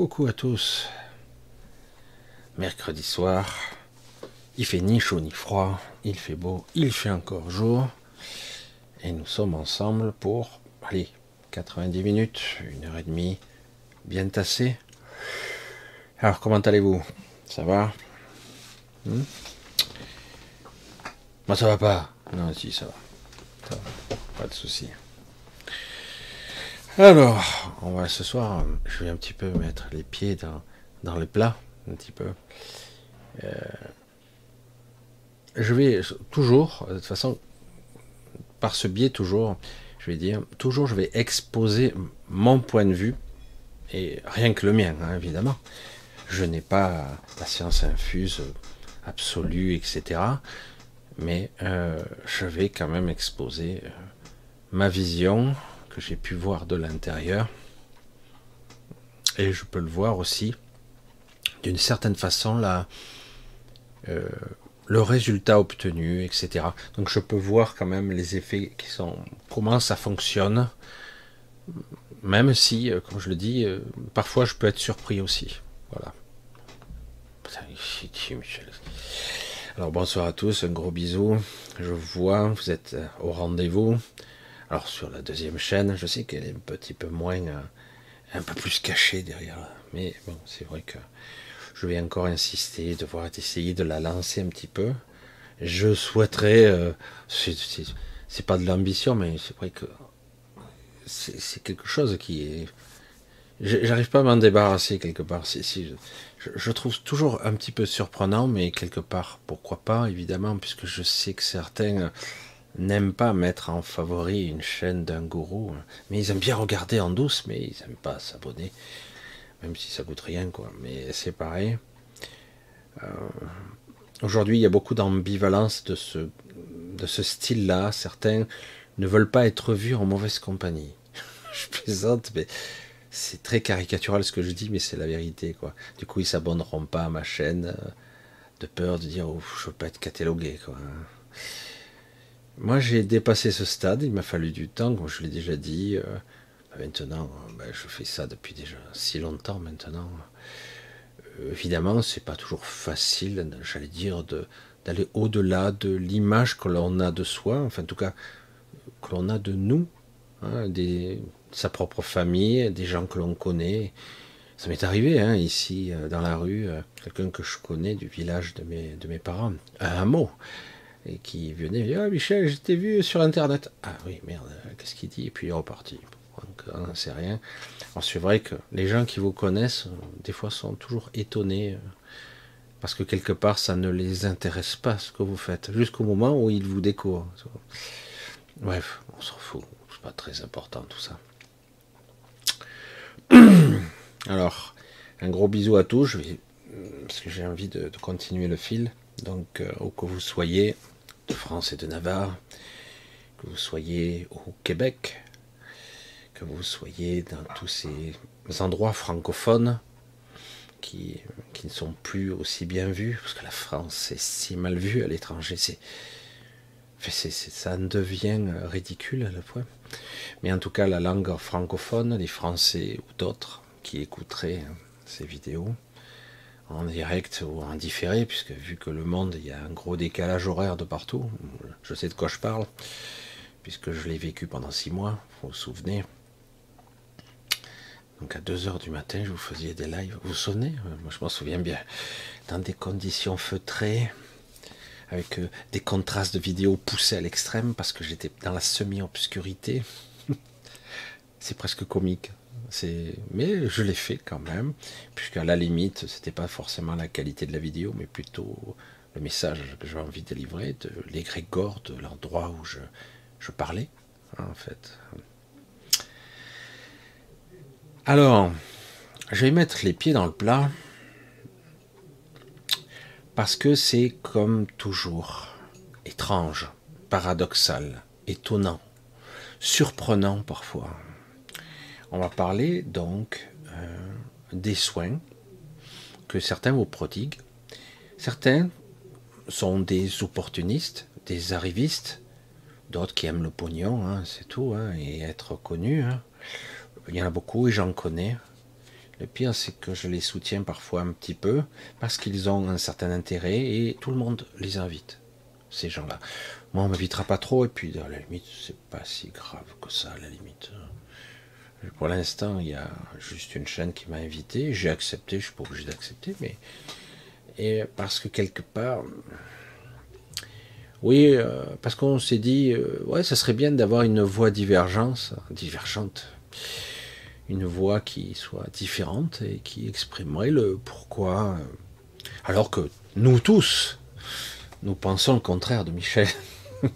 Coucou à tous. Mercredi soir, il fait ni chaud ni froid, il fait beau, il fait encore jour, et nous sommes ensemble pour, allez, 90 minutes, une heure et demie, bien tassé. Alors, comment allez-vous? Ça va? Hmm? Moi, ça va pas. Non, si, ça va. Ça va. Pas de souci. Alors, on va ce soir, je vais un petit peu mettre les pieds dans, dans le plat, un petit peu. Euh, je vais toujours, de toute façon, par ce biais toujours, je vais dire, toujours je vais exposer mon point de vue, et rien que le mien, hein, évidemment. Je n'ai pas la science infuse absolue, etc. Mais euh, je vais quand même exposer euh, ma vision, que j'ai pu voir de l'intérieur. Et je peux le voir aussi, d'une certaine façon, là, euh, le résultat obtenu, etc. Donc je peux voir quand même les effets qui sont, comment ça fonctionne, même si, euh, comme je le dis, euh, parfois je peux être surpris aussi. Voilà. Alors bonsoir à tous, un gros bisou. Je vous vois, vous êtes au rendez-vous. Alors sur la deuxième chaîne, je sais qu'elle est un petit peu moins, euh, un peu plus cachée derrière. Mais bon, c'est vrai que je vais encore insister, devoir essayer de la lancer un petit peu. Je souhaiterais, euh, c'est pas de l'ambition, mais c'est vrai que c'est quelque chose qui est, j'arrive pas à m'en débarrasser quelque part. Je, je, trouve toujours un petit peu surprenant, mais quelque part, pourquoi pas, évidemment, puisque je sais que certains n'aiment pas mettre en favori une chaîne d'un gourou, mais ils aiment bien regarder en douce, mais ils n'aiment pas s'abonner, même si ça coûte rien, quoi. Mais c'est pareil. Euh, aujourd'hui, il y a beaucoup d'ambivalence de ce, de ce style-là. Certains ne veulent pas être vus en mauvaise compagnie. je plaisante, mais c'est très caricatural ce que je dis, mais c'est la vérité, quoi. Du coup, ils s'abonneront pas à ma chaîne euh, de peur de dire, oh, je veux pas être catalogué, quoi. Moi, j'ai dépassé ce stade. Il m'a fallu du temps, comme je l'ai déjà dit. Euh, maintenant, ben, je fais ça depuis déjà si longtemps maintenant. Euh, évidemment, c'est pas toujours facile, j'allais dire, d'aller au-delà de l'image que l'on a de soi, enfin, en tout cas, que l'on a de nous, hein, des, sa propre famille, des gens que l'on connaît. Ça m'est arrivé hein, ici, euh, dans la rue, quelqu'un que je connais du village de mes, de mes parents, un mot et qui venait dire Ah, Michel, je t'ai vu sur Internet. Ah oui, merde, qu'est-ce qu'il dit? Et puis il est reparti. on n'en sait rien. Alors c'est vrai que les gens qui vous connaissent, des fois, sont toujours étonnés parce que quelque part, ça ne les intéresse pas ce que vous faites, jusqu'au moment où ils vous découvrent. Bref, on s'en fout, c'est pas très important tout ça. Alors, un gros bisou à tous, je vais, parce que j'ai envie de, continuer le fil. Donc, euh, où que vous soyez, de France et de Navarre, que vous soyez au Québec, que vous soyez dans tous ces endroits francophones, qui, qui, ne sont plus aussi bien vus, parce que la France est si mal vue à l'étranger, c'est, ça devient ridicule à la fois. Mais en tout cas, la langue francophone, les Français ou d'autres qui écouteraient ces vidéos en direct ou en différé, puisque vu que le monde, il y a un gros décalage horaire de partout, je sais de quoi je parle, puisque je l'ai vécu pendant six mois, vous vous souvenez, donc à 2 heures du matin, je vous faisais des lives. Vous vous souvenez? Moi, je m'en souviens bien. Dans des conditions feutrées, avec euh, des contrastes de vidéos poussés à l'extrême, parce que j'étais dans la semi-obscurité. C'est presque comique. Mais je l'ai fait quand même, puisqu'à la limite, c'était pas forcément la qualité de la vidéo, mais plutôt le message que j'avais envie de délivrer, de l'égrégore, de l'endroit où je, parlais, hein, en fait. Alors, je vais mettre les pieds dans le plat parce que c'est comme toujours étrange, paradoxal, étonnant, surprenant parfois. On va parler donc euh, des soins que certains vous prodiguent. Certains sont des opportunistes, des arrivistes, d'autres qui aiment le pognon, hein, c'est tout, hein, et être connus. Hein. Il y en a beaucoup et j'en connais. Le pire, c'est que je les soutiens parfois un petit peu parce qu'ils ont un certain intérêt et tout le monde les invite, ces gens-là. Moi, on m'invitera pas trop et puis, à la limite, c'est pas si grave que ça, à la limite. Pour l'instant, il y a juste une chaîne qui m'a invité. J'ai accepté, je suis pas obligé d'accepter, mais. Et parce que quelque part. Oui, euh, parce qu'on s'est dit, euh, ouais, ça serait bien d'avoir une voix divergence, divergente une voix qui soit différente et qui exprimerait le pourquoi. Alors que nous tous, nous pensons le contraire de Michel.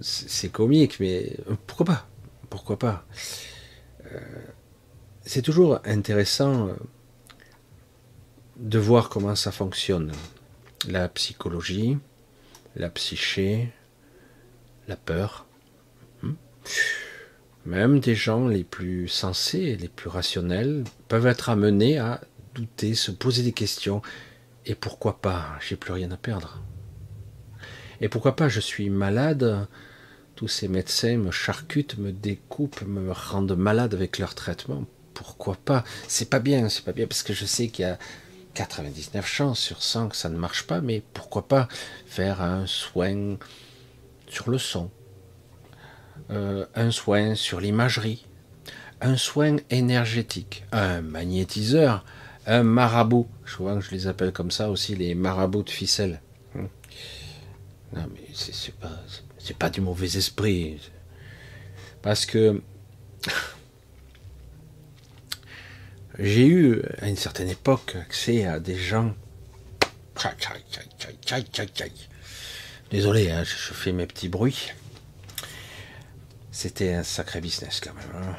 C'est comique, mais pourquoi pas? Pourquoi pas euh, C'est toujours intéressant euh, de voir comment ça fonctionne. La psychologie, la psyché, la peur. Hmm même des gens les plus sensés, les plus rationnels, peuvent être amenés à douter, se poser des questions. Et pourquoi pas? J'ai plus rien à perdre. Et pourquoi pas? Je suis malade. Tous ces médecins me charcutent, me découpent, me rendent malade avec leur traitement. Pourquoi pas? C'est pas bien, c'est pas bien parce que je sais qu'il y a 99 chances sur 100 que ça ne marche pas, mais pourquoi pas faire un soin sur le son, euh, un soin sur l'imagerie, un soin énergétique, un magnétiseur, un marabout. Je vois que je les appelle comme ça aussi, les marabouts de ficelle. Hmm. Non, mais c'est pas, pas du mauvais esprit. Parce que j'ai eu à une certaine époque accès à des gens. Désolé, hein, je fais mes petits bruits. C'était un sacré business quand même. Hein.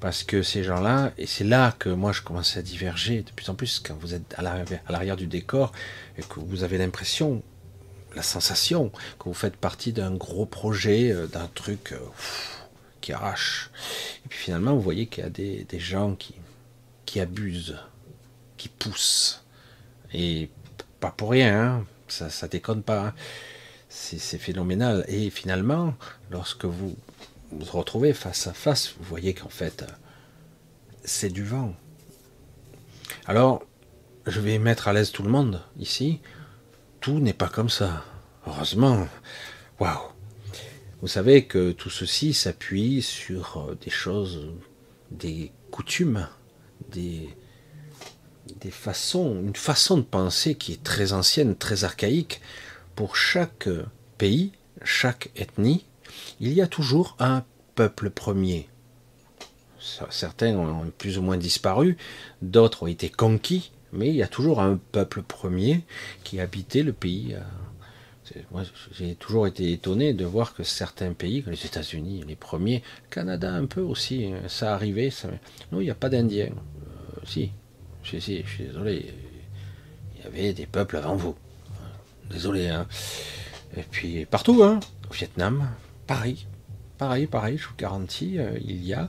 Parce que ces gens-là, et c'est là que moi je commençais à diverger de plus en plus, quand vous êtes à l'arrière du décor et que vous avez l'impression, la sensation que vous faites partie d'un gros projet, euh, d'un truc euh, qui arrache. Et puis finalement, vous voyez qu'il y a des, gens qui, qui abusent, qui poussent. Et pas pour rien, hein. ça, ça déconne pas. Hein c'est phénoménal. Et finalement, lorsque vous vous retrouvez face à face, vous voyez qu'en fait, c'est du vent. Alors, je vais mettre à l'aise tout le monde ici. Tout n'est pas comme ça. Heureusement. Waouh. Vous savez que tout ceci s'appuie sur des choses, des coutumes, des, des façons, une façon de penser qui est très ancienne, très archaïque, pour chaque pays, chaque ethnie, il y a toujours un peuple premier. Certains ont plus ou moins disparu, d'autres ont été conquis, mais il y a toujours un peuple premier qui habitait le pays. Moi, j'ai toujours été étonné de voir que certains pays, les États-Unis, les premiers, Canada un peu aussi, ça arrivait. Ça... Non, il n'y a pas d'Indiens. Euh, si, si, si, je suis désolé. Il y avait des peuples avant vous. Désolé. Hein. Et puis partout, hein, au Vietnam, Paris, pareil, pareil, je vous garantis, euh, il y a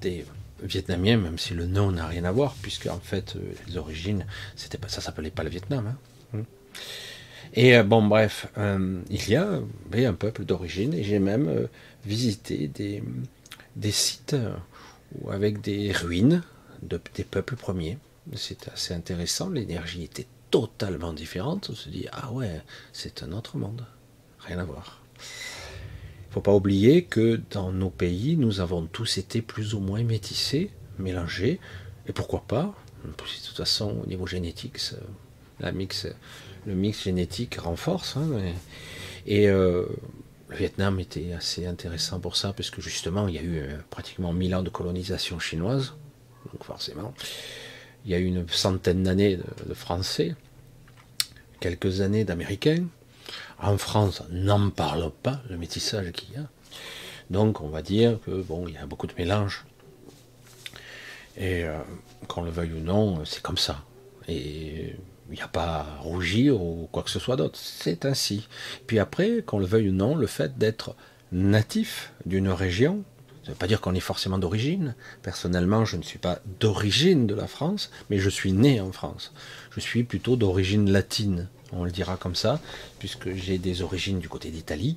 des Vietnamiens, même si le nom n'a rien à voir, puisque en fait euh, les origines, c'était pas ça s'appelait pas le Vietnam. Hein. Hum. Et euh, bon, bref, il y a un peuple d'origine, et j'ai même visité des, des sites avec des ruines de, des peuples premiers. C'est assez intéressant, l'énergie était totalement différente. On se dit, ah ouais, c'est un autre monde. Rien à voir. Faut pas oublier que dans nos pays, nous avons tous été plus ou moins métissés, mélangés, et pourquoi pas? De toute façon, au niveau génétique, la mix, le mix génétique renforce. Hein, et euh, le Vietnam était assez intéressant pour ça, parce que justement, il y a eu euh, pratiquement 1000 ans de colonisation chinoise, donc forcément, il y a eu une centaine d'années de, Français, quelques années d'Américains. En France, n'en parle pas, le métissage qu'il y a. Donc on va dire que bon, il y a beaucoup de mélange. Et euh, qu'on le veuille ou non, c'est comme ça. Et il n'y a pas à rougir ou quoi que ce soit d'autre. C'est ainsi. Puis après, qu'on le veuille ou non, le fait d'être natif d'une région, ça ne veut pas dire qu'on est forcément d'origine. Personnellement, je ne suis pas d'origine de la France, mais je suis né en France. Je suis plutôt d'origine latine, on le dira comme ça, puisque j'ai des origines du côté d'Italie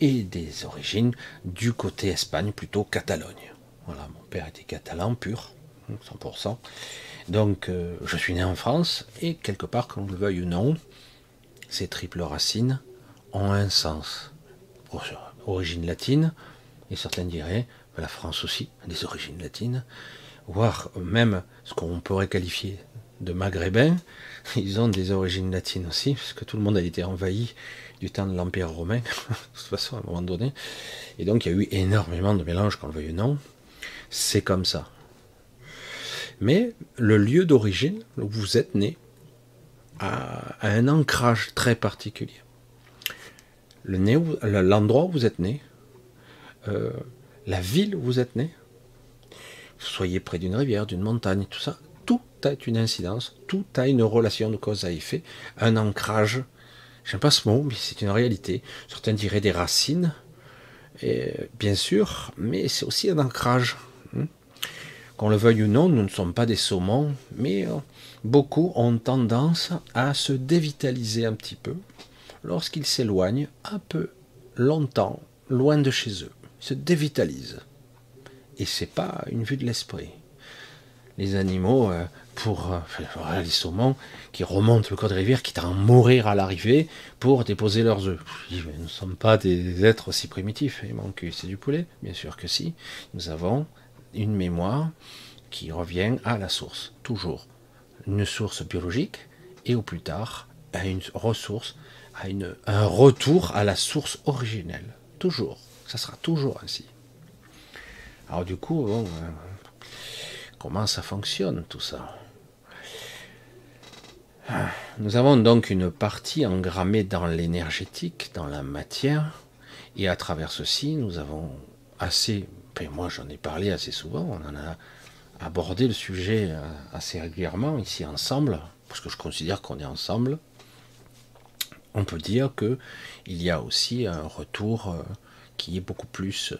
et des origines du côté Espagne, plutôt Catalogne. Voilà, mon père était catalan pur, 100%. Donc, euh, je suis né en France et quelque part, qu'on le veuille ou non, ces triples racines ont un sens. Origine latine, et certains diraient la France aussi, des origines latines, voire même ce qu'on pourrait qualifier de maghrébins, ils ont des origines latines aussi, parce que tout le monde a été envahi du temps de l'Empire romain, de toute façon, à un moment donné. Et donc, il y a eu énormément de mélanges, qu'on le veuille ou non. C'est comme ça. Mais le lieu d'origine, où vous êtes né, a, un ancrage très particulier. L'endroit où vous êtes né, euh, la ville où vous êtes né, soyez près d'une rivière, d'une montagne, tout ça, tout a une incidence, tout a une relation de cause à effet, un ancrage. J'aime pas ce mot, mais c'est une réalité. Certains diraient des racines, bien sûr, mais c'est aussi un ancrage. Hein. Qu'on le veuille ou non, nous ne sommes pas des saumons, mais euh, beaucoup ont tendance à se dévitaliser un petit peu lorsqu'ils s'éloignent un peu longtemps, loin de chez eux se dévitalise. Et c'est pas une vue de l'esprit. Les animaux, euh, pour euh, les saumons qui remontent le cours de rivière, qui à mourir à l'arrivée pour déposer leurs œufs. Nous ne sommes pas des êtres aussi primitifs. Et mon cul, c'est du poulet Bien sûr que si. Nous avons une mémoire qui revient à la source, toujours. Une source biologique et au plus tard à une ressource, à un retour à la source originelle. Toujours. Ça sera toujours ainsi. Alors du coup, euh, comment ça fonctionne tout ça Nous avons donc une partie engrammée dans l'énergétique, dans la matière, et à travers ceci, nous avons assez, moi j'en ai parlé assez souvent, on en a abordé le sujet euh, assez régulièrement ici ensemble, parce que je considère qu'on est ensemble. On peut dire que il y a aussi un retour euh, qui est beaucoup plus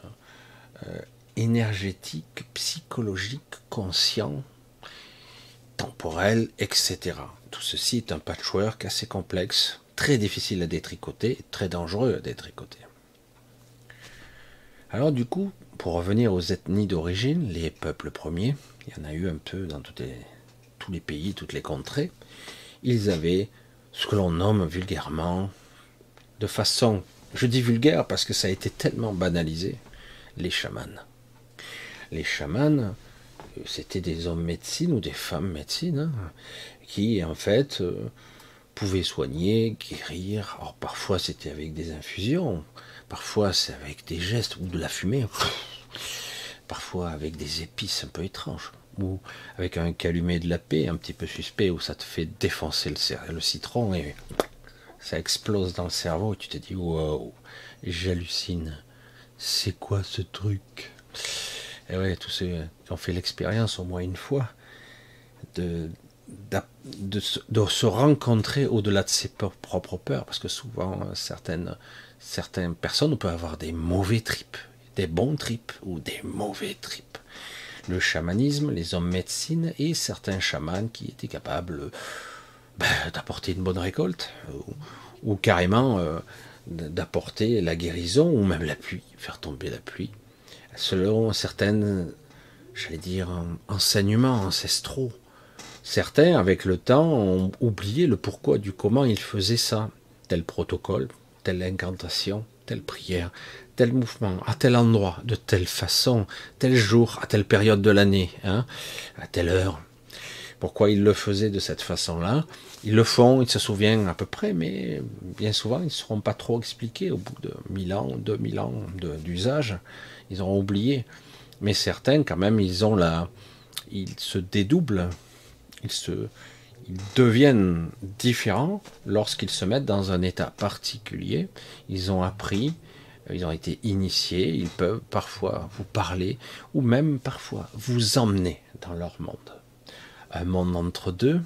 euh, énergétique, psychologique, conscient, temporel, etc. Tout ceci est un patchwork assez complexe, très difficile à détricoter, très dangereux à détricoter. Alors du coup, pour revenir aux ethnies d'origine, les peuples premiers, il y en a eu un peu dans tous les pays, toutes les contrées, ils avaient ce que l'on nomme vulgairement, de façon je dis vulgaire parce que ça a été tellement banalisé, les chamans. Les chamans, c'était des hommes médecine ou des femmes médecine hein, qui, en fait, euh, pouvaient soigner, guérir. Alors parfois c'était avec des infusions, Parfois c'est avec des gestes ou de la fumée. Parfois avec des épices un peu étranges. Ou avec un calumet de la paix un petit peu suspect où ça te fait défoncer le, le citron et ça explose dans le cerveau et tu te dis wow, j'hallucine. C'est quoi ce truc? Et ouais, tous ceux qui ont fait l'expérience au moins une fois de, de, se rencontrer au-delà de ses propres peurs, parce que souvent certaines, certaines personnes peuvent avoir des mauvais tripes, des bons tripes ou des mauvais tripes. Le chamanisme, les hommes médecine et certains chamans qui étaient capables ben, d'apporter une bonne récolte ou, carrément euh, d'apporter la guérison ou même la pluie, faire tomber la pluie, selon certaines, j'allais dire, enseignements ancestraux. Certains, avec le temps, ont oublié le pourquoi du comment ils faisaient ça. Tel protocole, telle incantation, telle prière, tel mouvement, à tel endroit, de telle façon, tel jour, à telle période de l'année, hein, à telle heure. Pourquoi ils le faisaient de cette façon-là? Ils le font, ils se souviennent à peu près, mais bien souvent, ils ne seront pas trop expliqués au bout de 1000 ans, 2000 ans d'usage. Ils auront oublié. Mais certains, quand même, ils ont la... Ils se dédoublent ils, se, ils deviennent différents lorsqu'ils se mettent dans un état particulier. Ils ont appris, ils ont été initiés, ils peuvent parfois vous parler ou même parfois vous emmener dans leur monde. Un monde entre deux,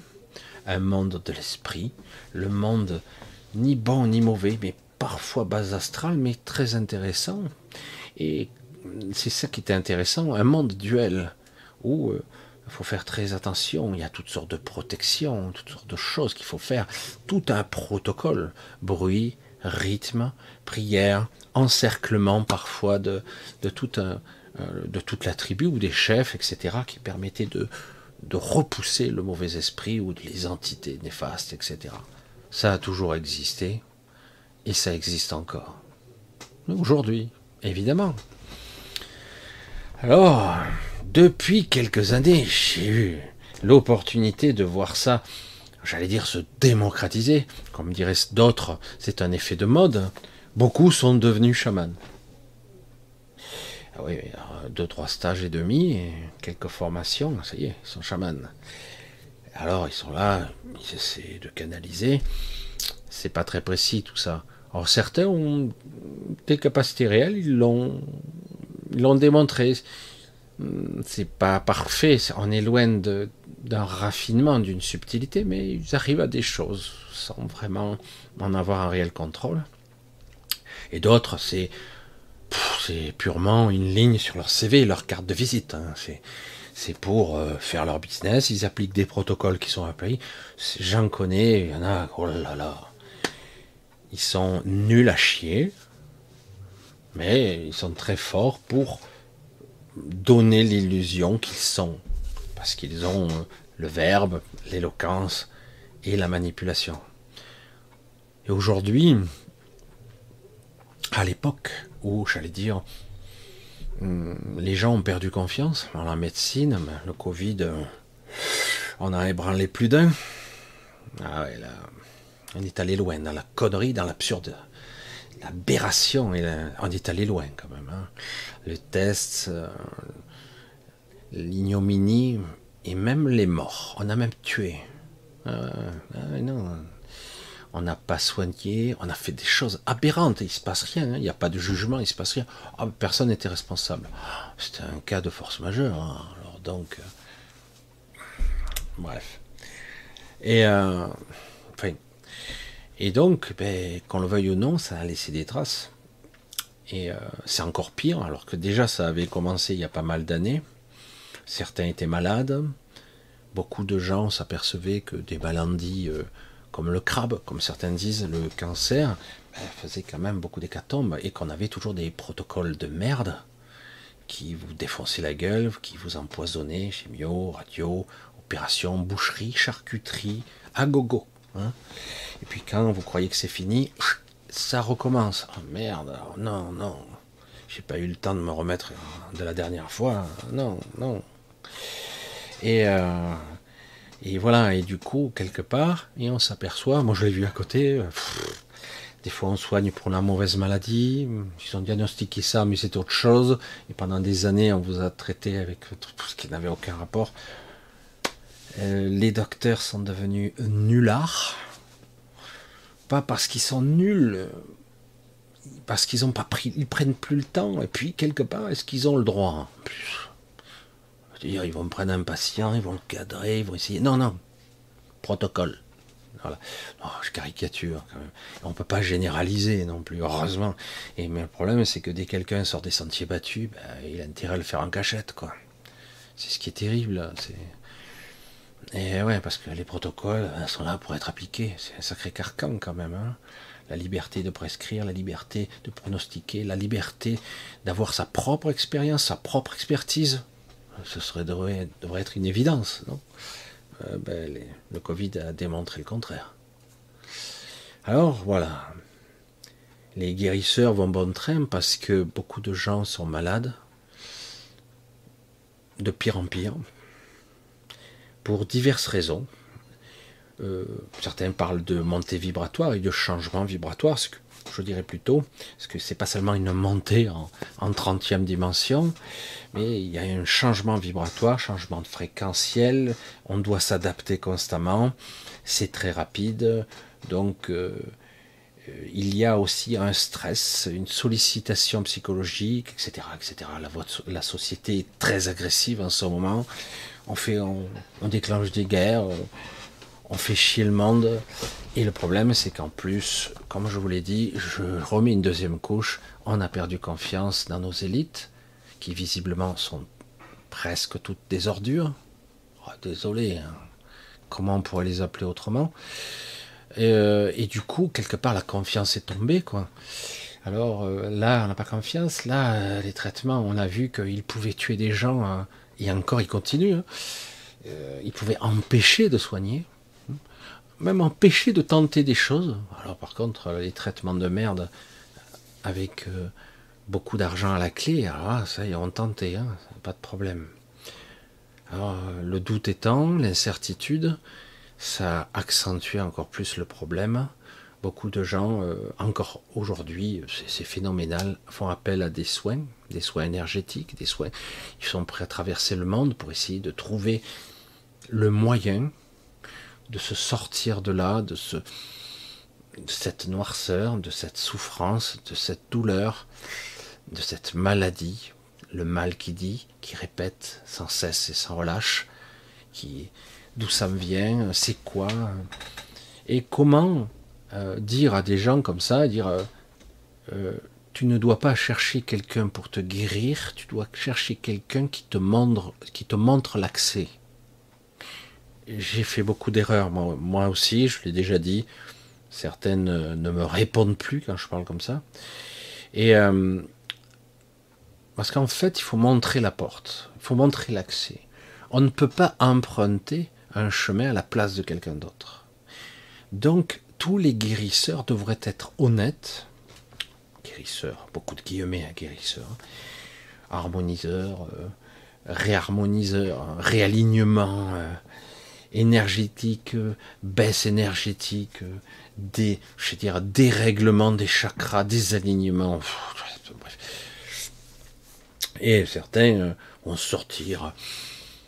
un monde de l'esprit, le monde ni bon ni mauvais, mais parfois bas astral, mais très intéressant. Et c'est ça qui était intéressant, un monde duel où euh, il faut faire très attention, il y a toutes sortes de protections, toutes sortes de choses qu'il faut faire, tout un protocole, bruit, rythme, prière, encerclement parfois de, euh, toute la tribu ou des chefs, etc., qui permettaient de repousser le mauvais esprit ou les entités néfastes, etc. Ça a toujours existé et ça existe encore. Aujourd'hui, évidemment. Alors, depuis quelques années, j'ai eu l'opportunité de voir ça, j'allais dire se démocratiser, comme diraient d'autres, c'est un effet de mode. Beaucoup sont devenus chamans. Ah oui, deux, trois stages et demi, et quelques formations, ça y est, ils sont chamans. Alors ils sont là, ils essaient de canaliser. C'est pas très précis tout ça. Alors certains ont des capacités réelles, ils l'ont, ils l'ont démontré. Hmm, c'est pas parfait, on est loin d'un raffinement, d'une subtilité, mais ils arrivent à des choses sans vraiment en avoir un réel contrôle. Et d'autres, c'est purement une ligne sur leur CV, leur carte de visite. Hein. C'est pour euh, faire leur business, ils appliquent des protocoles qui sont appelés. J'en connais, il y en a, oh là là. Ils sont nuls à chier, mais ils sont très forts pour donner l'illusion qu'ils sont, parce qu'ils ont euh, le verbe, l'éloquence et la manipulation. Et aujourd'hui, à l'époque où, j'allais dire, hum, les gens ont perdu confiance dans la médecine, le Covid, euh, on a ébranlé plus d'un. Ah ouais, là, on est allé loin dans la connerie, dans l'absurde l'aberration, et on est allé loin quand même. Hein. Le test, euh, l'ignominie et même les morts. On a même tué. Ah, ah, non. On n'a pas soigné, on a fait des choses aberrantes, il se passe rien, hein. il n'y a pas de jugement, il se passe rien. Ah, personne n'était responsable. C'était un cas de force majeure. Hein. Alors donc, euh, bref. Et euh, et donc, ben, qu'on le veuille ou non, ça a laissé des traces. Et euh, c'est encore pire, alors que déjà ça avait commencé il y a pas mal d'années. Certains étaient malades. Beaucoup de gens s'apercevaient que des maladies euh, comme le crabe, comme certains disent, le cancer, ben, faisaient quand même beaucoup d'hécatombes et qu'on avait toujours des protocoles de merde qui vous défonçaient la gueule, qui vous empoisonnaient, chimio, radio, opération, boucherie, charcuterie, à gogo. Hein. Et puis quand vous croyez que c'est fini, ça recommence. Oh merde, non, non. J'ai pas eu le temps de me remettre de la dernière fois. Non, non. Et, euh, et voilà, et du coup, quelque part, et on s'aperçoit, moi je l'ai vu à côté, Des fois, on soigne pour la mauvaise maladie. Ils ont diagnostiqué ça, mais c'est autre chose. Et pendant des années, on vous a traité avec ce qui n'avait aucun rapport. Euh, les docteurs sont devenus nullards. Pas parce qu'ils sont nuls, parce qu'ils ont pas pris, ils prennent plus le temps. Et puis quelque part, est-ce qu'ils ont le droit ils vont prendre un patient, ils vont le cadrer, ils vont essayer. Non, non. Protocole. Voilà. Je caricature quand même. On ne peut pas généraliser non plus, heureusement. Et mais le problème, c'est que dès que quelqu'un sort des sentiers battus, ben, il a intérêt à le faire en cachette, quoi. C'est ce qui est terrible. Et ouais, parce que les protocoles sont là pour être appliqués. C'est un sacré carcan quand même. Hein la liberté de prescrire, la liberté de pronostiquer, la liberté d'avoir sa propre expérience, sa propre expertise. Ce serait, devrait, devrait être une évidence, non? Euh, ben, Le Covid a démontré le contraire. Alors voilà, les guérisseurs vont bon train parce que beaucoup de gens sont malades, de pire en pire, pour diverses raisons. Euh, certains parlent de montée vibratoire et de changement vibratoire, ce que je dirais plutôt, parce que c'est pas seulement une montée en, en 30e dimension, mais il y a un changement vibratoire, changement de fréquentiel, on doit s'adapter constamment, c'est très rapide, donc euh, euh, il y a aussi un stress, une sollicitation psychologique, etc. etc. La société est très agressive en ce moment, on, fait, on, déclenche des guerres, on fait chier le monde. Et le problème, c'est qu'en plus, comme je vous l'ai dit, je remets une deuxième couche. On a perdu confiance dans nos élites, qui visiblement sont presque toutes des ordures. Oh, désolé, hein. comment on pourrait les appeler autrement? Euh, et, du coup, quelque part, la confiance est tombée. Alors euh, là, on n'a pas confiance. Là, euh, les traitements, on a vu qu'ils pouvaient tuer des gens, hein. Et encore, ils continuent. Hein. ils pouvaient empêcher de soigner même empêcher de tenter des choses. Alors par contre, les traitements de merde avec euh, beaucoup d'argent à la clé, ça, ils ont tenté, hein, pas de problème. Le doute étant, l'incertitude, ça accentue encore plus le problème. Beaucoup de gens, euh, encore aujourd'hui, c'est phénoménal, font appel à des soins, des soins énergétiques, des soins. Ils sont prêts à traverser le monde pour essayer de trouver le moyen de se sortir de là, de, ce, cette noirceur, de cette souffrance, de cette douleur, de cette maladie, le mal qui dit, qui répète sans cesse et sans relâche, qui d'où ça me vient, c'est quoi, et comment euh, dire à des gens comme ça, dire euh, euh, tu ne dois pas chercher quelqu'un pour te guérir, tu dois chercher quelqu'un qui te montre, qui te montre l'accès j'ai fait beaucoup d'erreurs, moi, aussi, je l'ai déjà dit. Certaines ne me répondent plus quand je parle comme ça. Et parce qu'en fait, il faut montrer la porte, il faut montrer l'accès. On ne peut pas emprunter un chemin à la place de quelqu'un d'autre. Donc, tous les guérisseurs devraient être honnêtes. Guérisseurs, beaucoup de guillemets à guérisseurs, harmoniseurs, euh, réharmoniseurs, réalignement. Euh, énergétique, euh, baisse énergétique, euh, des, je des chakras, des alignements. Et certains euh, vont sortir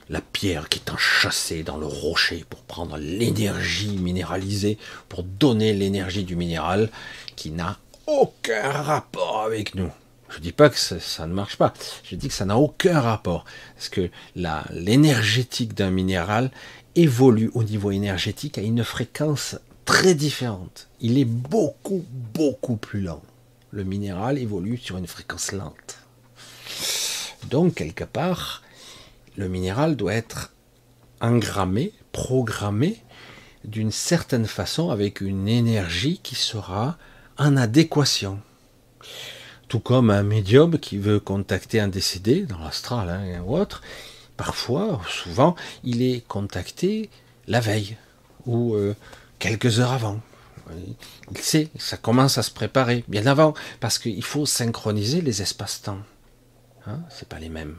la pierre qui est enchâssée dans le rocher pour prendre l'énergie minéralisée, pour donner l'énergie du minéral qui n'a aucun rapport avec nous. Je dis pas que ça, ça, ne marche pas. Je dis que ça n'a aucun rapport. Parce que l'énergétique d'un minéral évolue au niveau énergétique à une fréquence très différente. Il est beaucoup, beaucoup plus lent. Le minéral évolue sur une fréquence lente. Donc, quelque part, le minéral doit être engrammé, programmé d'une certaine façon avec une énergie qui sera en adéquation. Tout comme un médium qui veut contacter un décédé dans l'astral hein, ou autre, parfois, souvent, il est contacté la veille ou euh, quelques heures avant. Il sait, ça commence à se préparer bien avant, parce qu'il faut synchroniser les espaces-temps. Hein, c'est pas les mêmes.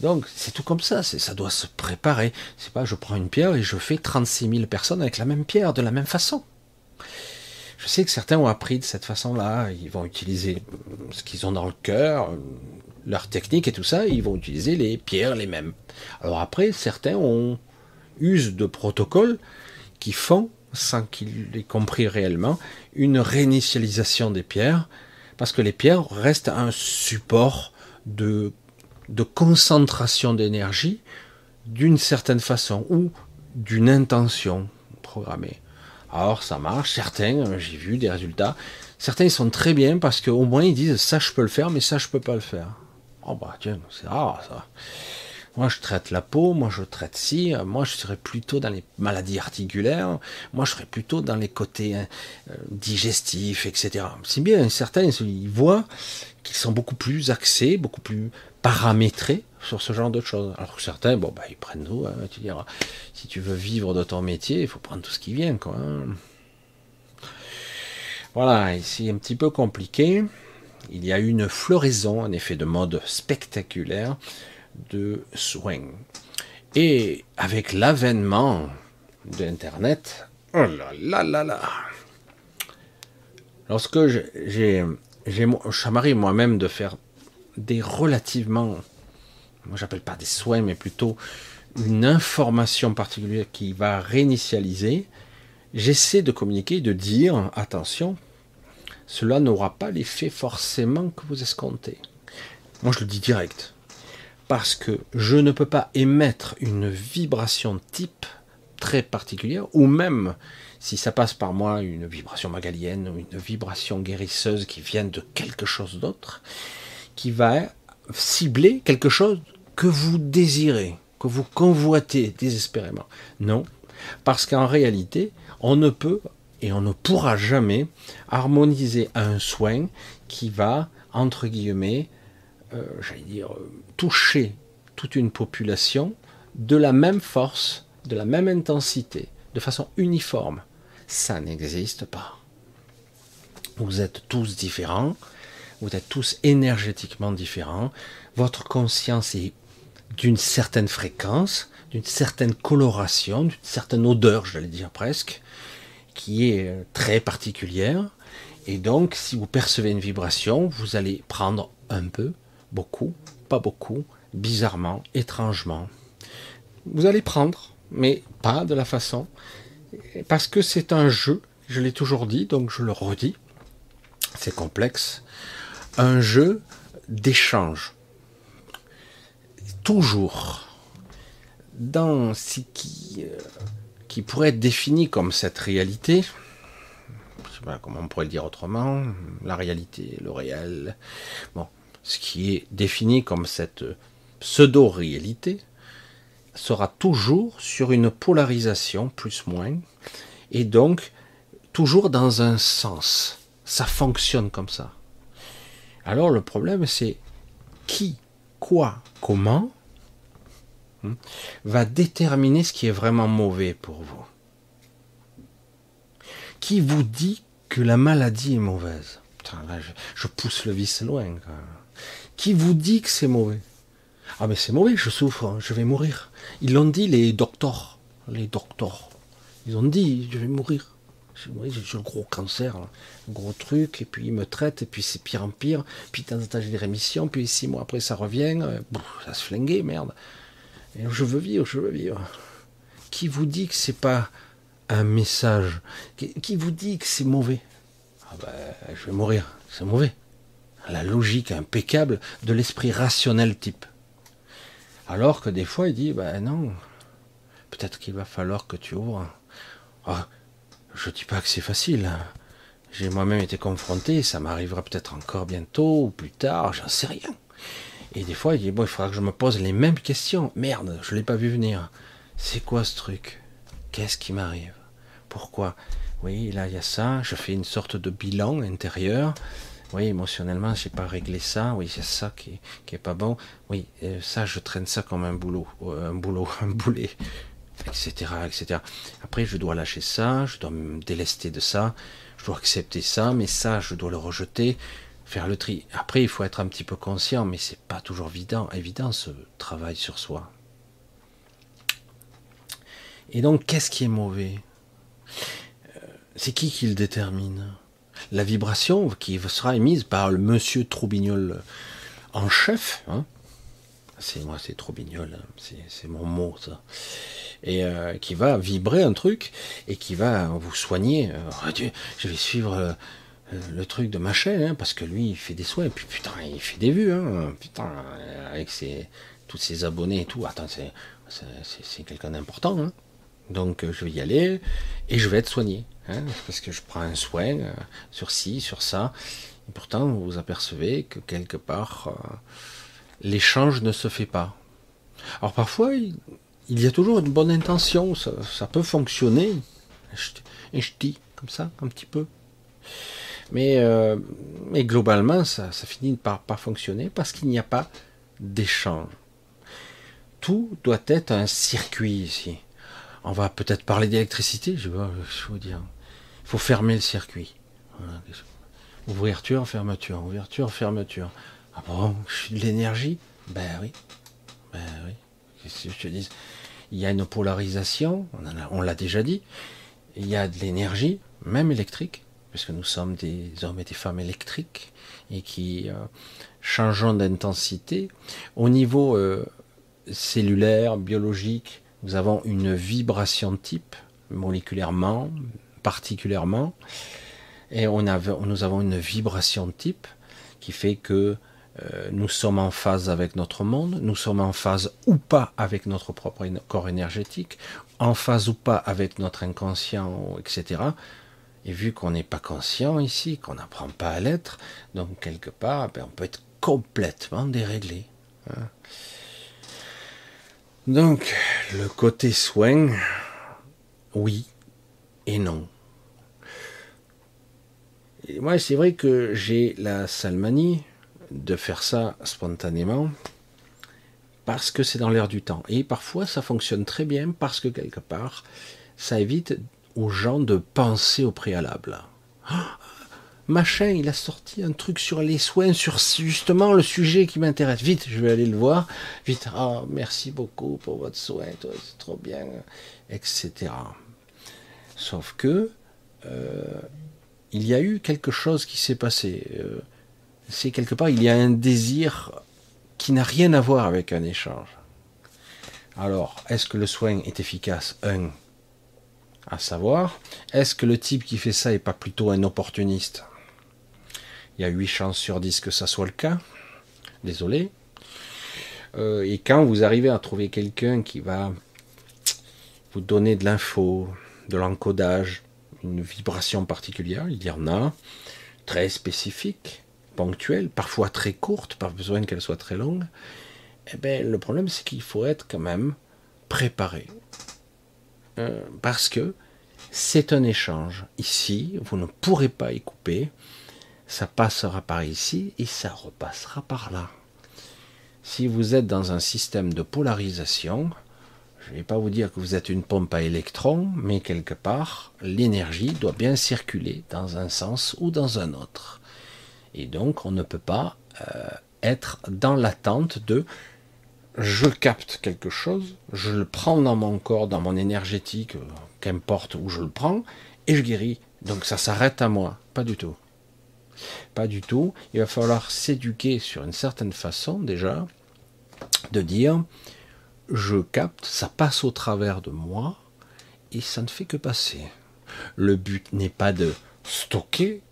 Donc c'est tout comme ça, ça doit se préparer. C'est pas je prends une pierre et je fais 36 000 personnes avec la même pierre de la même façon. Je sais que certains ont appris de cette façon-là. Ils vont utiliser ce qu'ils ont dans le cœur, leur technique et tout ça. Ils vont utiliser les pierres les mêmes. Alors après, certains ont usent de protocoles qui font, sans qu'ils l'aient compris réellement, une réinitialisation des pierres, parce que les pierres restent un support de, de concentration d'énergie d'une certaine façon ou d'une intention programmée. Alors ça marche, certains, j'ai vu des résultats, certains ils sont très bien parce qu'au moins ils disent ça je peux le faire, mais ça je peux pas le faire. Oh bah tiens, c'est rare ça. Moi, je traite la peau, moi, je traite ci, moi, je serais plutôt dans les maladies articulaires, moi, je serais plutôt dans les côtés hein, euh, digestifs, etc. C'est bien, certains, ils voient qu'ils sont beaucoup plus axés, beaucoup plus paramétrés sur ce genre de choses. Alors que certains, bon, bah, ils prennent tout. Hein, tu diras, si tu veux vivre de ton métier, il faut prendre tout ce qui vient, quoi. Hein. Voilà, ici un petit peu compliqué. Il y a une floraison, en effet, de mode spectaculaire de soins. Et avec l'avènement d'Internet, oh là là là là Lorsque j'ai, j'ai, ça m'arrive moi-même de faire des relativement, moi j'appelle pas des soins, mais plutôt une information particulière qui va réinitialiser, j'essaie de communiquer, de dire, attention, cela n'aura pas l'effet forcément que vous escomptez. Moi je le dis direct parce que je ne peux pas émettre une vibration type très particulière, ou même si ça passe par moi une vibration magalienne ou une vibration guérisseuse qui vient de quelque chose d'autre, qui va cibler quelque chose que vous désirez, que vous convoitez désespérément. Non, parce qu'en réalité, on ne peut et on ne pourra jamais harmoniser un soin qui va, entre guillemets, euh, j'allais dire, euh, toucher toute une population de la même force, de la même intensité, de façon uniforme. Ça n'existe pas. Vous êtes tous différents, vous êtes tous énergétiquement différents, votre conscience est d'une certaine fréquence, d'une certaine coloration, d'une certaine odeur, j'allais dire presque, qui est euh, très particulière. Et donc, si vous percevez une vibration, vous allez prendre un peu, beaucoup, pas beaucoup, bizarrement, étrangement. Vous allez prendre, mais pas de la façon, parce que c'est un jeu, je l'ai toujours dit, donc je le redis, c'est complexe, un jeu d'échange. Toujours dans ce qui, euh, qui pourrait être défini comme cette réalité, je sais pas comment on pourrait le dire autrement, la réalité, le réel, bon, ce qui est défini comme cette pseudo-réalité, sera toujours sur une polarisation, plus-moins, et donc toujours dans un sens. Ça fonctionne comme ça. Alors le problème, c'est qui, quoi, comment hein, va déterminer ce qui est vraiment mauvais pour vous. Qui vous dit que la maladie est mauvaise? Je, pousse le vice loin. Qui vous dit que c'est mauvais? Ah mais c'est mauvais, je souffre, hein, je vais mourir. Ils l'ont dit les docteurs, les docteurs. Ils ont dit je vais mourir. J'ai le gros cancer, un gros truc, et puis ils me traitent, et puis c'est pire en pire, puis dans temps j'ai des rémissions, puis six mois après ça revient, euh, ça se flinguer, merde. Et je veux vivre, je veux vivre. Qui vous dit que c'est pas un message? Qui vous dit que c'est mauvais? Ah ben, je vais mourir, c'est mauvais la logique impeccable de l'esprit rationnel type. Alors que des fois, il dit, ben non, peut-être qu'il va falloir que tu ouvres. Ah, je dis pas que c'est facile. J'ai moi-même été confronté, ça m'arrivera peut-être encore bientôt ou plus tard, j'en sais rien. Et des fois, il dit, bon, il faudra que je me pose les mêmes questions. Merde, je l'ai pas vu venir. C'est quoi ce truc? Qu'est-ce qui m'arrive? Pourquoi? Oui, là, il y a ça. Je fais une sorte de bilan intérieur. Oui, émotionnellement, j'ai pas réglé ça. Oui, c'est ça qui est, pas bon. Oui, euh, ça, je traîne ça comme un boulot, euh, un boulot, un boulet, etc., etc. Après, je dois lâcher ça, je dois me délester de ça, je dois accepter ça, mais ça, je dois le rejeter, faire le tri. Après, il faut être un petit peu conscient, mais c'est pas toujours évident, évident ce travail sur soi. Et donc, qu'est-ce qui est mauvais? C'est qui qui le détermine? La vibration qui sera émise par le monsieur Troubignol en chef, hein c'est moi, c'est Troubignol, hein. c'est mon mot ça, et euh, qui va vibrer un truc et qui va vous soigner. Euh, je vais suivre euh, le, truc de ma chaîne, hein, parce que lui, il fait des soins, et puis putain, il fait des vues, hein, putain, avec ses, tous ses abonnés et tout. Attends, c'est quelqu'un d'important, hein. Donc je vais y aller et je vais être soigné. Parce que je prends un soin sur ci, sur ça. Et pourtant, vous apercevez que quelque part, l'échange ne se fait pas. Alors parfois, il, y a toujours une bonne intention, ça, peut fonctionner. Je dis comme ça, un petit peu. Mais, euh, globalement, ça, finit par pas fonctionner parce qu'il n'y a pas d'échange. Tout doit être un circuit ici. On va peut-être parler d'électricité, je vais vous dire. Il faut fermer le circuit. Ouverture, fermeture, ouverture, fermeture. Ah bon, je suis de l'énergie Ben oui. Ben oui. Qu'est-ce que je te dis? Il y a une polarisation, on l'a déjà dit. Il y a de l'énergie, même électrique, puisque nous sommes des hommes et des femmes électriques, et qui euh, changeons d'intensité. Au niveau euh, cellulaire, biologique, nous avons une vibration type, moléculairement, particulièrement, et on nous avons une vibration type qui fait que euh, nous sommes en phase avec notre monde, nous sommes en phase ou pas avec notre propre corps énergétique, en phase ou pas avec notre inconscient, etc. Et vu qu'on n'est pas conscient ici, qu'on n'apprend pas à l'être, donc quelque part, ben, on peut être complètement déréglé. Hein. Donc, le côté soin, oui et non. Et moi, c'est vrai que j'ai la salmanie de faire ça spontanément parce que c'est dans l'air du temps. Et parfois, ça fonctionne très bien parce que quelque part, ça évite aux gens de penser au préalable. Ah, machin, il a sorti un truc sur les soins, sur justement le sujet qui m'intéresse. Vite, je vais aller le voir. Vite, ah, merci beaucoup pour votre soin, c'est trop bien, etc. Sauf que euh, il y a eu quelque chose qui s'est passé. Euh, c'est quelque part, il y a un désir qui n'a rien à voir avec un échange. Alors, est-ce que le soin est efficace Un, à savoir, est-ce que le type qui fait ça est pas plutôt un opportuniste? Il y a 8 chances sur 10 que ça soit le cas. Désolé. Euh, et quand vous arrivez à trouver quelqu'un qui va vous donner de l'info, de l'encodage, une vibration particulière, il y en a, très spécifique, ponctuelle, parfois très courte, pas besoin qu'elle soit très longue, eh bien, le problème c'est qu'il faut être quand même préparé. Euh, parce que c'est un échange. Ici, vous ne pourrez pas y couper. Ça passera par ici et ça repassera par là. Si vous êtes dans un système de polarisation, je ne vais pas vous dire que vous êtes une pompe à électrons, mais quelque part, l'énergie doit bien circuler dans un sens ou dans un autre. Et donc, on ne peut pas euh, être dans l'attente de je capte quelque chose, je le prends dans mon corps, dans mon énergétique, qu'importe où je le prends, et je guéris. Donc ça s'arrête à moi. Pas du tout. Pas du tout. Il va falloir s'éduquer sur une certaine façon déjà, de dire, je capte, ça passe au travers de moi, et ça ne fait que passer. Le but n'est pas de stocker,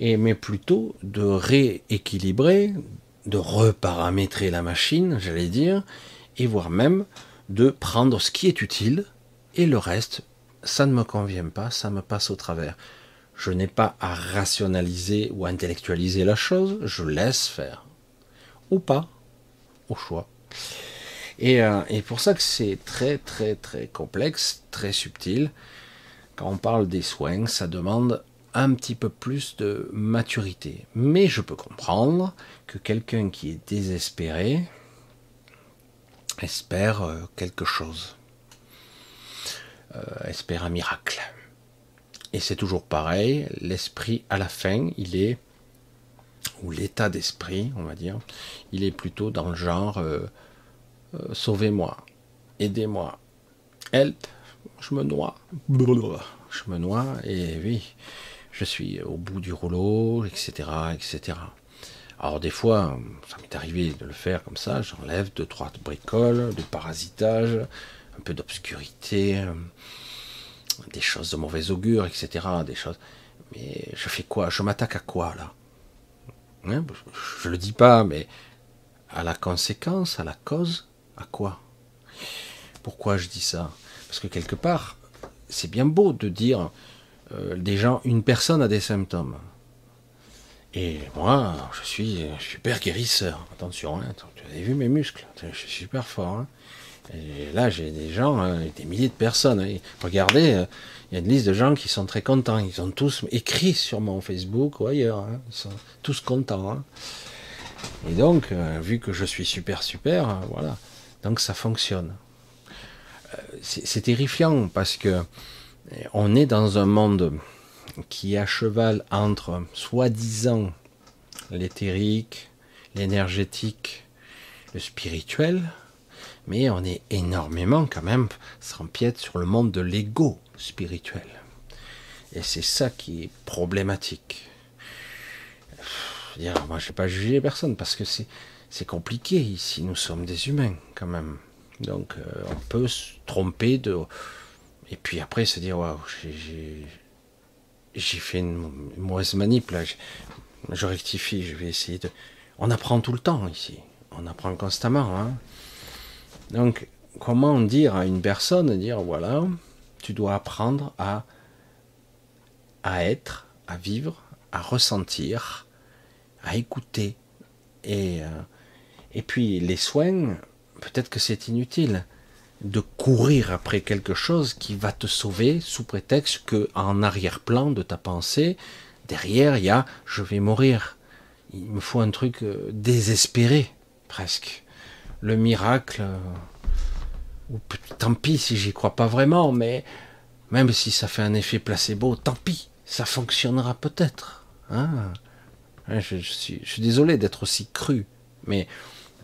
mais plutôt de rééquilibrer, de reparamétrer la machine, j'allais dire, et voire même de prendre ce qui est utile et le reste, ça ne me convient pas, ça me passe au travers. Je n'ai pas à rationaliser ou intellectualiser la chose, je laisse faire. Ou pas, au choix. Et, euh, et pour ça que c'est très très très complexe, très subtil. Quand on parle des soins, ça demande un petit peu plus de maturité. Mais je peux comprendre que quelqu'un qui est désespéré espère euh, quelque chose, euh, espère un miracle. Et c'est toujours pareil, l'esprit à la fin, il est, ou l'état d'esprit, on va dire, il est plutôt dans le genre euh, sauvez-moi, aidez-moi, help, je me noie. je me noie, et oui, je suis au bout du rouleau, etc., etc. Alors des fois, ça m'est arrivé de le faire comme ça, j'enlève deux, trois bricoles, de parasitage, un peu d'obscurité, euh, des choses de mauvais augure, etc. Des choses. Mais je fais quoi? Je m'attaque à quoi là? Hein? Je le dis pas, mais à la conséquence, à la cause, à quoi? Pourquoi je dis ça? Parce que quelque part, c'est bien beau de dire euh, des gens, une personne a des symptômes. Et moi, je suis super guérisseur. Attention, hein, tu avez vu mes muscles, je suis super fort. Hein. Et là, j'ai des gens, hein, des milliers de personnes. Hein. Regardez, euh, il y a une liste de gens qui sont très contents. Ils ont tous écrit sur mon Facebook ou ailleurs. Ils sont tous contents. Et donc, euh, vu que je suis super, super, voilà. Donc ça fonctionne. C'est terrifiant parce que on est dans un monde qui est à cheval entre soi-disant l'éthérique, l'énergétique, le spirituel, mais on est énormément quand même, s'empiète sur le monde de l'ego spirituel. Et c'est ça qui est problématique. Dire, moi, je vais pas juger personne parce que c'est compliqué ici. Nous sommes des humains quand même. Donc, euh, on peut se tromper de. Et puis après se dire, waouh, j'ai fait une, mauvaise manip là. Je, rectifie, je vais essayer de. On apprend tout le temps ici. On apprend constamment. Hein. Donc, comment dire à une personne, dire voilà, tu dois apprendre à, à être, à vivre, à ressentir, à écouter. Et, euh, et puis les soins, peut-être que c'est inutile de courir après quelque chose qui va te sauver sous prétexte que en arrière-plan de ta pensée, derrière il y a je vais mourir. Il me faut un truc euh, désespéré presque. Le miracle euh, ou tant pis si j'y crois pas vraiment, mais même si ça fait un effet placebo, tant pis, ça fonctionnera peut-être. Hein je, suis, je suis désolé d'être aussi cru, mais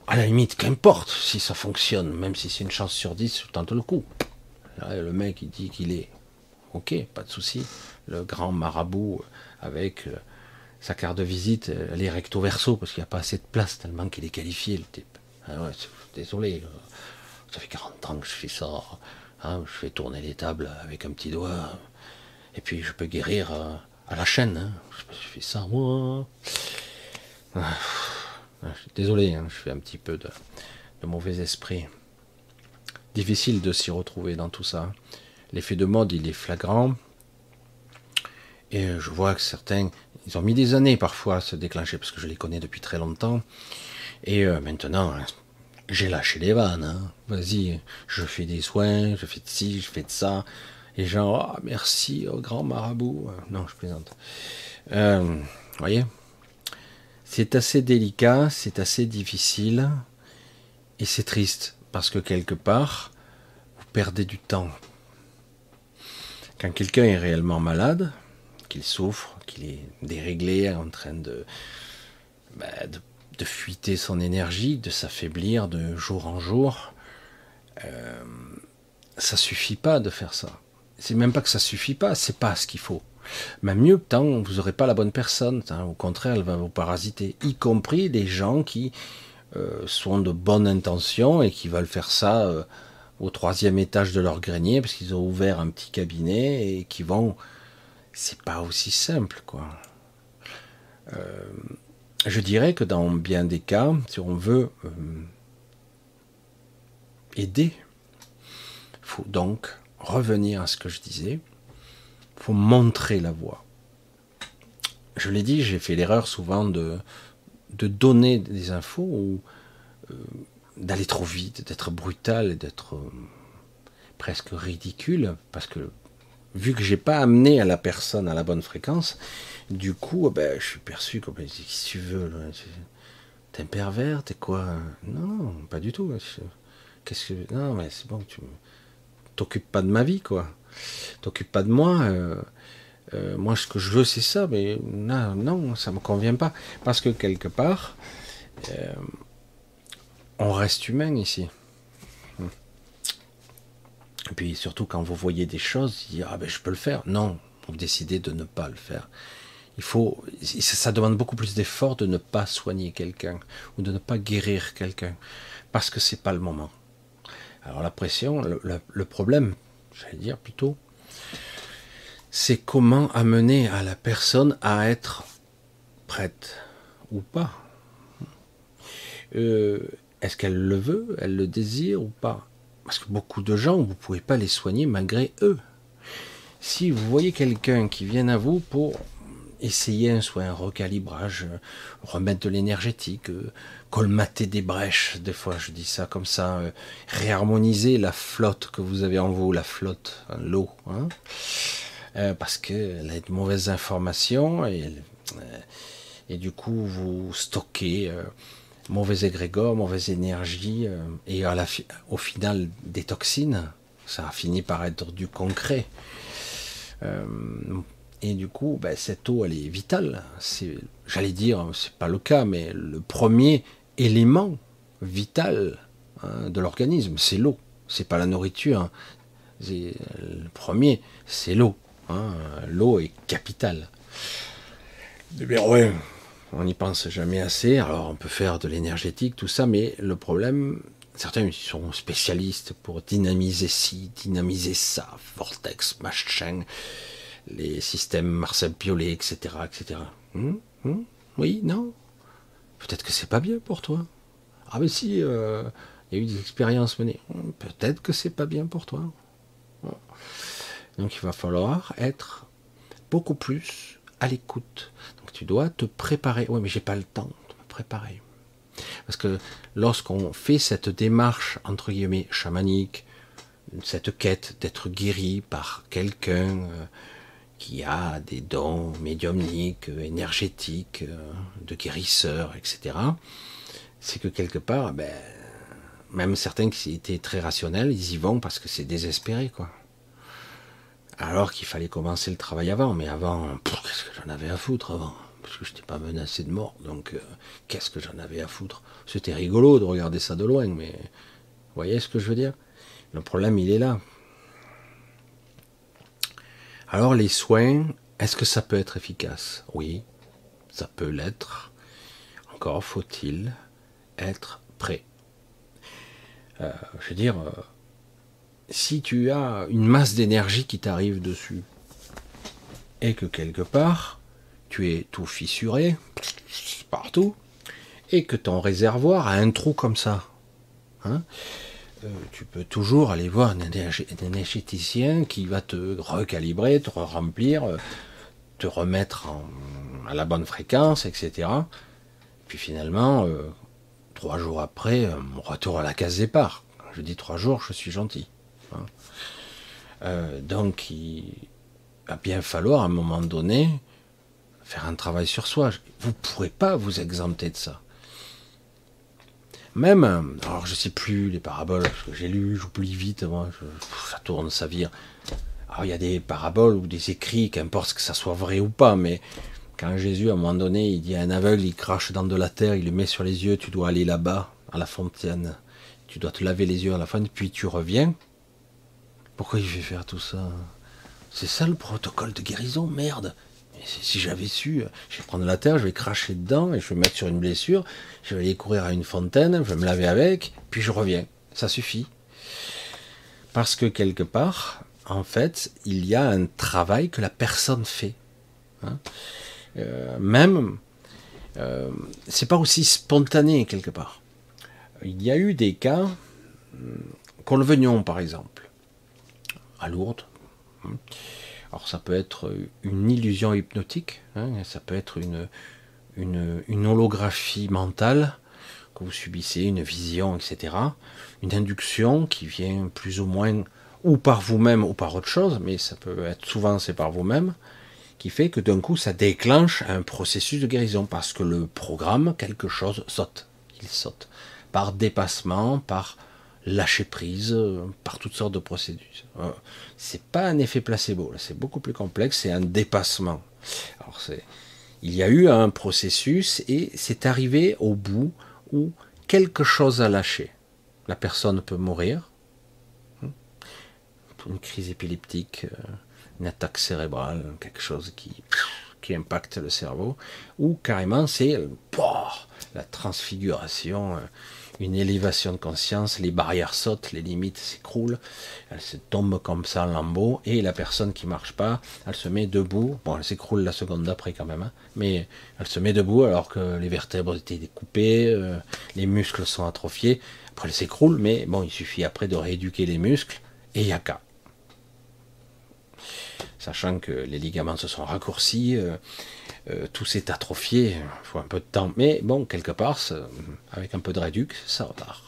à la limite, qu'importe si ça fonctionne, même si c'est une chance sur 10, je tente le coup. le mec, il dit qu'il est ok, pas de souci. Le grand marabout avec euh, sa carte de visite, elle est recto verso parce qu'il n'y a pas assez de place tellement qu'il est qualifié, le type. Ah ouais, désolé, euh, ça fait 40 ans que je fais ça. Hein, je fais tourner les tables avec un petit doigt. Et puis je peux guérir euh, à la chaîne. Hein. Je fais ça moi. Ah, Désolé, hein, je fais un petit peu de, mauvais esprit. Difficile de s'y retrouver dans tout ça. L'effet de mode, il est flagrant. Et je vois que certains, ils ont mis des années parfois à se déclencher, parce que je les connais depuis très longtemps. Et euh, maintenant, hein, j'ai lâché les vannes. Hein. Vas-y, je fais des soins, je fais de ci, je fais de ça. Et genre, oh, merci au grand marabout. Non, je plaisante. Euh, voyez? C'est assez délicat, c'est assez difficile, et c'est triste, parce que quelque part, vous perdez du temps. Quand quelqu'un est réellement malade, qu'il souffre, qu'il est déréglé, en train de, bah, fuiter son énergie, de s'affaiblir de jour en jour, euh, ça suffit pas de faire ça. C'est même pas que ça suffit pas, c'est pas ce qu'il faut. Mais mieux, tant vous n'aurez pas la bonne personne. Hein. au contraire, elle va vous parasiter. Y compris des gens qui euh, sont de bonne intention et qui veulent faire ça euh, au troisième étage de leur grenier parce qu'ils ont ouvert un petit cabinet et qui vont. C'est pas aussi simple, quoi. Euh, je dirais que dans bien des cas, si on veut aider, il faut donc revenir à ce que je disais, montrer la voie. Je l'ai dit, j'ai fait l'erreur souvent de, de donner des infos ou euh, d'aller trop vite, d'être brutal d'être euh, presque ridicule, parce que vu que j'ai pas amené à la personne à la bonne fréquence, du coup, ben, je suis perçu comme si tu veux, t'es un pervers, t'es quoi? Non, pas du tout. Qu'est-ce que non, mais c'est bon, tu t'occupes pas de ma vie, quoi t'occupe pas de moi. Euh, euh, moi, ce que je veux, c'est ça, mais non, non, ça me convient pas. Parce que quelque part, euh, on reste humain ici. Et puis surtout quand vous voyez des choses, vous dites ah ben je peux le faire. Non, vous décidez de ne pas le faire. Il faut, ça demande beaucoup plus d'efforts de ne pas soigner quelqu'un ou de ne pas guérir quelqu'un parce que c'est pas le moment. Alors la pression, le, problème, j'allais dire plutôt, c'est comment amener à la personne à être prête ou pas. Euh, est-ce qu'elle le veut, elle le désire ou pas? Parce que beaucoup de gens, vous ne pouvez pas les soigner malgré eux. Si vous voyez quelqu'un qui vient à vous pour essayer soit un recalibrage, remettre de l'énergétique, euh, colmater des brèches, des fois je dis ça comme ça, euh, réharmoniser la flotte que vous avez en vous, la flotte, hein, l'eau, hein, euh, parce qu'elle a de mauvaises informations et, et du coup vous stockez mauvais égrégore, mauvaise énergie et au final des toxines, ça a fini par être du concret. Et du coup, ben, cette eau, elle est vitale. J'allais dire, c'est pas le cas, mais le premier élément vital hein, de l'organisme, c'est l'eau. C'est pas la nourriture. Hein. le premier, c'est l'eau. Hein. L'eau est capitale. Eh bien, ouais, on n'y pense jamais assez. Alors, on peut faire de l'énergétique, tout ça, mais le problème, certains sont spécialistes pour dynamiser ci, dynamiser ça, vortex, machin les systèmes Marcel Piolet, etc. etc. Oui, non? Peut-être que c'est pas bien pour toi. Ah mais si, euh, il y a eu des expériences menées. Hum, peut-être que c'est pas bien pour toi. Donc il va falloir être beaucoup plus à l'écoute. Donc tu dois te préparer. Oui, mais j'ai pas le temps de me préparer. Parce que lorsqu'on fait cette démarche, entre guillemets, chamanique, cette quête d'être guéri par quelqu'un, euh, qui a des dons médiumniques, énergétiques, euh, de guérisseurs, etc., c'est que quelque part, ben, même certains qui étaient très rationnels, ils y vont parce que c'est désespéré, quoi. Alors qu'il fallait commencer le travail avant, mais avant, qu'est-ce que j'en avais à foutre avant? Parce que je n'étais pas menacé de mort, donc euh, qu'est-ce que j'en avais à foutre? C'était rigolo de regarder ça de loin, mais vous voyez ce que je veux dire? Le problème, il est là. Alors les soins, est-ce que ça peut être efficace? Oui, ça peut l'être. Encore faut-il être prêt. Euh, je veux dire, euh, si tu as une masse d'énergie qui t'arrive dessus, et que quelque part, tu es tout fissuré, partout, et que ton réservoir a un trou comme ça, hein, tu peux toujours aller voir un, énergéticien qui va te recalibrer, te remplir, euh, te remettre à la bonne fréquence, etc. Puis finalement, euh, trois jours après, mon retour à la case départ. Je dis trois jours, je suis gentil. Hein. donc, il va bien falloir à un moment donné faire un travail sur soi. Vous ne pourrez pas vous exempter de ça. Même, alors je sais plus les paraboles, parce que j'ai lu, j'oublie vite, moi, ça tourne, ça vire. Alors il y a des paraboles ou des écrits, qu'importe que ça soit vrai ou pas, mais quand Jésus, à un moment donné, il dit à un aveugle, il crache dans de la terre, il le met sur les yeux, tu dois aller là-bas, à la fontaine, tu dois te laver les yeux à la fontaine, puis tu reviens. Pourquoi il fait faire tout ça? C'est ça le protocole de guérison, merde si j'avais su, je vais prendre la terre, je vais cracher dedans et je vais mettre sur une blessure, je vais aller courir à une fontaine, je vais me laver avec, puis je reviens. Ça suffit. Parce que quelque part, en fait, il y a un travail que la personne fait. Hein. Euh, même, euh, c'est pas aussi spontané quelque part. Il y a eu des cas, qu'on le venions par exemple, à Lourdes. Hein, alors ça peut être une illusion hypnotique, hein, ça peut être une, une, holographie mentale que vous subissez, une vision, etc. Une induction qui vient plus ou moins ou par vous-même ou par autre chose, mais ça peut être souvent c'est par vous-même, qui fait que d'un coup ça déclenche un processus de guérison parce que le programme, quelque chose saute, il saute par dépassement, par lâcher prise euh, par toutes sortes de procédures. Euh, c'est pas un effet placebo, c'est beaucoup plus complexe, c'est un dépassement. Alors il y a eu un processus et c'est arrivé au bout où quelque chose a lâché. La personne peut mourir, hein, une crise épileptique, euh, une attaque cérébrale, quelque chose qui, qui impacte le cerveau, ou carrément c'est la transfiguration, une élévation de conscience, les barrières sautent, les limites s'écroulent, elle se tombe comme ça en lambeaux, et la personne qui marche pas, elle se met debout, bon elle s'écroule la seconde d'après quand même, hein, mais elle se met debout alors que les vertèbres étaient découpées, euh, les muscles sont atrophiés, après elle s'écroule, mais bon il suffit après de rééduquer les muscles, et il y a qu'à. Sachant que les ligaments se sont raccourcis, euh, euh, tout s'est atrophié, il faut un peu de temps, mais bon, quelque part, avec un peu de réduc, ça repart.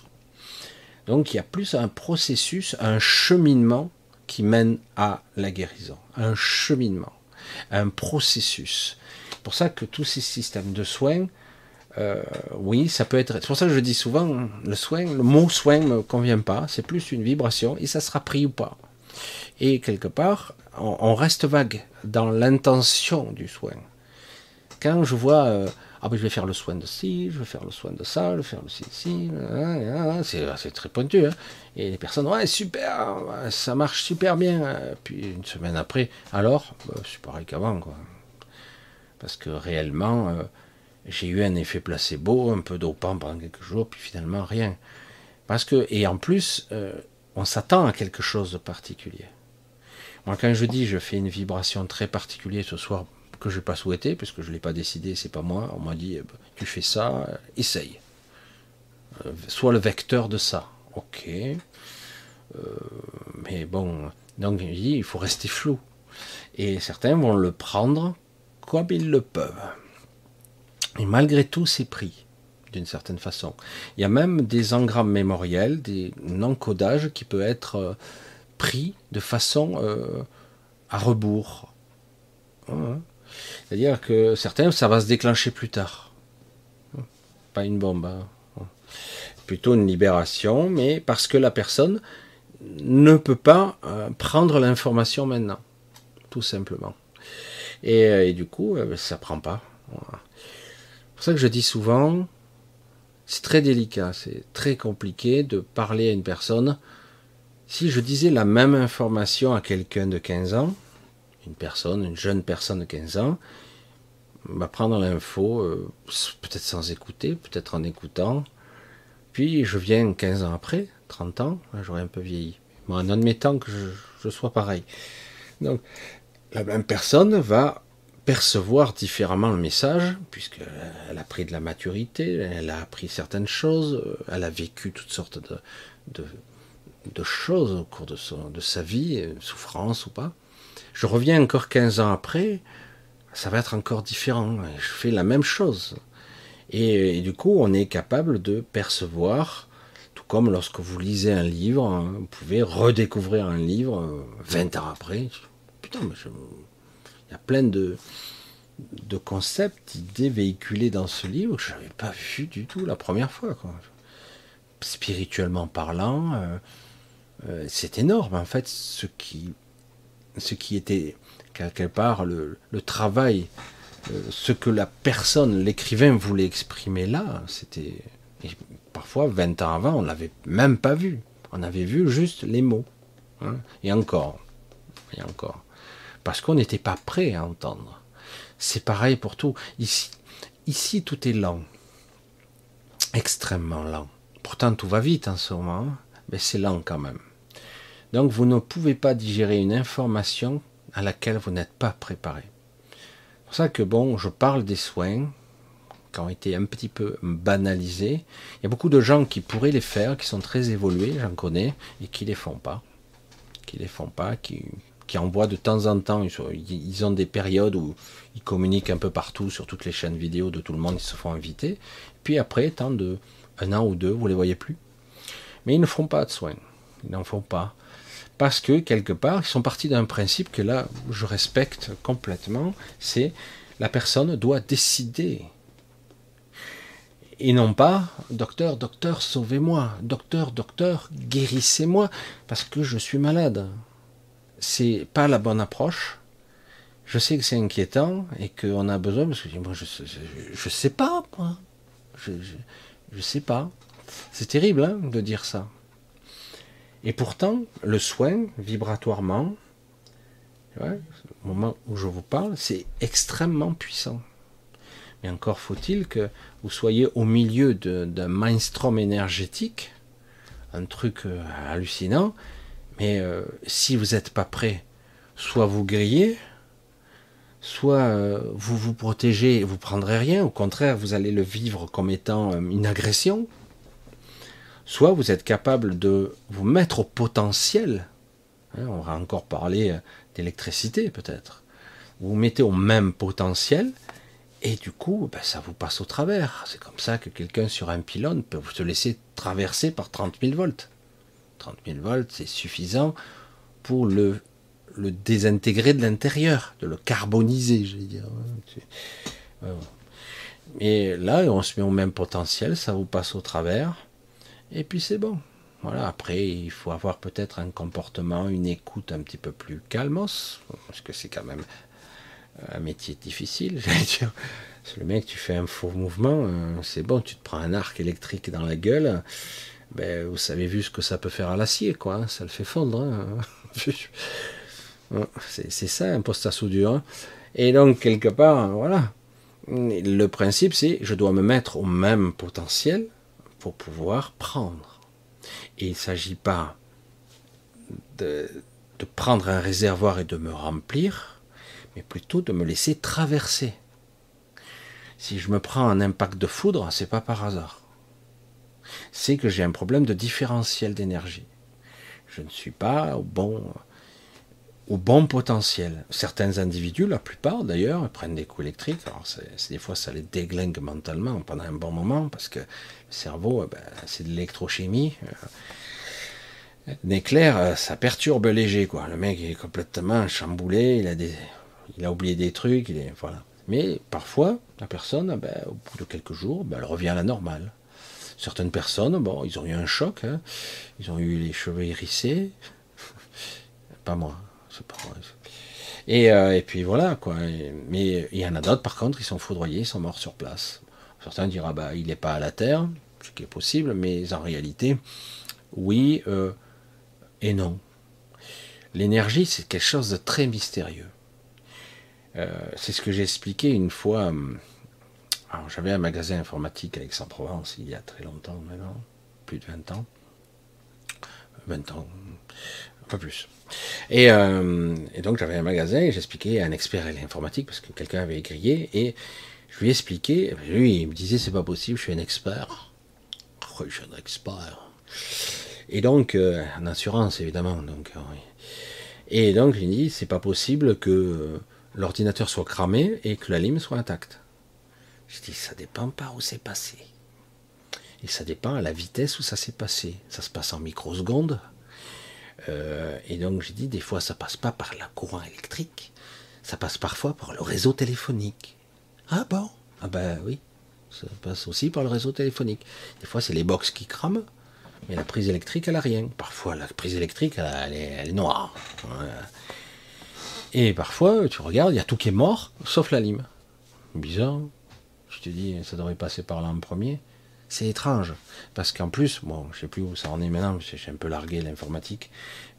Donc il y a plus un processus, un cheminement qui mène à la guérison, un cheminement, un processus. C'est pour ça que tous ces systèmes de soins, euh, oui, ça peut être. C'est pour ça que je dis souvent, le soin, le mot soin ne me convient pas. C'est plus une vibration et ça sera pris ou pas. Et quelque part, on, reste vague dans l'intention du soin. Quand je vois, euh, ah ben je vais faire le soin de ci, je vais faire le soin de ça, je vais faire le ci, ci, c'est très pointu. Hein. Et les personnes, ouais, super, ça marche super bien. Puis une semaine après, alors, bah, c'est pareil qu'avant, quoi. Parce que réellement, euh, j'ai eu un effet placebo, un peu dopant pendant quelques jours, puis finalement rien. Parce que, et en plus, euh, on s'attend à quelque chose de particulier. Moi, quand je dis je fais une vibration très particulière ce soir que je n'ai pas souhaité, puisque je ne l'ai pas décidé, c'est pas moi, on m'a dit eh ben, tu fais ça, euh, essaye. Euh, sois le vecteur de ça. Ok. Euh, mais bon, donc il faut rester flou. Et certains vont le prendre comme ils le peuvent. Et malgré tout, c'est pris d'une certaine façon. Il y a même des engrammes mémoriels, des encodages qui peuvent être pris de façon à rebours. Hein. C'est-à-dire que certains, ça va se déclencher plus tard. Pas une bombe. Hein. Plutôt une libération, mais parce que la personne ne peut pas euh, prendre l'information maintenant. Tout simplement. Et, euh, du coup, ça prend pas. C'est pour ça que je dis souvent, c'est très délicat, c'est très compliqué de parler à une personne si je disais la même information à quelqu'un de 15 ans, une personne, une jeune personne de 15 ans, va prendre l'info, euh, peut-être sans écouter, peut-être en écoutant, puis je viens 15 ans après, 30 ans, j'aurais un peu vieilli. Moi, en admettant que je, sois pareil. Donc, la même personne va percevoir différemment le message, puisqu'elle a pris de la maturité, elle a appris certaines choses, elle a vécu toutes sortes de, choses au cours de, de sa vie, euh, souffrance ou pas. Je reviens encore 15 ans après, ça va être encore différent. Je fais la même chose. Et, du coup, on est capable de percevoir, tout comme lorsque vous lisez un livre, hein, vous pouvez redécouvrir un livre 20 euh, ans après. Putain, mais il y a plein de, concepts, d'idées véhiculées dans ce livre que je n'avais pas vu du tout la première fois. Spirituellement parlant, euh, euh, c'est énorme en fait ce qui, ce qui était quelque part le, travail, euh, ce que la personne, l'écrivain voulait exprimer là, c'était parfois 20 ans avant, on l'avait même pas vu. On avait vu juste les mots. Hein. et encore, et encore. Parce qu'on n'était pas prêt à entendre. C'est pareil pour tout. Ici, ici, tout est lent. Extrêmement lent. Pourtant, tout va vite en ce moment. Hein. mais c'est lent quand même. Donc vous ne pouvez pas digérer une information à laquelle vous n'êtes pas préparé. C'est pour ça que bon, je parle des soins qui ont été un petit peu banalisés. Il y a beaucoup de gens qui pourraient les faire, qui sont très évolués, j'en connais, et qui les font pas. Qui les font pas, qui, qui envoient de temps en temps, ils ont des périodes où ils communiquent un peu partout sur toutes les chaînes vidéo de tout le monde, ils se font inviter. Puis après, tant de un an ou deux, vous les voyez plus. Mais ils ne font pas de soins. Ils n'en font pas parce que quelque part, ils sont partis d'un principe que là, je respecte complètement, c'est la personne doit décider. Et non pas, docteur, docteur, sauvez-moi, docteur, docteur, guérissez-moi, parce que je suis malade. C'est pas la bonne approche. Je sais que c'est inquiétant et qu'on a besoin, parce que je, je, sais pas, moi. Je, je, sais pas. C'est terrible hein, de dire ça. Et pourtant, le soin, vibratoirement, au moment où je vous parle, c'est extrêmement puissant. Mais encore faut-il que vous soyez au milieu d'un mainstream énergétique, un truc euh, hallucinant, mais euh, si vous n'êtes pas prêt, soit vous grillez, soit euh, vous vous protégez et vous prendrez rien, au contraire, vous allez le vivre comme étant une agression, soit vous êtes capable de vous mettre au potentiel, hein, on va encore parler d'électricité peut-être, vous vous mettez au même potentiel, et du coup, ben, ça vous passe au travers. C'est comme ça que quelqu'un sur un pylône peut se laisser traverser par 30 000 volts. 30 000 volts, c'est suffisant pour le, désintégrer de l'intérieur, de le carboniser, je vais dire. Et là, on se met au même potentiel, ça vous passe au travers, et puis c'est bon. Voilà, après, il faut avoir peut-être un comportement, une écoute un petit peu plus calmos, parce que c'est quand même un métier difficile, j'allais le mec, tu fais un faux mouvement, euh, c'est bon, tu te prends un arc électrique dans la gueule, ben, vous savez vu ce que ça peut faire à l'acier, quoi, hein, ça le fait fondre. Hein. c'est ça, un poste à soudure. Hein. Et donc, quelque part, voilà. Le principe, c'est je dois me mettre au même potentiel pouvoir prendre. Et il ne s'agit pas de, de prendre un réservoir et de me remplir, mais plutôt de me laisser traverser. Si je me prends un impact de foudre, c'est pas par hasard. C'est que j'ai un problème de différentiel d'énergie. Je ne suis pas au bon, au bon potentiel. Certains individus, la plupart d'ailleurs, prennent des coups électriques. Alors des fois, ça les déglingue mentalement pendant un bon moment parce que le cerveau, eh ben, c'est de l'électrochimie. L'éclair, euh, ça perturbe léger, quoi. Le mec est complètement chamboulé, il a oublié des trucs, il est, voilà. Mais parfois, la personne, ben, au bout de quelques jours, ben, elle revient à la normale. Certaines personnes, bon, ils ont eu un choc, hein. ils ont eu les cheveux hérissés. pas moi, Et, euh, et, puis voilà, quoi. mais il y en a d'autres, par contre, ils sont foudroyés, ils sont morts sur place. Certains diront, bah, il n'est pas à la terre, ce qui est possible, mais en réalité, oui euh, et non. L'énergie, c'est quelque chose de très mystérieux. Euh, c'est ce que j'ai expliqué une fois. J'avais un magasin informatique à Aix-en-Provence il y a très longtemps maintenant, plus de 20 ans. 20 ans, pas plus. Et, euh, donc j'avais un magasin et j'expliquais à un expert à l'informatique parce que quelqu'un avait grillé et je lui ai expliqué. Lui, il me disait c'est pas possible, je suis un expert. Oh, je suis un expert. Et donc, en assurance évidemment. Donc, Et donc, il dit c'est pas possible que l'ordinateur soit cramé et que la lime soit intacte. Je dis, ça dépend pas où c'est passé. Et ça dépend à la vitesse où ça s'est passé. Ça se passe en microsecondes. Euh, et donc j'ai dit, des fois ça passe pas par la courant électrique, ça passe parfois par le réseau téléphonique. Ah bon? Ah ben oui, ça passe aussi par le réseau téléphonique. Des fois c'est les box qui crament, mais la prise électrique elle a rien. Parfois la prise électrique elle, est, noire. Et parfois, tu regardes, il y a tout qui est mort, sauf la lime. Bizarre. Je te dis, ça devrait passer par là en premier. C'est étrange. Parce qu'en plus, bon, je sais plus où ça en est maintenant, j'ai un peu largué l'informatique,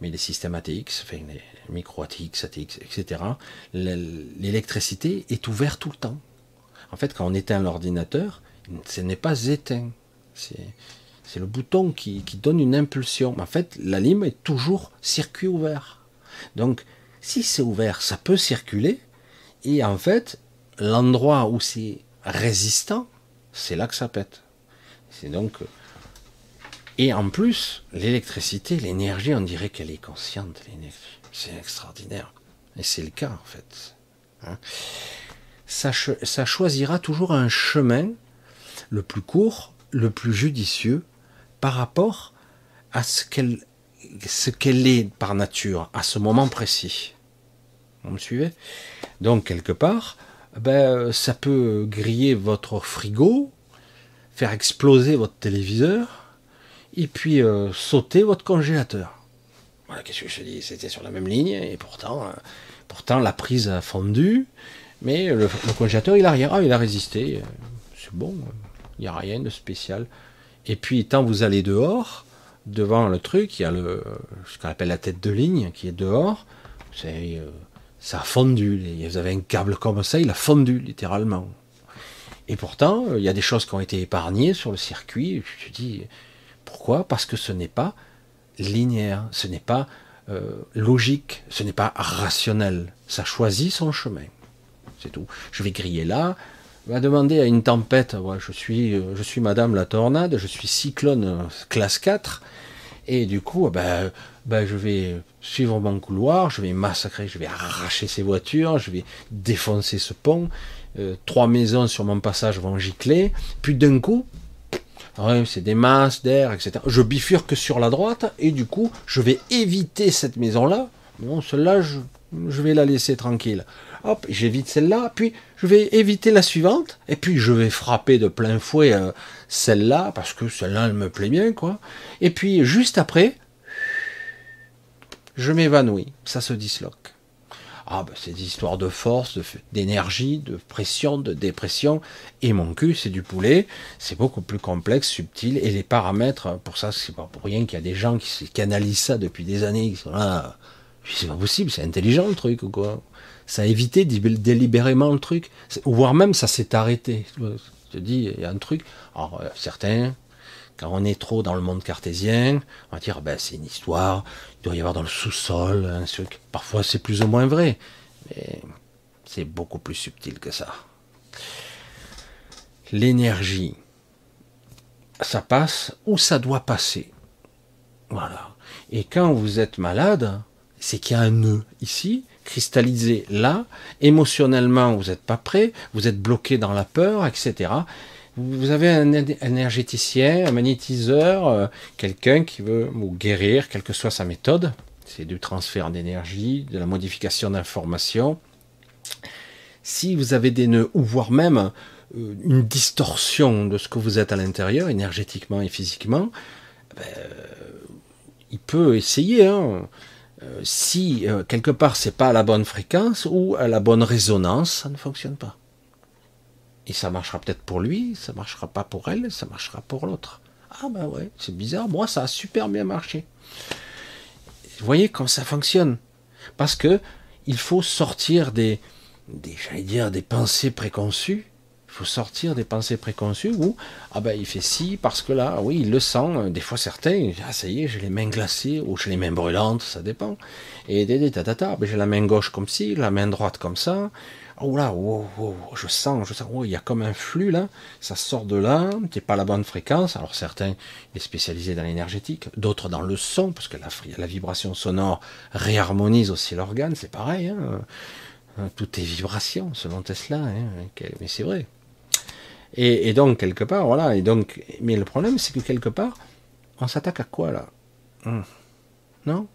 mais les systèmes ATX, enfin, les micro ATX, ATX, etc., l'électricité est ouverte tout le temps. En fait, quand on éteint l'ordinateur, ce n'est pas éteint. C'est le bouton qui, qui donne une impulsion. En fait, la lime est toujours circuit ouvert. Donc, si c'est ouvert, ça peut circuler. Et en fait, l'endroit où c'est résistant, c'est là que ça pète. C'est donc. Et en plus, l'électricité, l'énergie, on dirait qu'elle est consciente, l'énergie. C'est extraordinaire. Et c'est le cas, en fait. Hein. ça, choisira toujours un chemin le plus court, le plus judicieux, par rapport à ce qu'elle ce qu'elle est par nature, à ce moment précis. Vous me suivez? Donc, quelque part, ben, ça peut griller votre frigo, faire exploser votre téléviseur, et puis euh, sauter votre congélateur. Voilà, qu'est-ce que je dis C'était sur la même ligne, et pourtant, euh, pourtant la prise a fondu, mais le, congélateur, il a. Ah, il a résisté. C'est bon, il n'y a rien de spécial. Et puis, tant vous allez dehors, devant le truc, il y a le, ce qu'on appelle la tête de ligne qui est dehors. Euh, ça a fondu. Vous avez un câble comme ça, il a fondu littéralement. Et pourtant, il y a des choses qui ont été épargnées sur le circuit. Je te dis, pourquoi? Parce que ce n'est pas linéaire, ce n'est pas euh, logique, ce n'est pas rationnel. Ça choisit son chemin. C'est tout. Je vais griller là. Va demander à une tempête. je suis, euh, je suis Madame la tornade. Je suis cyclone euh, classe 4. Et du coup, ben, ben, je vais suivre mon couloir. Je vais massacrer. Je vais arracher ces voitures. Je vais défoncer ce pont. Trois maisons sur mon passage vont gicler. Puis d'un coup, c'est des masses d'air, etc. Je bifurque sur la droite et du coup, je vais éviter cette maison-là. Bon, celle-là, je, vais la laisser tranquille. Hop, j'évite celle-là, puis je vais éviter la suivante, et puis je vais frapper de plein fouet euh, celle-là, parce que celle-là, elle me plaît bien, quoi. Et puis, juste après, je m'évanouis, ça se disloque. Ah, ben, c'est des histoires de force, d'énergie, de, pression, de dépression. Et mon cul, c'est du poulet. C'est beaucoup plus complexe, subtil. Et les paramètres, pour ça, c'est pas pour rien qu'il y a des gens qui, canalisent ça depuis des années. Qui sont là. C'est pas possible, c'est intelligent le truc ou quoi? Ça a évité délibérément le truc. Voire même ça s'est arrêté. Je te dis, il y a un truc. Alors, euh, certains, quand on est trop dans le monde cartésien, on va dire, ben, c'est une histoire, il doit y avoir dans le sous-sol truc. Parfois, c'est plus ou moins vrai, mais c'est beaucoup plus subtil que ça. L'énergie, ça passe où ça doit passer. Voilà. Et quand vous êtes malade, c'est qu'il y a un nœud ici, cristallisé là, émotionnellement, vous n'êtes pas prêt, vous êtes bloqué dans la peur, etc. Vous avez un énergéticien, un magnétiseur, euh, quelqu'un qui veut vous guérir, quelle que soit sa méthode. C'est du transfert d'énergie, de la modification d'informations. Si vous avez des nœuds, ou voire même euh, une distorsion de ce que vous êtes à l'intérieur, énergétiquement et physiquement, ben, il peut essayer. Hein. Euh, si quelque part c'est pas à la bonne fréquence ou à la bonne résonance, ça ne fonctionne pas. Et ça marchera peut-être pour lui, ça marchera pas pour elle, ça marchera pour l'autre. Ah ben ouais, c'est bizarre, moi ça a super bien marché. Vous voyez comment ça fonctionne? Parce que il faut sortir des, des j'allais dire, des pensées préconçues. Il faut sortir des pensées préconçues où, ah ben il fait ci parce que là, oui, il le sent. Des fois certains, ah ça y est, j'ai les mains glacées ou j'ai les mains brûlantes, ça dépend. Et des tatata, ben, j'ai la main gauche comme ci, la main droite comme ça oh là, oh, oh, je sens, je sens, oh, il y a comme un flux là, ça sort de là, c'est pas la bonne fréquence. Alors certains est spécialisés dans l'énergétique, d'autres dans le son, parce que la, vibration sonore réharmonise aussi l'organe, c'est pareil. Hein. Hein, tout est vibration, selon Tesla, hein, mais c'est vrai. Et, donc quelque part, voilà. Et donc, mais le problème, c'est que quelque part, on s'attaque à quoi là? Hum. Non,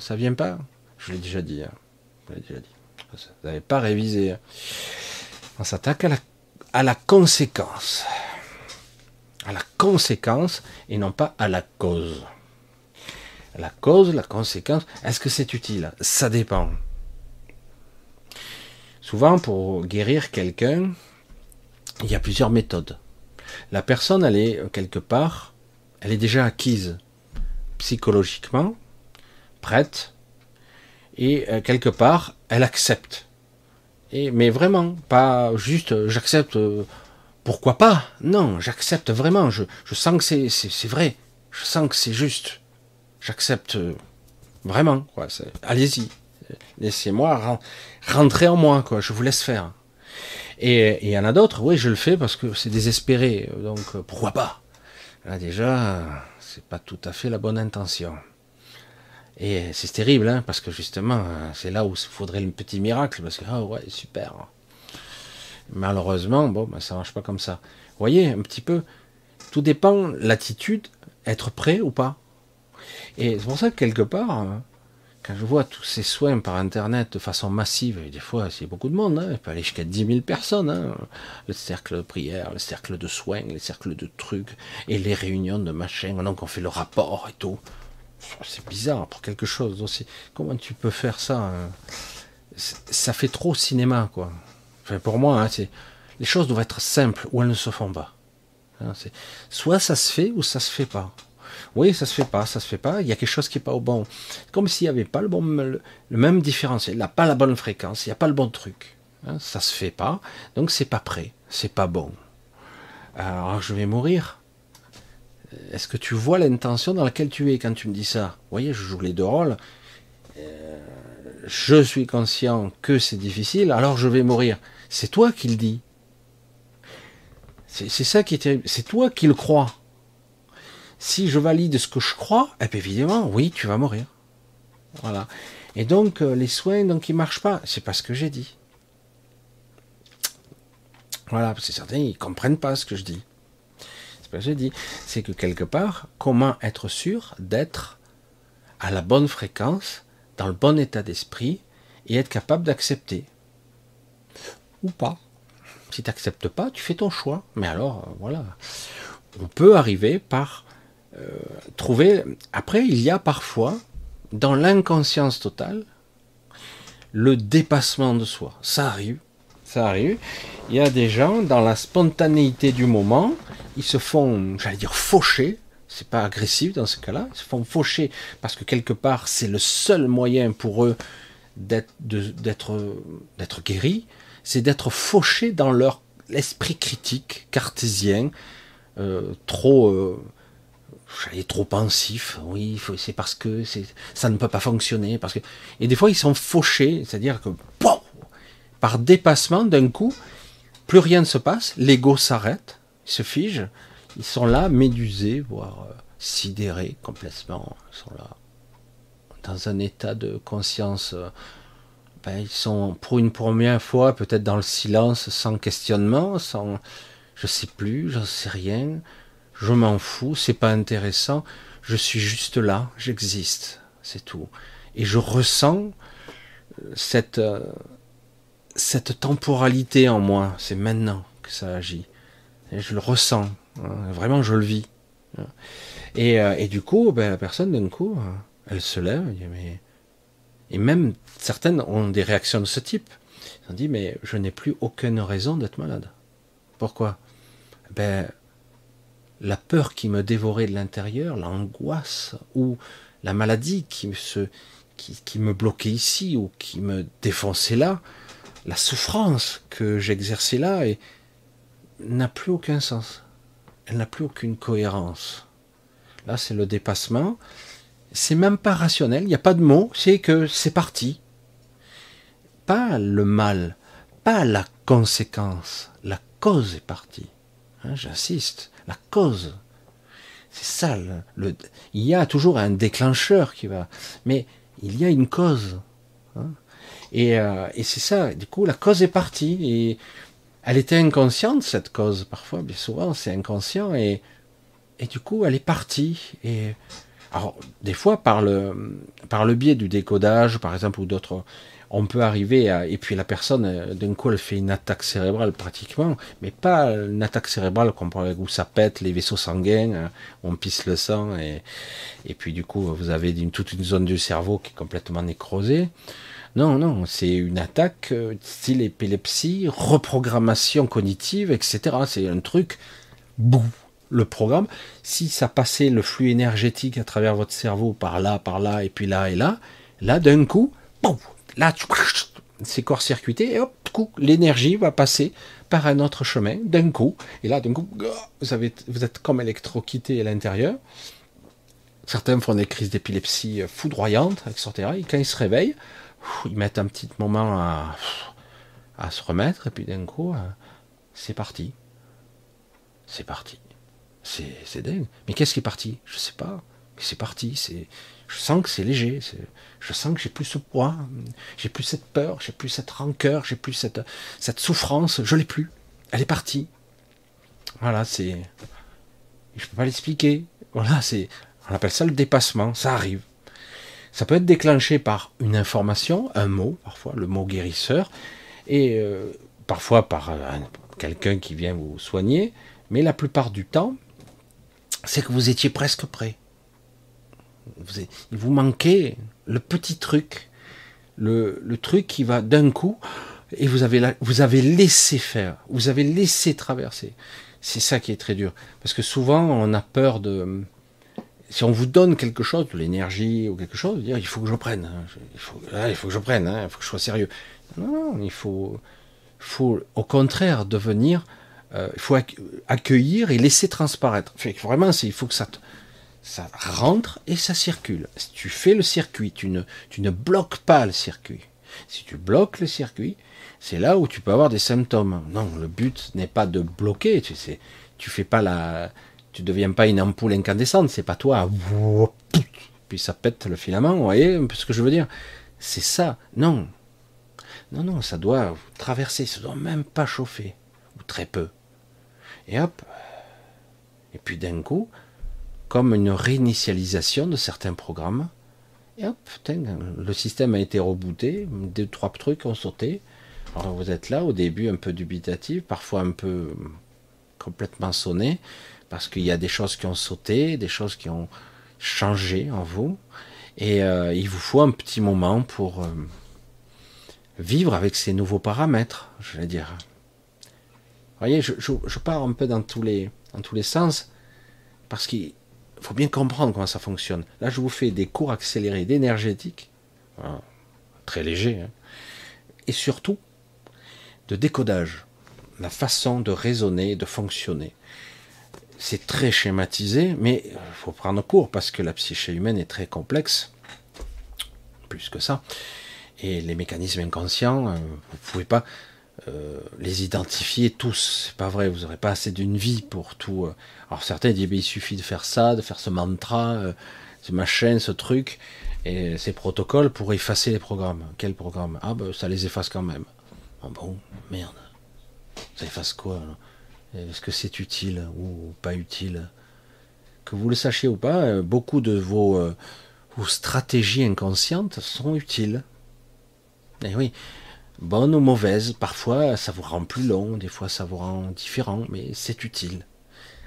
ça vient pas? Je l'ai déjà dit. Je l'ai déjà dit. Vous n'avez pas révisé. On s'attaque à la, à la conséquence. À la conséquence et non pas à la cause. La cause, la conséquence, est-ce que c'est utile? Ça dépend. Souvent, pour guérir quelqu'un, il y a plusieurs méthodes. La personne, elle est quelque part, elle est déjà acquise psychologiquement, prête, et euh, quelque part, elle accepte. Mais vraiment, pas juste euh, j'accepte, euh, pourquoi pas? Non, j'accepte vraiment, je, sens que c'est vrai, je sens que c'est juste, j'accepte vraiment, quoi. Allez-y, laissez-moi rentrer en moi, quoi, je vous laisse faire. Et il y en a d'autres, oui, je le fais parce que c'est désespéré, donc pourquoi pas? Là déjà, c'est pas tout à fait la bonne intention. Et c'est terrible, hein, parce que justement, c'est là où il faudrait le petit miracle, parce que, ah ouais, super. Malheureusement, bon, ben, ça marche pas comme ça. Vous voyez, un petit peu, tout dépend l'attitude, être prêt ou pas. Et c'est pour ça que quelque part, hein, quand je vois tous ces soins par Internet de façon massive, et des fois c'est beaucoup de monde, hein, il peut aller jusqu'à 10 000 personnes, hein, le cercle de prière, le cercle de soins, les cercles de trucs, et les réunions de machin, donc on fait le rapport et tout. C'est bizarre pour quelque chose aussi. Comment tu peux faire ça hein? Ça fait trop cinéma, quoi. Enfin, pour moi, hein, les choses doivent être simples ou elles ne se font pas. Hein, soit ça se fait ou ça se fait pas. Oui, ça se fait pas, ça se fait pas. Il y a quelque chose qui est pas au bon. Comme s'il n'y avait pas le bon, le, même différentiel. Il n'a pas la bonne fréquence. Il n'y a pas le bon truc. Hein, ça se fait pas. Donc c'est pas prêt. C'est pas bon. Alors je vais mourir. Est-ce que tu vois l'intention dans laquelle tu es quand tu me dis ça? Vous voyez, je joue les deux rôles. Euh, je suis conscient que c'est difficile, alors je vais mourir. C'est toi qui le dis. C'est ça qui est terrible. C'est toi qui le crois. Si je valide ce que je crois, eh évidemment, oui, tu vas mourir. Voilà. Et donc, euh, les soins, donc, ils marchent pas. C'est pas ce que j'ai dit. Voilà, c'est certain, ils comprennent pas ce que je dis. C'est que j'ai dit. C'est que quelque part, comment être sûr d'être à la bonne fréquence, dans le bon état d'esprit, et être capable d'accepter. Ou pas. Si tu n'acceptes pas, tu fais ton choix. Mais alors, euh, voilà. On peut arriver par euh, trouver. Après, il y a parfois, dans l'inconscience totale, le dépassement de soi. Ça arrive. Ça arrive. Il y a des gens, dans la spontanéité du moment, ils se font, j'allais dire, faucher. C'est pas agressif dans ce cas-là. Ils se font faucher parce que quelque part, c'est le seul moyen pour eux d'être, guéris. C'est d'être fauchés dans leur esprit critique cartésien, euh, trop, euh, trop pensif. Oui, c'est parce que ça ne peut pas fonctionner. Parce que et des fois ils sont fauchés, c'est-à-dire que par dépassement d'un coup, plus rien ne se passe, l'ego s'arrête, il se fige, ils sont là médusés, voire euh, sidérés complètement. Ils sont là dans un état de conscience. Euh, ben, ils sont pour une première fois peut-être dans le silence, sans questionnement, sans je sais plus, j'en sais rien, je m'en fous, c'est pas intéressant, je suis juste là, j'existe, c'est tout. Et je ressens euh, cette cette temporalité en moi, c'est maintenant que ça agit. Et je le ressens, hein, vraiment je le vis. Et, euh, du coup, ben, la personne d'un coup, euh, elle se lève, mais... et même certaines ont des réactions de ce type. Ils ont dit, mais je n'ai plus aucune raison d'être malade. Pourquoi? Ben, la peur qui me dévorait de l'intérieur, l'angoisse ou la maladie qui, qui me bloquait ici ou qui me défonçait là, la souffrance que j'exerçais là n'a plus aucun sens. Elle n'a plus aucune cohérence. Là, c'est le dépassement. C'est même pas rationnel. Il n'y a pas de mot. C'est que c'est parti. Pas le mal, pas la conséquence. La cause est partie. Hein, j'insiste. La cause. C'est ça. Il y a toujours un déclencheur qui va. Mais il y a une cause. Euh, et, c'est ça, du coup, la cause est partie. Elle était inconsciente, cette cause, parfois, bien souvent, c'est inconscient. Et, du coup, elle est partie. Alors, des fois, par le, par le biais du décodage, par exemple, ou d'autres, on peut arriver à. Et puis la personne, euh, d'un coup, elle fait une attaque cérébrale pratiquement, mais pas une attaque cérébrale comme où ça pète les vaisseaux sanguins, hein, on pisse le sang, et, et puis du coup, vous avez toute une zone du cerveau qui est complètement nécrosée. Non, non, c'est une attaque euh, style épilepsie, reprogrammation cognitive, etc. C'est un truc, boum, le programme. Si ça passait le flux énergétique à travers votre cerveau par là, par là, et puis là et là, là d'un coup, boum, là, c'est court-circuité, et hop, coup, l'énergie va passer par un autre chemin, d'un coup, et là, d'un coup, vous, vous êtes comme électroquité à l'intérieur. Certains font des crises d'épilepsie foudroyantes, etc. Et quand ils se réveillent, ils mettent un petit moment à, se remettre, et puis d'un coup, euh, c'est parti. C'est parti. C'est dingue. Mais qu'est-ce qui est parti? Je sais pas. C'est parti. Je sens que c'est léger. Je sens que j'ai plus ce poids. J'ai plus cette peur. J'ai plus cette rancœur. J'ai plus cette, souffrance. Je l'ai plus. Elle est partie. Voilà, c'est. Je peux pas l'expliquer. Voilà, c'est. On appelle ça le dépassement. Ça arrive. Ça peut être déclenché par une information, un mot, parfois le mot guérisseur, et euh, parfois par euh, quelqu'un qui vient vous soigner, mais la plupart du temps, c'est que vous étiez presque prêt. Vous, il vous manquait le petit truc, le, truc qui va d'un coup, et vous avez, vous avez laissé faire, vous avez laissé traverser. C'est ça qui est très dur. Parce que souvent, on a peur de, si on vous donne quelque chose, de l'énergie ou quelque chose, dire il faut que je prenne, hein. il faut, que je prenne, hein. il faut que je sois sérieux. Non, il faut, faut au contraire devenir, euh, il faut accueillir et laisser transparaître. vraiment, il faut que ça, ça rentre et ça circule. Si tu fais le circuit, tu ne, tu ne bloques pas le circuit. Si tu bloques le circuit, c'est là où tu peux avoir des symptômes. Non, le but n'est pas de bloquer. Tu sais, tu fais pas la, tu deviens pas une ampoule incandescente. C'est pas toi. Puis ça pète le filament. Vous voyez ce que je veux dire? C'est ça. Non, non, non, ça doit traverser. Ça doit même pas chauffer ou très peu. Et hop. Et puis d'un coup, comme une réinitialisation de certains programmes, hop, le système a été rebooté, deux, trois trucs ont sauté, alors vous êtes là au début un peu dubitatif, parfois un peu complètement sonné, parce qu'il y a des choses qui ont sauté, des choses qui ont changé en vous, et euh, il vous faut un petit moment pour euh, vivre avec ces nouveaux paramètres, je vais dire. Vous voyez, je, pars un peu dans tous les, dans tous les sens, parce qu'il faut bien comprendre comment ça fonctionne. Là, je vous fais des cours accélérés d'énergétique, très léger, hein, et surtout de décodage, la façon de raisonner, de fonctionner. C'est très schématisé, mais il faut prendre cours parce que la psyché humaine est très complexe, plus que ça. Et les mécanismes inconscients, euh, vous ne pouvez pas euh, les identifier tous. C'est pas vrai, vous n'aurez pas assez d'une vie pour tout. Euh. Alors certains disent, il suffit de faire ça, de faire ce mantra, ce machin, ce truc, et ces protocoles pour effacer les programmes. Quel programme Ah ben ça les efface quand même. Ah bon, merde. Ça efface quoi Est-ce que c'est utile ou pas utile? Que vous le sachiez ou pas, euh, beaucoup de vos, euh, vos stratégies inconscientes sont utiles. Et eh oui, bonnes ou mauvaises, parfois ça vous rend plus long, des fois ça vous rend différent, mais c'est utile.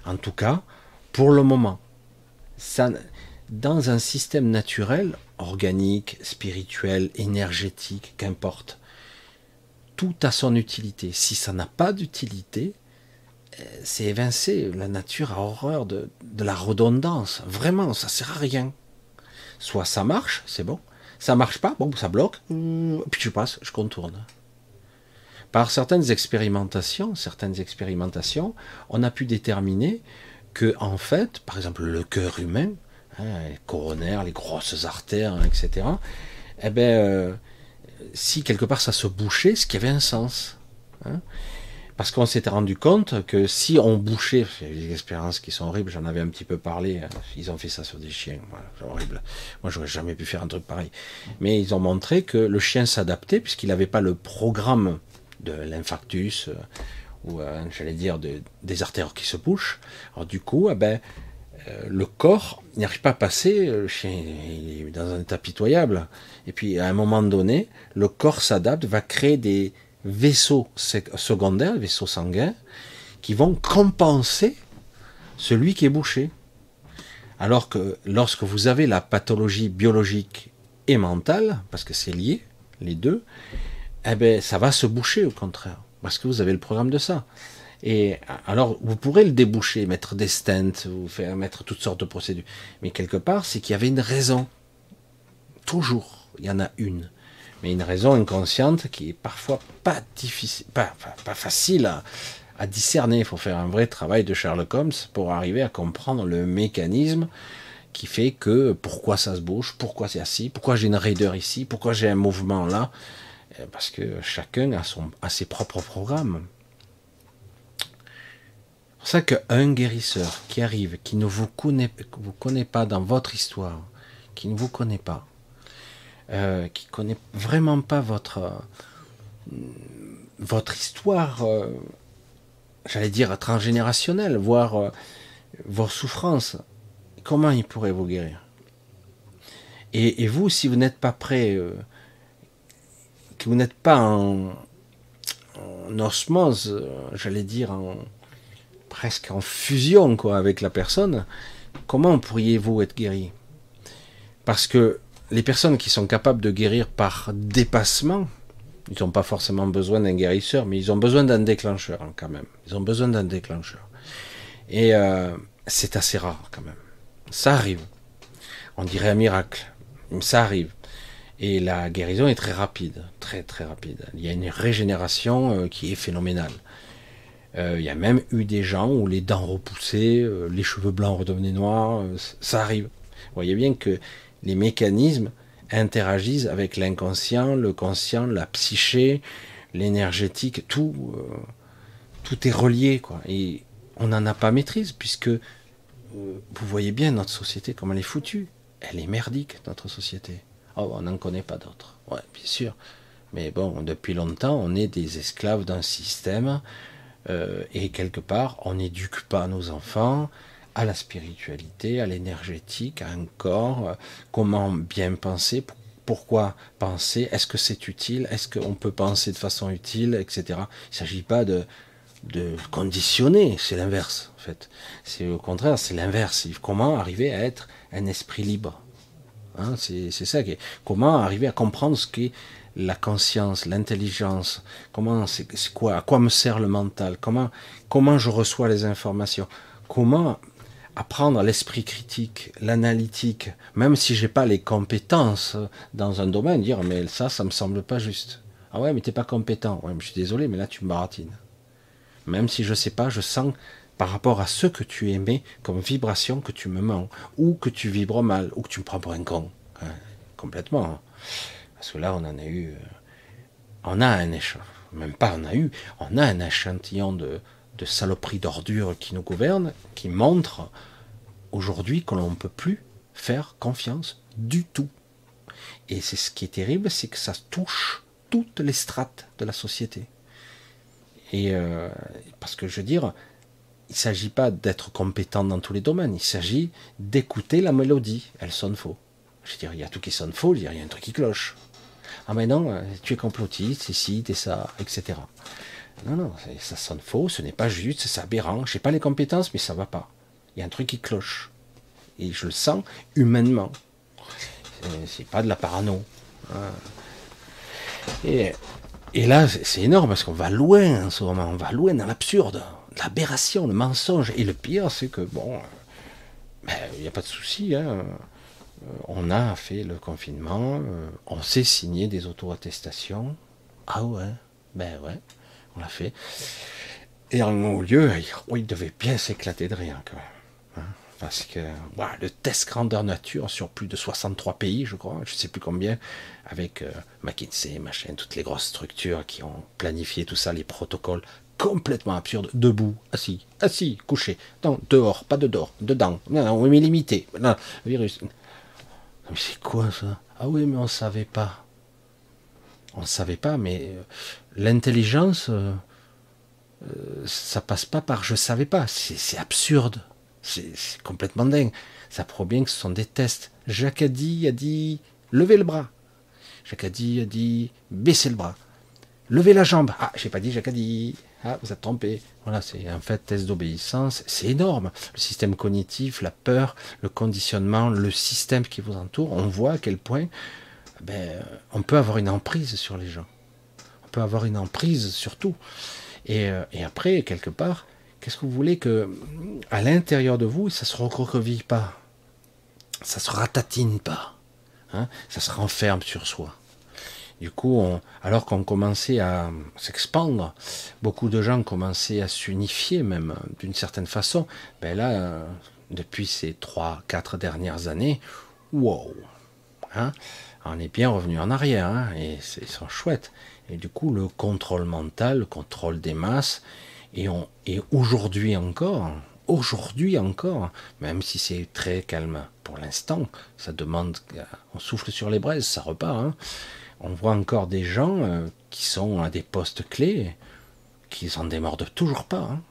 En tout cas, pour le moment, ça, dans un système naturel, organique, spirituel, énergétique, qu'importe, tout a son utilité. Si ça n'a pas d'utilité, c'est évincé. La nature a horreur de, la redondance. Vraiment, ça sert à rien. Soit ça marche, c'est bon. Ça marche pas, bon, ça bloque. Euh, puis je passe, je contourne. Par certaines expérimentations, certaines expérimentations, on a pu déterminer que, en fait, par exemple, le cœur humain, hein, les coronaires, les grosses artères, etc., eh ben, euh, si quelque part ça se bouchait, ce qui avait un sens. Hein. Parce qu'on s'était rendu compte que si on bouchait, des expériences qui sont horribles, j'en avais un petit peu parlé, hein. ils ont fait ça sur des chiens, horrible. Moi, j'aurais jamais pu faire un truc pareil. Mais ils ont montré que le chien s'adaptait puisqu'il n'avait pas le programme de l'infarctus euh, ou, euh, j'allais dire, des artères qui se bouchent. Alors du coup, eh ben, euh, le corps n'arrive pas à passer, le chien est dans un état pitoyable. Et puis à un moment donné, le corps s'adapte, va créer des vaisseaux secondaires, vaisseaux sanguins, qui vont compenser celui qui est bouché. Alors que lorsque vous avez la pathologie biologique et mentale, parce que c'est lié, les deux, eh ben, ça va se boucher au contraire, parce que vous avez le programme de ça. Et alors, vous pourrez le déboucher, mettre des stents, faire mettre toutes sortes de procédures. Mais quelque part, c'est qu'il y avait une raison. Toujours, il y en a une. Mais une raison inconsciente qui est parfois pas difficile, pas, pas, facile à, discerner. Il faut faire un vrai travail de Sherlock Holmes pour arriver à comprendre le mécanisme qui fait que pourquoi ça se bouge, pourquoi c'est assis, pourquoi j'ai une raideur ici, pourquoi j'ai un mouvement là. Eh, parce que chacun a, son, a ses propres programmes pour ça qu'un guérisseur qui arrive, qui ne vous connaît, vous connaît pas dans votre histoire, qui ne vous connaît pas, euh, qui connaît vraiment pas votre euh, votre histoire, euh, j'allais dire transgénérationnelle, voire euh, vos souffrances, comment il pourrait vous guérir? Et, vous, si vous n'êtes pas prêt, que vous n'êtes pas en, en osmose, j'allais dire en presque en fusion avec la personne, comment pourriez-vous être guéri? Parce que les personnes qui sont capables de guérir par dépassement, ils n'ont pas forcément besoin d'un guérisseur, mais ils ont besoin d'un déclencheur hein, quand même. Ils ont besoin d'un déclencheur. Et euh, c'est assez rare quand même. Ça arrive. On dirait un miracle. Ça arrive. Et la guérison est très rapide, très très rapide. Il y a une régénération euh, qui est phénoménale. Euh, il y a même eu des gens où les dents repoussaient, euh, les cheveux blancs redevenaient noirs, ça arrive. Vous voyez bien que les mécanismes interagissent avec l'inconscient, le conscient, la psyché, l'énergétique, tout, tout est relié, quoi. Et on n'en a pas maîtrise, puisque vous voyez bien notre société, comme elle est foutue. Elle est merdique, notre société. Oh, on n'en connaît pas d'autres. Ouais, bien sûr. Mais bon, depuis longtemps, on est des esclaves d'un système. Euh, et quelque part, on n'éduque pas nos enfants à la spiritualité, à l'énergétique, à un corps, euh, comment bien penser, pourquoi penser, est-ce que c'est utile, est-ce qu'on peut penser de façon utile, etc. Il ne s'agit pas de, conditionner, c'est l'inverse en fait. C'est au contraire, c'est l'inverse. Comment arriver à être un esprit libre Hein, c'est ça. Qui comment arriver à comprendre ce qu'est la conscience, l'intelligence, comment c'est quoi, à quoi me sert le mental, comment, comment je reçois les informations, comment apprendre l'esprit critique, l'analytique, même si j'ai pas les compétences dans un domaine, dire mais ça, ça me semble pas juste. Ah ouais, mais t'es pas compétent. Ouais, je suis désolé, mais là tu me baratines. Même si je sais pas, je sens par rapport à ce que tu aimais comme vibration que tu me mens, ou que tu vibres mal, ou que tu me prends pour un con. Hein, complètement. Hein. Parce que là, on en a eu. Euh, on a un échantillon. Même pas on a eu. On a un échantillon de, de saloperies d'ordures qui nous gouvernent, qui montre aujourd'hui que l'on ne peut plus faire confiance du tout. Et c'est ce qui est terrible, c'est que ça touche toutes les strates de la société. Et euh, parce que je veux dire, il ne s'agit pas d'être compétent dans tous les domaines, il s'agit d'écouter la mélodie. Elle sonne faux. Je veux dire, il y a tout qui sonne faux, il y a un truc qui cloche. Ah mais non, euh, tu es complotiste, c'est ci, t'es ça, etc. Non, non, ça sonne faux, ce n'est pas juste, c'est aberrant. Je n'ai pas les compétences, mais ça va pas. Il y a un truc qui cloche. Et je le sens humainement. C'est pas de la parano. Hein. Et, et là, c'est énorme parce qu'on va loin en ce moment, on va loin dans l'absurde l'aberration, le mensonge. Et le pire, c'est que, bon, euh, ben, il n'y a pas de souci. Hein. Euh, on a fait le confinement, euh, on s'est signé des auto-attestations. Ah ouais, ben ouais, on l'a fait. Et en haut lieu, il devait bien s'éclater de rien quand même. Parce que le test grandeur nature sur plus de 63 pays, je crois, je ne sais plus combien, avec McKinsey, machin, toutes les grosses structures qui ont planifié tout ça, les protocoles complètement absurde, debout, assis, assis, couché, non, dehors, pas de dehors, dedans, non, non, oui, mais limité, non, virus. Mais c'est quoi ça? Ah oui, mais on ne savait pas. On ne savait pas, mais euh, l'intelligence, euh, euh, ça passe pas par je savais pas. C'est absurde. C'est complètement dingue. Ça prouve bien que ce sont des tests. Jacques a dit, a dit, levez le bras. Jacques a dit, a dit, baissez le bras. Levez la jambe. Ah, j'ai pas dit Jacques a dit. Ah, vous êtes trompé. Voilà, c'est en fait test d'obéissance. C'est énorme. Le système cognitif, la peur, le conditionnement, le système qui vous entoure, on voit à quel point ben, on peut avoir une emprise sur les gens. On peut avoir une emprise sur tout. Et, euh, et après, quelque part, qu'est-ce que vous voulez que à l'intérieur de vous, ça se recroqueville pas, ça se ratatine pas, hein, ça se renferme sur soi. Du coup, alors qu'on commençait à s'expandre, beaucoup de gens commençaient à s'unifier même d'une certaine façon. Ben là, euh, depuis ces trois, quatre dernières années, wow, hein, on est bien revenu en arrière, hein, et c'est chouette. Et du coup, le contrôle mental, le contrôle des masses, et, et aujourd'hui encore, aujourd'hui encore, même si c'est très calme pour l'instant, ça demande, on souffle sur les braises, ça repart. Hein, on voit encore des gens euh, qui sont à des postes clés, qui s'en démordent toujours pas. Hein.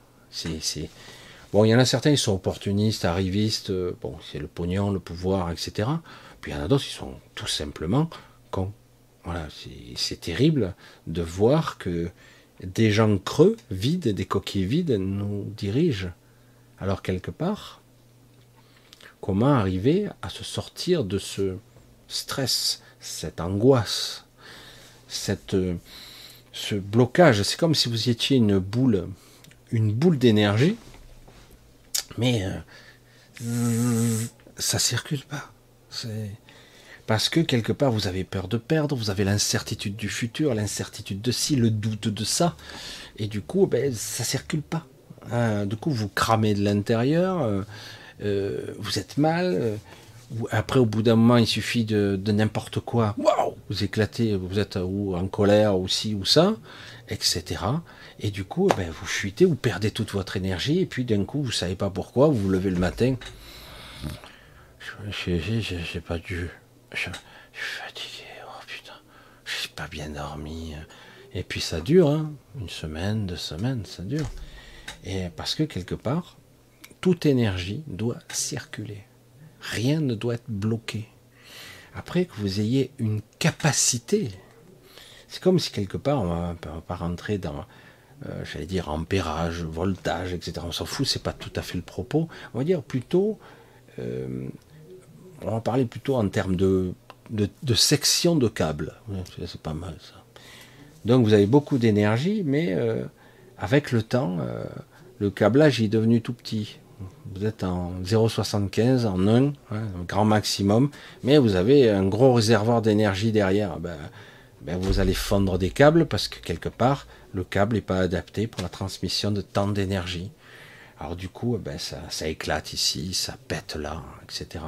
Bon, il y en a certains, ils sont opportunistes, arrivistes, euh, bon, c'est le pognon, le pouvoir, etc. Puis il y en a d'autres, qui sont tout simplement cons. Voilà, c'est terrible de voir que des gens creux, vides, des coquilles vides, nous dirigent. Alors quelque part, comment arriver à se sortir de ce stress cette angoisse, cette, euh, ce blocage? C'est comme si vous étiez une boule, une boule d'énergie, mais euh, ça circule pas. Parce que quelque part vous avez peur de perdre, vous avez l'incertitude du futur, l'incertitude de ci, le doute de ça, et du coup, ben, ça circule pas. Hein, du coup, vous cramez de l'intérieur, euh, euh, vous êtes mal. Euh, après, au bout d'un moment, il suffit de, n'importe quoi. Waouh Vous éclatez, vous êtes ou en colère, ou ci, ou ça, etc. Et du coup, ben, vous fuitez, vous perdez toute votre énergie, et puis d'un coup, vous savez pas pourquoi, vous vous levez le matin. J'ai pas dû. Je, suis fatigué. Oh putain, j'ai pas bien dormi. Et puis ça dure, hein. une semaine, deux semaines, ça dure. Et parce que quelque part, toute énergie doit circuler. Rien ne doit être bloqué. Après que vous ayez une capacité, c'est comme si quelque part, on ne va pas rentrer dans, euh, j'allais dire, ampérage, voltage, etc. On s'en fout, c'est pas tout à fait le propos. On va dire plutôt, euh, on va parler plutôt en termes de, de, section de câbles. C'est pas mal ça. Donc vous avez beaucoup d'énergie, mais euh, avec le temps, le câblage est devenu tout petit. Vous êtes en 0,75, en 1, hein, grand maximum, mais vous avez un gros réservoir d'énergie derrière. Ben, ben, vous allez fondre des câbles parce que quelque part, le câble n'est pas adapté pour la transmission de tant d'énergie. Alors du coup, ben, ça, éclate ici, ça pète là, etc.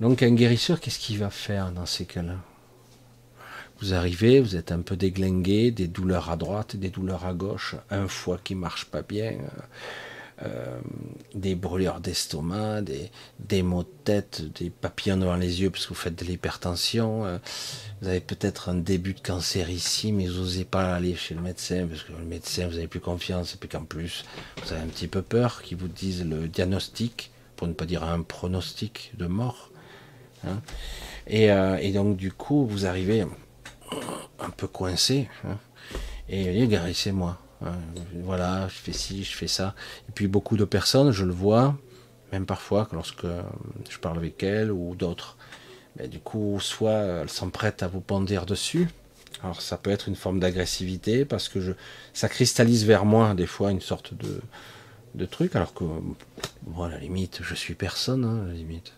Donc un guérisseur, qu'est-ce qu'il va faire dans ces cas-là? Vous arrivez, vous êtes un peu déglingué, des douleurs à droite, des douleurs à gauche, un foie qui marche pas bien, euh, des brûlures d'estomac, des, maux de tête, des papillons devant les yeux parce que vous faites de l'hypertension. Euh, vous avez peut-être un début de cancer ici, mais vous n'osez pas aller chez le médecin parce que le médecin, vous n'avez plus confiance et puis qu'en plus, vous avez un petit peu peur qu'il vous dise le diagnostic, pour ne pas dire un pronostic de mort. Hein. Et, euh, et, donc, du coup, vous arrivez un peu coincé. Hein. Et guérissez-moi. Hein, voilà, je fais ci, je fais ça. Et puis beaucoup de personnes, je le vois, même parfois lorsque je parle avec elles ou d'autres, mais du coup, soit elles sont prêtes à vous ponder dessus. Alors ça peut être une forme d'agressivité parce que je, ça cristallise vers moi des fois une sorte de, truc, alors que, bon, à la limite, je suis personne, à la limite.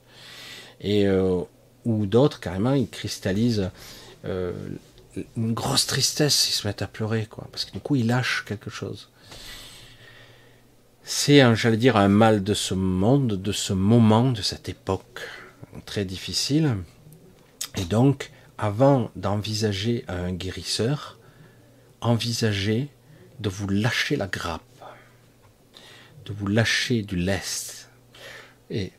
Et, euh, ou d'autres, carrément, ils cristallisent euh, une grosse tristesse, ils se mettent à pleurer, quoi, parce que du coup, ils lâchent quelque chose. C'est, j'allais dire, un mal de ce monde, de ce moment, de cette époque très difficile. Et donc, avant d'envisager un guérisseur, envisagez de vous lâcher la grappe, de vous lâcher du lest. Et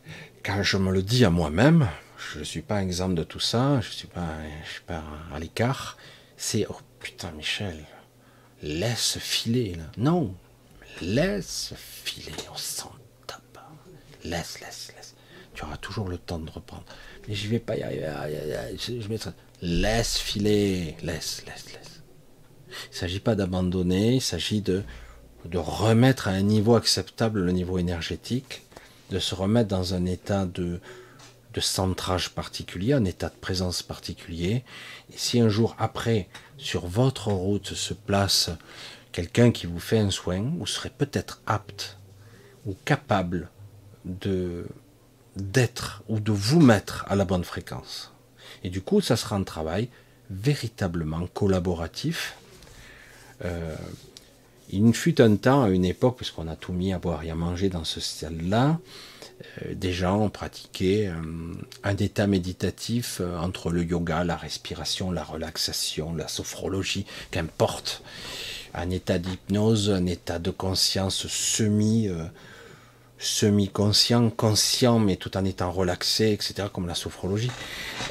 quand je me le dis à moi-même, je ne suis pas exemple de tout ça, je ne suis pas, à l'écart. C'est oh putain, Michel, laisse filer là. Non, laisse filer, on s'en tape. Laisse, laisse, laisse. Tu auras toujours le temps de reprendre. Mais je vais pas y arriver. Je mettrai... Laisse filer, laisse, laisse, laisse. Il ne s'agit pas d'abandonner, il s'agit de, de remettre à un niveau acceptable le niveau énergétique, de se remettre dans un état de, de centrage particulier, un état de présence particulier. Et si un jour après, sur votre route se place quelqu'un qui vous fait un soin, vous serez peut-être apte ou capable de d'être ou de vous mettre à la bonne fréquence. Et du coup, ça sera un travail véritablement collaboratif. Euh, il fut un temps, à une époque, puisqu'on a tout mis à boire et à manger dans ce style-là, euh, des gens ont pratiqué euh, un état méditatif euh, entre le yoga, la respiration, la relaxation, la sophrologie, qu'importe, un état d'hypnose, un état de conscience semi semi-conscient, conscient, mais tout en étant relaxé, etc., comme la sophrologie,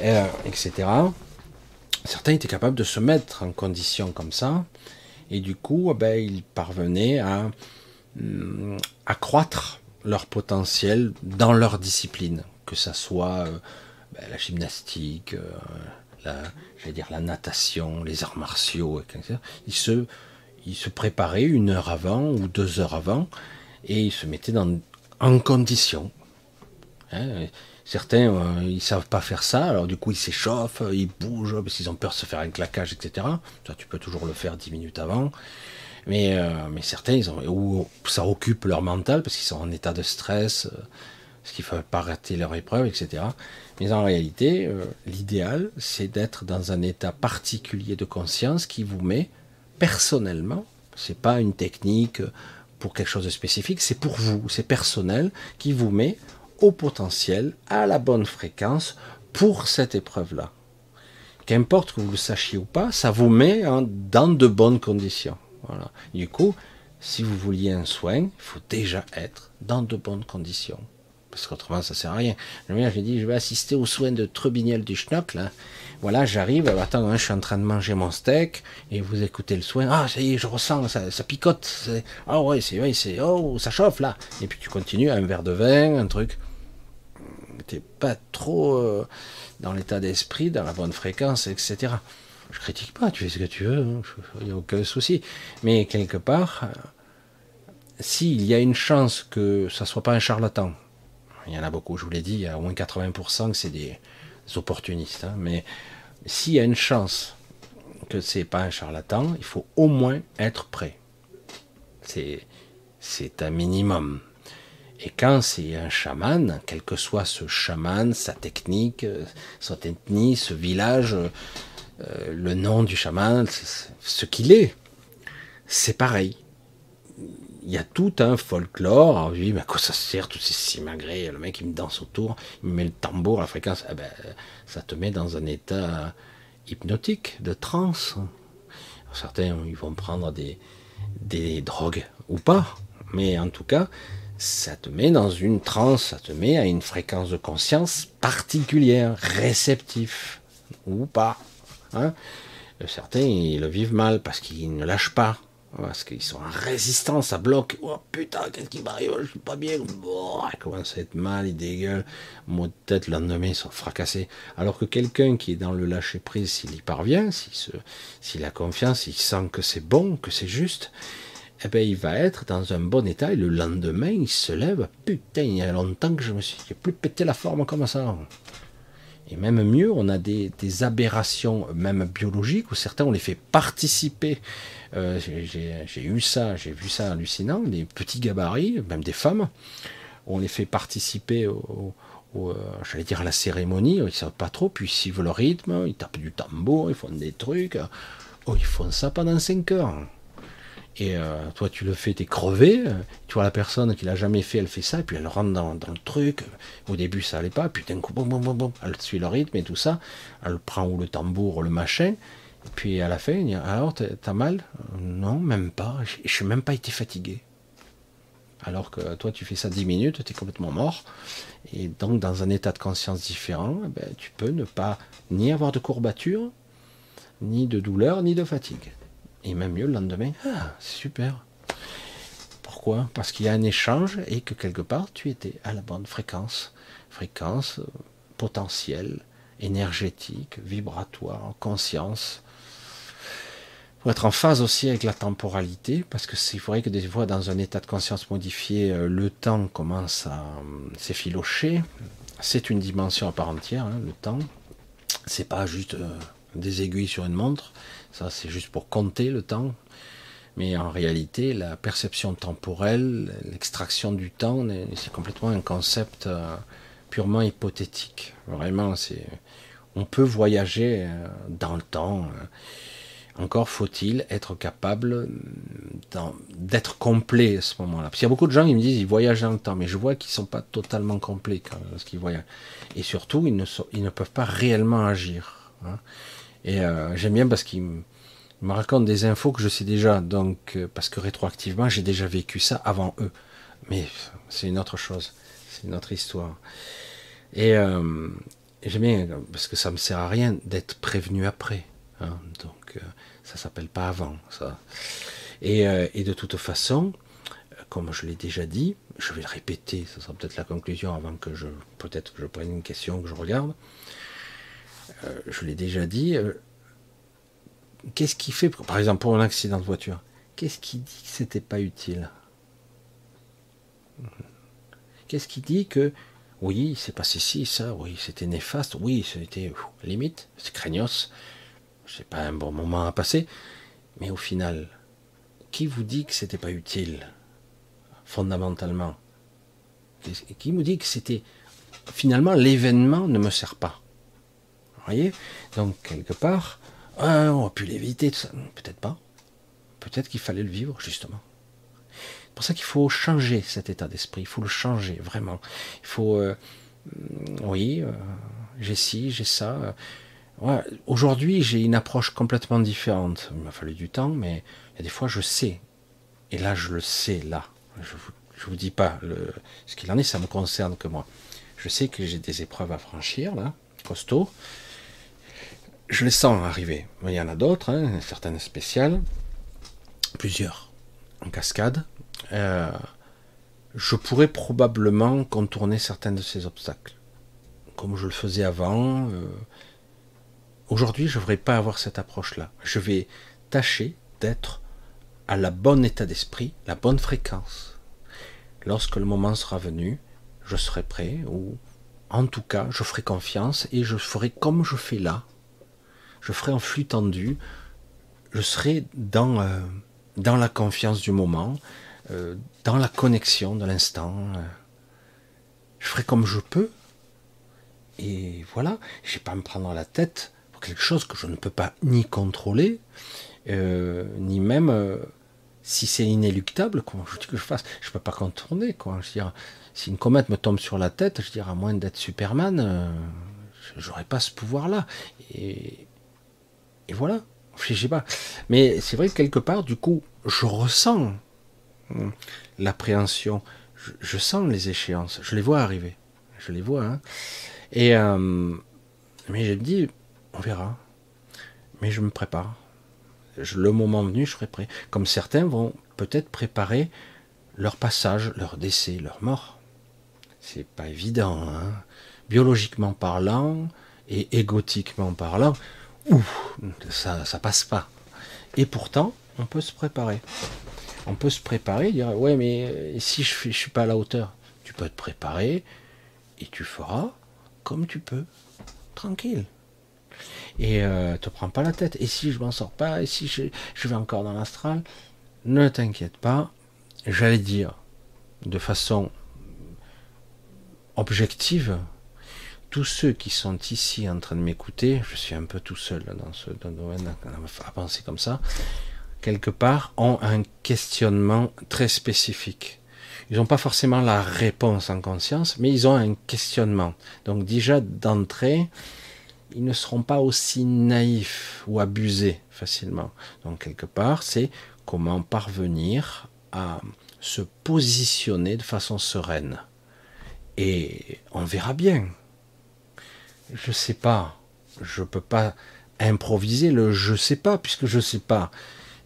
etc. Certains étaient capables de se mettre en condition comme ça, et du coup, eh ben, ils parvenaient à hum, accroître leur potentiel dans leur discipline, que ça soit euh, ben, la gymnastique, euh, la, natation, les arts martiaux, etc. Ils se, ils se préparaient une heure avant ou deux heures avant et ils se mettaient dans, en condition. Hein. Certains, euh, ils savent pas faire ça, alors du coup ils s'échauffent, ils bougent parce qu'ils ont peur de se faire un claquage, etc. Ça, tu peux toujours le faire dix minutes avant. Mais, euh, mais certains, ils ont, ou ça occupe leur mental parce qu'ils sont en état de stress, euh, parce qu'il ne faut pas rater leur épreuve, etc. Mais en réalité, euh, l'idéal, c'est d'être dans un état particulier de conscience qui vous met personnellement, c'est pas une technique pour quelque chose de spécifique, c'est pour vous, c'est personnel, qui vous met au potentiel, à la bonne fréquence pour cette épreuve-là. Qu'importe que vous le sachiez ou pas, ça vous met dans de bonnes conditions. Voilà. Du coup, si vous vouliez un soin, il faut déjà être dans de bonnes conditions. Parce qu'autrement, ça sert à rien. J'ai dit, je vais assister aux soins de Trebignel du Schnock, là. Voilà, j'arrive, attends, hein, je suis en train de manger mon steak, et vous écoutez le soin, ah, ça y est, je ressens, ça, ça picote, ah ouais, c'est, vrai, c'est, oh, ça chauffe, là. Et puis tu continues, un verre de vin, un truc. T'es pas trop euh, dans l'état d'esprit, dans la bonne fréquence, etc. Je critique pas, tu fais ce que tu veux, il hein, n'y a aucun souci. Mais quelque part, euh, s'il y a une chance que ça soit pas un charlatan, il y en a beaucoup, je vous l'ai dit, il y a au moins 80% que c'est des opportunistes. Hein, mais s'il y a une chance que c'est pas un charlatan, il faut au moins être prêt. C'est un minimum. Et quand c'est un chaman, quel que soit ce chaman, sa technique, euh, son ethnie, ce village, euh, le nom du chaman, ce qu'il est, c'est pareil il y a tout un folklore. Alors, mais à quoi ça sert, tous ces simagrées? Le mec, il me danse autour, il me met le tambour, la fréquence. Eh ben, ça te met dans un état hypnotique, de transe. certains, ils vont prendre des drogues ou pas. Mais en tout cas, ça te met dans une transe, ça te met à une fréquence de conscience particulière, réceptif ou pas. Hein. Certains, ils le vivent mal parce qu'ils ne lâchent pas. Parce qu'ils sont en résistance, ça bloque. Oh putain, qu'est-ce qui m'arrive Je suis pas bien. Oh, il commence à être mal, il dégueule. Mot de tête, le lendemain, ils sont fracassés. Alors que quelqu'un qui est dans le lâcher prise, s'il y parvient, s'il a confiance, il sent que c'est bon, que c'est juste, eh ben, il va être dans un bon état. Et le lendemain, il se lève. Putain, il y a longtemps que je me suis plus pété la forme comme ça. Et même mieux, on a des, aberrations, même biologiques, où certains, on les fait participer euh, j'ai eu ça, j'ai vu ça hallucinant, des petits gabarits, même des femmes, on les fait participer au, euh, j'allais dire à la cérémonie, ils savent pas trop, puis ils suivent le rythme, ils tapent du tambour, ils font des trucs. Oh, ils font ça pendant 5 heures. Et euh, toi, tu le fais, t'es crevé. Tu vois la personne qui l'a jamais fait, elle fait ça, et puis elle rentre dans, dans le truc. Au début, ça allait pas, puis d'un coup, bon, bon, bon, bon, elle suit le rythme et tout ça. Elle prend ou le tambour, ou le machin. Puis à la fin, il dit Alors, t'as mal? Non, même pas. Je suis même pas été fatigué. Alors que toi, tu fais ça 10 minutes, tu es complètement mort. Et donc, dans un état de conscience différent, eh ben, tu peux ne pas ni avoir de courbature, ni de douleur, ni de fatigue. Et même mieux, le lendemain, ah, super. Pourquoi? Parce qu'il y a un échange et que quelque part, tu étais à la bonne fréquence. Fréquence euh, potentielle, énergétique, vibratoire, conscience, être en phase aussi avec la temporalité, parce que c'est vrai que des fois, dans un état de conscience modifié, euh, le temps commence à euh, s'effilocher. C'est une dimension à part entière, hein, le temps. C'est pas juste des aiguilles sur une montre, ça c'est juste pour compter le temps. Mais en réalité, la perception temporelle, l'extraction du temps, c'est complètement un concept purement hypothétique. Vraiment, c'est, on peut voyager dans le temps. Encore faut-il être capable d'être complet à ce moment-là. Parce qu'il y a beaucoup de gens qui me disent ils voyagent dans le temps, mais je vois qu'ils ne sont pas totalement complets quand, lorsqu'ils voyagent. Et surtout, ils ne, ils ne peuvent pas réellement agir. Hein. Et euh, j'aime bien parce qu'ils me racontent des infos que je sais déjà, donc euh, parce que rétroactivement, j'ai déjà vécu ça avant eux. Mais c'est une autre chose, c'est une autre histoire. Et, euh, j'aime bien parce que ça me sert à rien d'être prévenu après. Hein. donc ça s'appelle pas avant, ça. Et, et de toute façon, comme je l'ai déjà dit, je vais le répéter, ce sera peut-être la conclusion avant que je, peut-être que je prenne une question que je regarde. Euh, je l'ai déjà dit. Euh, qu'est-ce qui fait, par exemple, pour un accident de voiture, qu'est-ce qui dit que c'était pas utile? Qu'est-ce qui dit que oui, c'est passé ci, ça, oui, c'était néfaste, oui, c'était limite, c'est craignos, c'est pas un bon moment à passer, mais au final, qui vous dit que c'était pas utile, fondamentalement? Qui me dit que c'était finalement l'événement ne me sert pas? Donc quelque part, ah, on a pu l'éviter, peut-être pas. Peut-être qu'il fallait le vivre justement. C'est pour ça qu'il faut changer cet état d'esprit. Il faut le changer vraiment. Il faut, euh, oui, euh, j'ai ci, j'ai ça. Aujourd'hui, j'ai une approche complètement différente. Il m'a fallu du temps, mais il y a des fois, je sais. Et là, je le sais, là. Je vous, vous dis pas ce qu'il en est, ça me concerne que moi. Je sais que j'ai des épreuves à franchir, là, costaud. Je les sens arriver. Il y en a d'autres, hein, certaines spéciales, plusieurs, en cascade. Euh, je pourrais probablement contourner certains de ces obstacles, comme je le faisais avant. Euh, Aujourd'hui, je ne devrais pas avoir cette approche-là. Je vais tâcher d'être à la bonne état d'esprit, la bonne fréquence. Lorsque le moment sera venu, je serai prêt, ou en tout cas, je ferai confiance et je ferai comme je fais là. Je ferai en flux tendu, je serai dans, euh, la confiance du moment, euh, dans la connexion de l'instant. je ferai comme je peux. Et voilà, je vais pas me prendre la tête quelque chose que je ne peux pas ni contrôler, euh, ni même si c'est inéluctable, je dis que je fasse Je peux pas contourner, si une comète me tombe sur la tête, je dirais à moins d'être Superman, euh, j'aurais pas ce pouvoir-là. Et voilà. Je sais pas. Mais c'est vrai que quelque part, du coup, je ressens hum, l'appréhension. Je, sens les échéances. Je les vois arriver. Je les vois. Hein. Et mais je me dis, on verra. Mais je me prépare. le moment venu, je serai prêt. Comme certains vont peut-être préparer leur passage, leur décès, leur mort. C'est pas évident, hein. biologiquement parlant et égotiquement parlant. Ouf, ça, ça passe pas. Et pourtant, on peut se préparer. On peut se préparer, dire ouais, mais si je, ne suis pas à la hauteur, tu peux te préparer et tu feras comme tu peux, tranquille. Et euh, te prends pas la tête. Et si je m'en sors pas, et si je, vais encore dans l'astral, ne t'inquiète pas. J'allais dire de façon objective, tous ceux qui sont ici en train de m'écouter, je suis un peu tout seul dans ce domaine à penser comme ça, quelque part ont un questionnement très spécifique. Ils n'ont pas forcément la réponse en conscience, mais ils ont un questionnement. Donc déjà d'entrée, ils ne seront pas aussi naïfs ou abusés facilement. Donc quelque part, c'est comment parvenir à se positionner de façon sereine. Et on verra bien. Je ne sais pas. Je ne peux pas improviser le je sais pas, puisque je ne sais pas.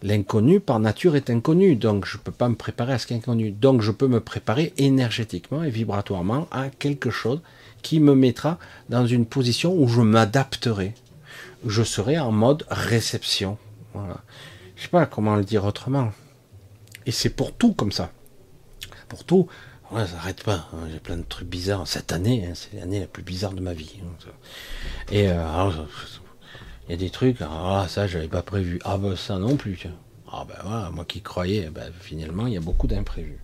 L'inconnu par nature est inconnu, donc je ne peux pas me préparer à ce qui est inconnu. Donc je peux me préparer énergétiquement et vibratoirement à quelque chose qui me mettra dans une position où je m'adapterai. Je serai en mode réception. Voilà. Je sais pas comment le dire autrement. Et c'est pour tout comme ça. Pour tout. Ouais, ça n'arrête pas. Hein. J'ai plein de trucs bizarres. Cette année, hein, c'est l'année la plus bizarre de ma vie. Hein, Et euh, il y a des trucs, ah ça j'avais pas prévu. Ah ben ça non plus. Ah ben voilà, moi qui croyais, ben, finalement il y a beaucoup d'imprévus.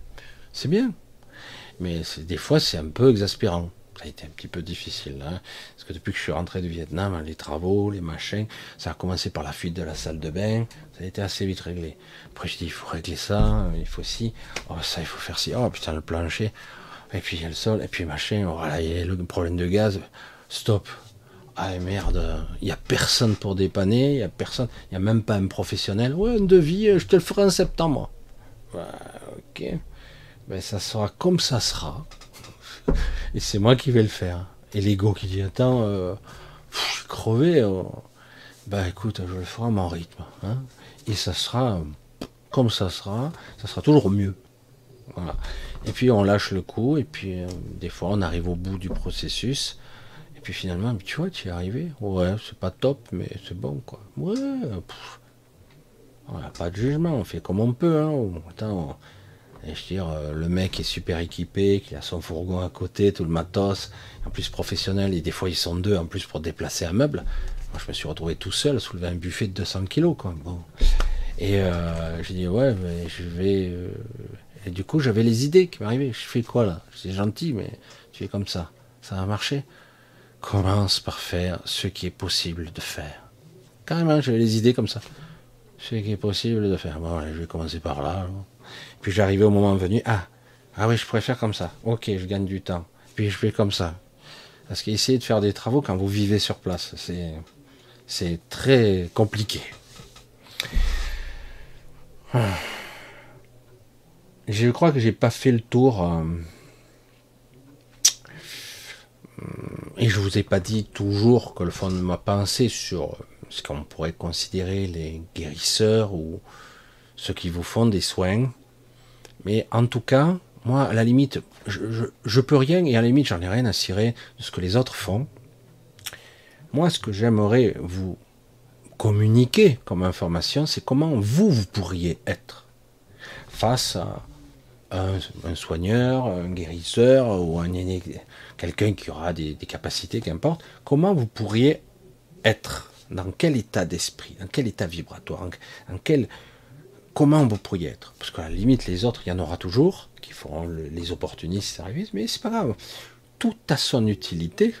C'est bien. Mais des fois c'est un peu exaspérant. Ça a été un petit peu difficile, hein, parce que depuis que je suis rentré du Vietnam, les travaux, les machins, ça a commencé par la fuite de la salle de bain, ça a été assez vite réglé. Après je dis, il faut régler ça, il faut ci, oh ça, il faut faire ci, oh putain, le plancher, et puis il y a le sol, et puis machin, oh là, il y a le problème de gaz, stop. Ah merde, il n'y a personne pour dépanner, il n'y a personne, il n'y a même pas un professionnel. Ouais, un devis, je te le ferai en septembre. ok. Ben ça sera comme ça sera. Et c'est moi qui vais le faire. Et l'ego qui dit Attends, euh, je suis crevé. Euh. Bah écoute, je le ferai à mon rythme. Hein. Et ça sera comme ça sera, ça sera toujours mieux. Voilà. Et puis on lâche le coup, et puis euh, des fois on arrive au bout du processus. Et puis finalement, tu vois, tu es arrivé. Ouais, c'est pas top, mais c'est bon, quoi. Ouais, on n'a pas de jugement, on fait comme on peut. Hein. Attends, et je veux dire, euh, le mec est super équipé, qui a son fourgon à côté, tout le matos, en plus professionnel, et des fois ils sont deux en plus pour déplacer un meuble. Moi je me suis retrouvé tout seul, soulever un buffet de 200 kilos, quoi. Bon. Et euh, j'ai dit, ouais, mais je vais. Euh, Et du coup, j'avais les idées qui m'arrivaient. Je fais quoi là? C'est gentil, mais tu es comme ça. Ça va marcher? Commence par faire ce qui est possible de faire. Carrément, j'avais les idées comme ça. Ce qui est possible de faire. Bon, je vais commencer par là. Puis j'arrivais au moment venu. Ah, ah oui, je faire comme ça. Ok, je gagne du temps. Puis je fais comme ça. Parce qu'essayer de faire des travaux quand vous vivez sur place, c'est, c'est très compliqué. Je crois que j'ai pas fait le tour. Euh, et je vous ai pas dit toujours que le fond de ma pensée sur ce qu'on pourrait considérer les guérisseurs ou ceux qui vous font des soins. Mais en tout cas, moi, à la limite, je, je, peux rien et à la limite, j'en ai rien à cirer de ce que les autres font. Moi, ce que j'aimerais vous communiquer comme information, c'est comment vous, vous pourriez être face à un, soigneur, un guérisseur ou un quelqu'un qui aura des, capacités, qu'importe. Comment vous pourriez être? Dans quel état d'esprit? Dans quel état vibratoire? En, quel comment vous pourriez être Parce qu'à la limite, les autres, il y en aura toujours qui feront les opportunistes services, mais c'est pas grave. Tout a son utilité.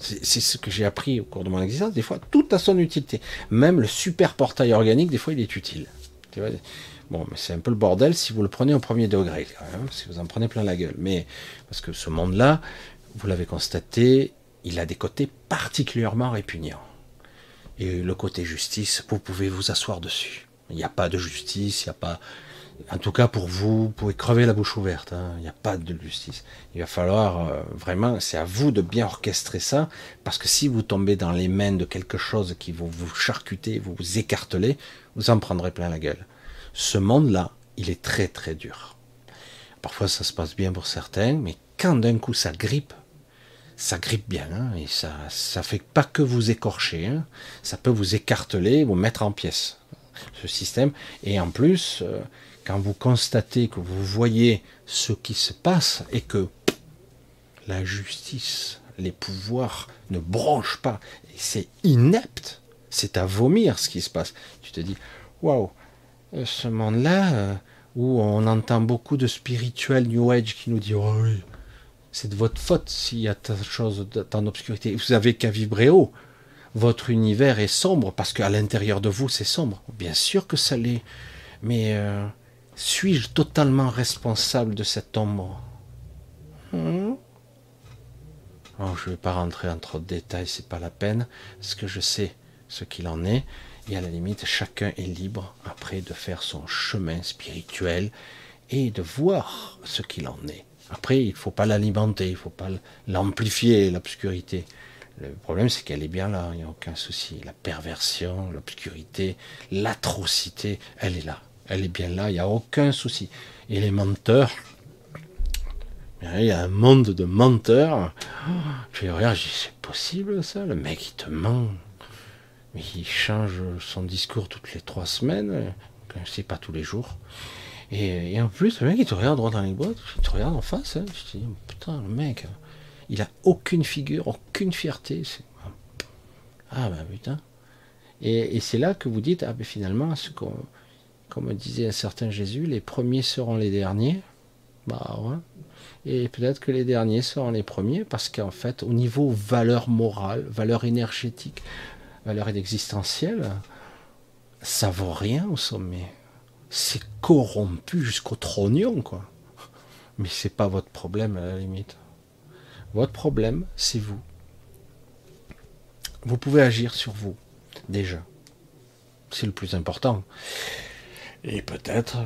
C'est ce que j'ai appris au cours de mon existence. Des fois, tout a son utilité. Même le super portail organique, des fois, il est utile. Bon, mais c'est un peu le bordel si vous le prenez au premier degré, si vous en prenez plein la gueule. Mais parce que ce monde-là, vous l'avez constaté, il a des côtés particulièrement répugnants. Et le côté justice, vous pouvez vous asseoir dessus. Il n'y a pas de justice, il n'y a pas. En tout cas, pour vous, vous pouvez crever la bouche ouverte. Hein. Il n'y a pas de justice. Il va falloir euh, vraiment, c'est à vous de bien orchestrer ça, parce que si vous tombez dans les mains de quelque chose qui va vous charcuter, vous vous écarteler, vous en prendrez plein la gueule. Ce monde-là, il est très très dur. Parfois, ça se passe bien pour certains, mais quand d'un coup ça grippe, ça grippe bien, hein, et ça, ça fait pas que vous écorcher, hein. ça peut vous écarteler, vous mettre en pièces ce système. Et en plus, euh, quand vous constatez que vous voyez ce qui se passe et que la justice, les pouvoirs ne branchent pas, c'est inepte, c'est à vomir ce qui se passe. Tu te dis, waouh, euh, ce monde-là, euh, où on entend beaucoup de spirituels New Age qui nous disent, oh oui, c'est de votre faute s'il y a tant de choses dans l'obscurité. Vous avez qu'à vibrer haut votre univers est sombre parce qu'à l'intérieur de vous c'est sombre. Bien sûr que ça l'est. Mais euh, suis-je totalement responsable de cette ombre hmm? oh, Je ne vais pas rentrer en trop de détails, c'est pas la peine, parce que je sais ce qu'il en est. Et à la limite, chacun est libre après de faire son chemin spirituel et de voir ce qu'il en est. Après, il ne faut pas l'alimenter, il ne faut pas l'amplifier, l'obscurité. Le problème, c'est qu'elle est bien là, il n'y a aucun souci. La perversion, l'obscurité, l'atrocité, elle est là. Elle est bien là, il n'y a aucun souci. Et les menteurs, il y a un monde de menteurs. Je regarde, c'est possible ça Le mec, il te ment. Mais il change son discours toutes les trois semaines, c'est pas tous les jours. Et, en plus, le mec, il te regarde droit dans les boîtes, il te regarde en face. Hein. Je dis, putain, le mec. Il a aucune figure, aucune fierté. Ah ben putain. Et, c'est là que vous dites, ah ben finalement, comme disait un certain Jésus, les premiers seront les derniers. Bah ouais. Et peut-être que les derniers seront les premiers, parce qu'en fait, au niveau valeur morale, valeur énergétique, valeur existentielle, ça vaut rien au sommet. C'est corrompu jusqu'au trognon, quoi. Mais c'est pas votre problème à la limite. Votre problème, c'est vous. Vous pouvez agir sur vous, déjà. C'est le plus important. Et peut-être,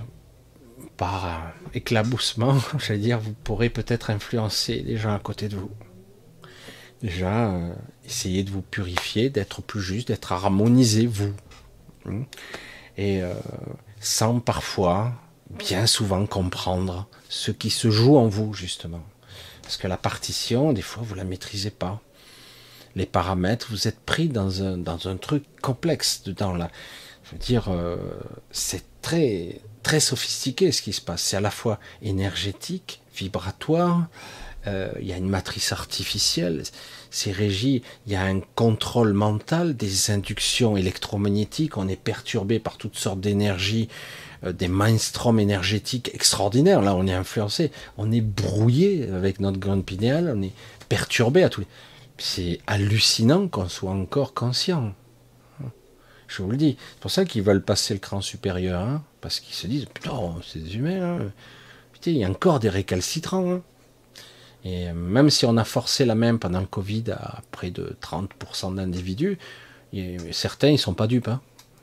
par éclaboussement, j'allais dire, vous pourrez peut-être influencer les gens à côté de vous. Déjà, euh, essayez de vous purifier, d'être plus juste, d'être harmonisé, vous. Hmm. Et euh, sans parfois, bien souvent, comprendre ce qui se joue en vous, justement. Parce que la partition, des fois, vous la maîtrisez pas. Les paramètres, vous êtes pris dans un, dans un truc complexe dedans là. Je veux dire, euh, c'est très très sophistiqué ce qui se passe. C'est à la fois énergétique, vibratoire. Euh, il y a une matrice artificielle. C'est régi. Il y a un contrôle mental, des inductions électromagnétiques. On est perturbé par toutes sortes d'énergies des mainstream énergétiques extraordinaires. Là, on est influencé, on est brouillé avec notre grande pinéale, on est perturbé à tous les. C'est hallucinant qu'on soit encore conscient. Je vous le dis. C'est pour ça qu'ils veulent passer le cran supérieur, hein, parce qu'ils se disent putain, c'est des humains. Hein. Putain, il y a encore des récalcitrants. Hein. Et même si on a forcé la main pendant Covid à près de 30% d'individus, certains ils sont pas dupes. Hein.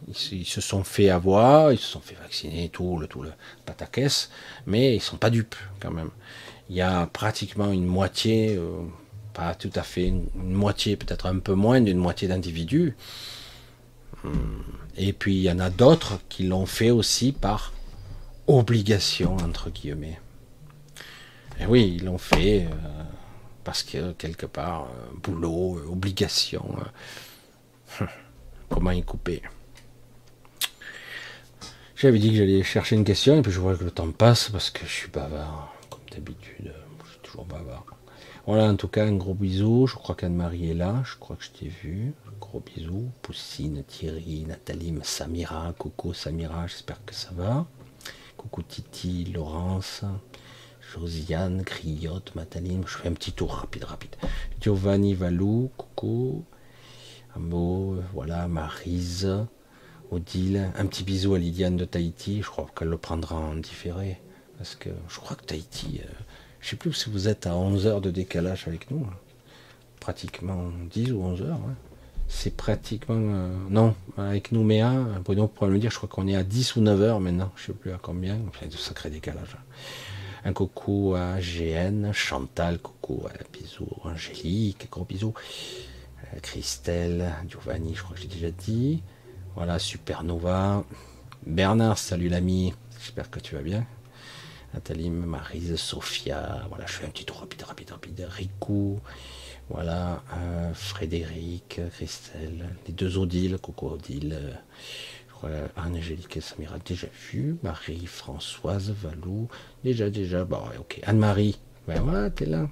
Ils, se sont fait avoir, ils se sont fait vacciner, tout le tout le pataquès, mais ils sont pas dupes quand même. Il y a pratiquement une moitié, euh, pas tout à fait, une, moitié, peut-être un peu moins d'une moitié d'individus. Hum, et puis il y en a d'autres qui l'ont fait aussi par obligation entre guillemets. Et oui, ils l'ont fait euh, parce que quelque part, euh, boulot, obligation. comment y couper? J'avais dit que j'allais chercher une question et puis je vois que le temps passe parce que je suis bavard, comme d'habitude. Je suis toujours bavard. Voilà, en tout cas, un gros bisou. Je crois qu'Anne-Marie est là. Je crois que je t'ai vu. Gros bisou. Poussine, Thierry, Nathalie, Samira, Coco, Samira. J'espère que ça va. Coucou Titi, Laurence, Josiane, Griotte, Mataline. Je fais un petit tour rapide, rapide. Giovanni Valou, coucou. Amo, voilà, Marise. Odile, un petit bisou à Lydiane de Tahiti, je crois qu'elle le prendra en différé, parce que je crois que Tahiti, euh, je ne sais plus si vous êtes à 11 heures de décalage avec nous, hein. pratiquement 10 ou 11 heures, hein. c'est pratiquement, euh, non, avec nous Méa, Bruno pourrait me dire, je crois qu'on est à 10 ou 9 heures maintenant, je ne sais plus à combien, de sacré décalage. Un coucou à GN, Chantal, coucou à bisou Angélique, gros bisous. Euh, Christelle, Giovanni, je crois que j'ai déjà dit. Voilà, Supernova. Bernard, salut l'ami. J'espère que tu vas bien. Nathalie, Marise, Sophia. Voilà, je fais un petit tour rapide, rapide, rapide. Rico. Voilà, euh, Frédéric, Christelle, les deux Odile, coucou Odile. Crois Angélique et Samira, déjà vu. Marie, Françoise, Valou, déjà, déjà. Bon, ok. Anne-Marie, ben voilà, t'es là.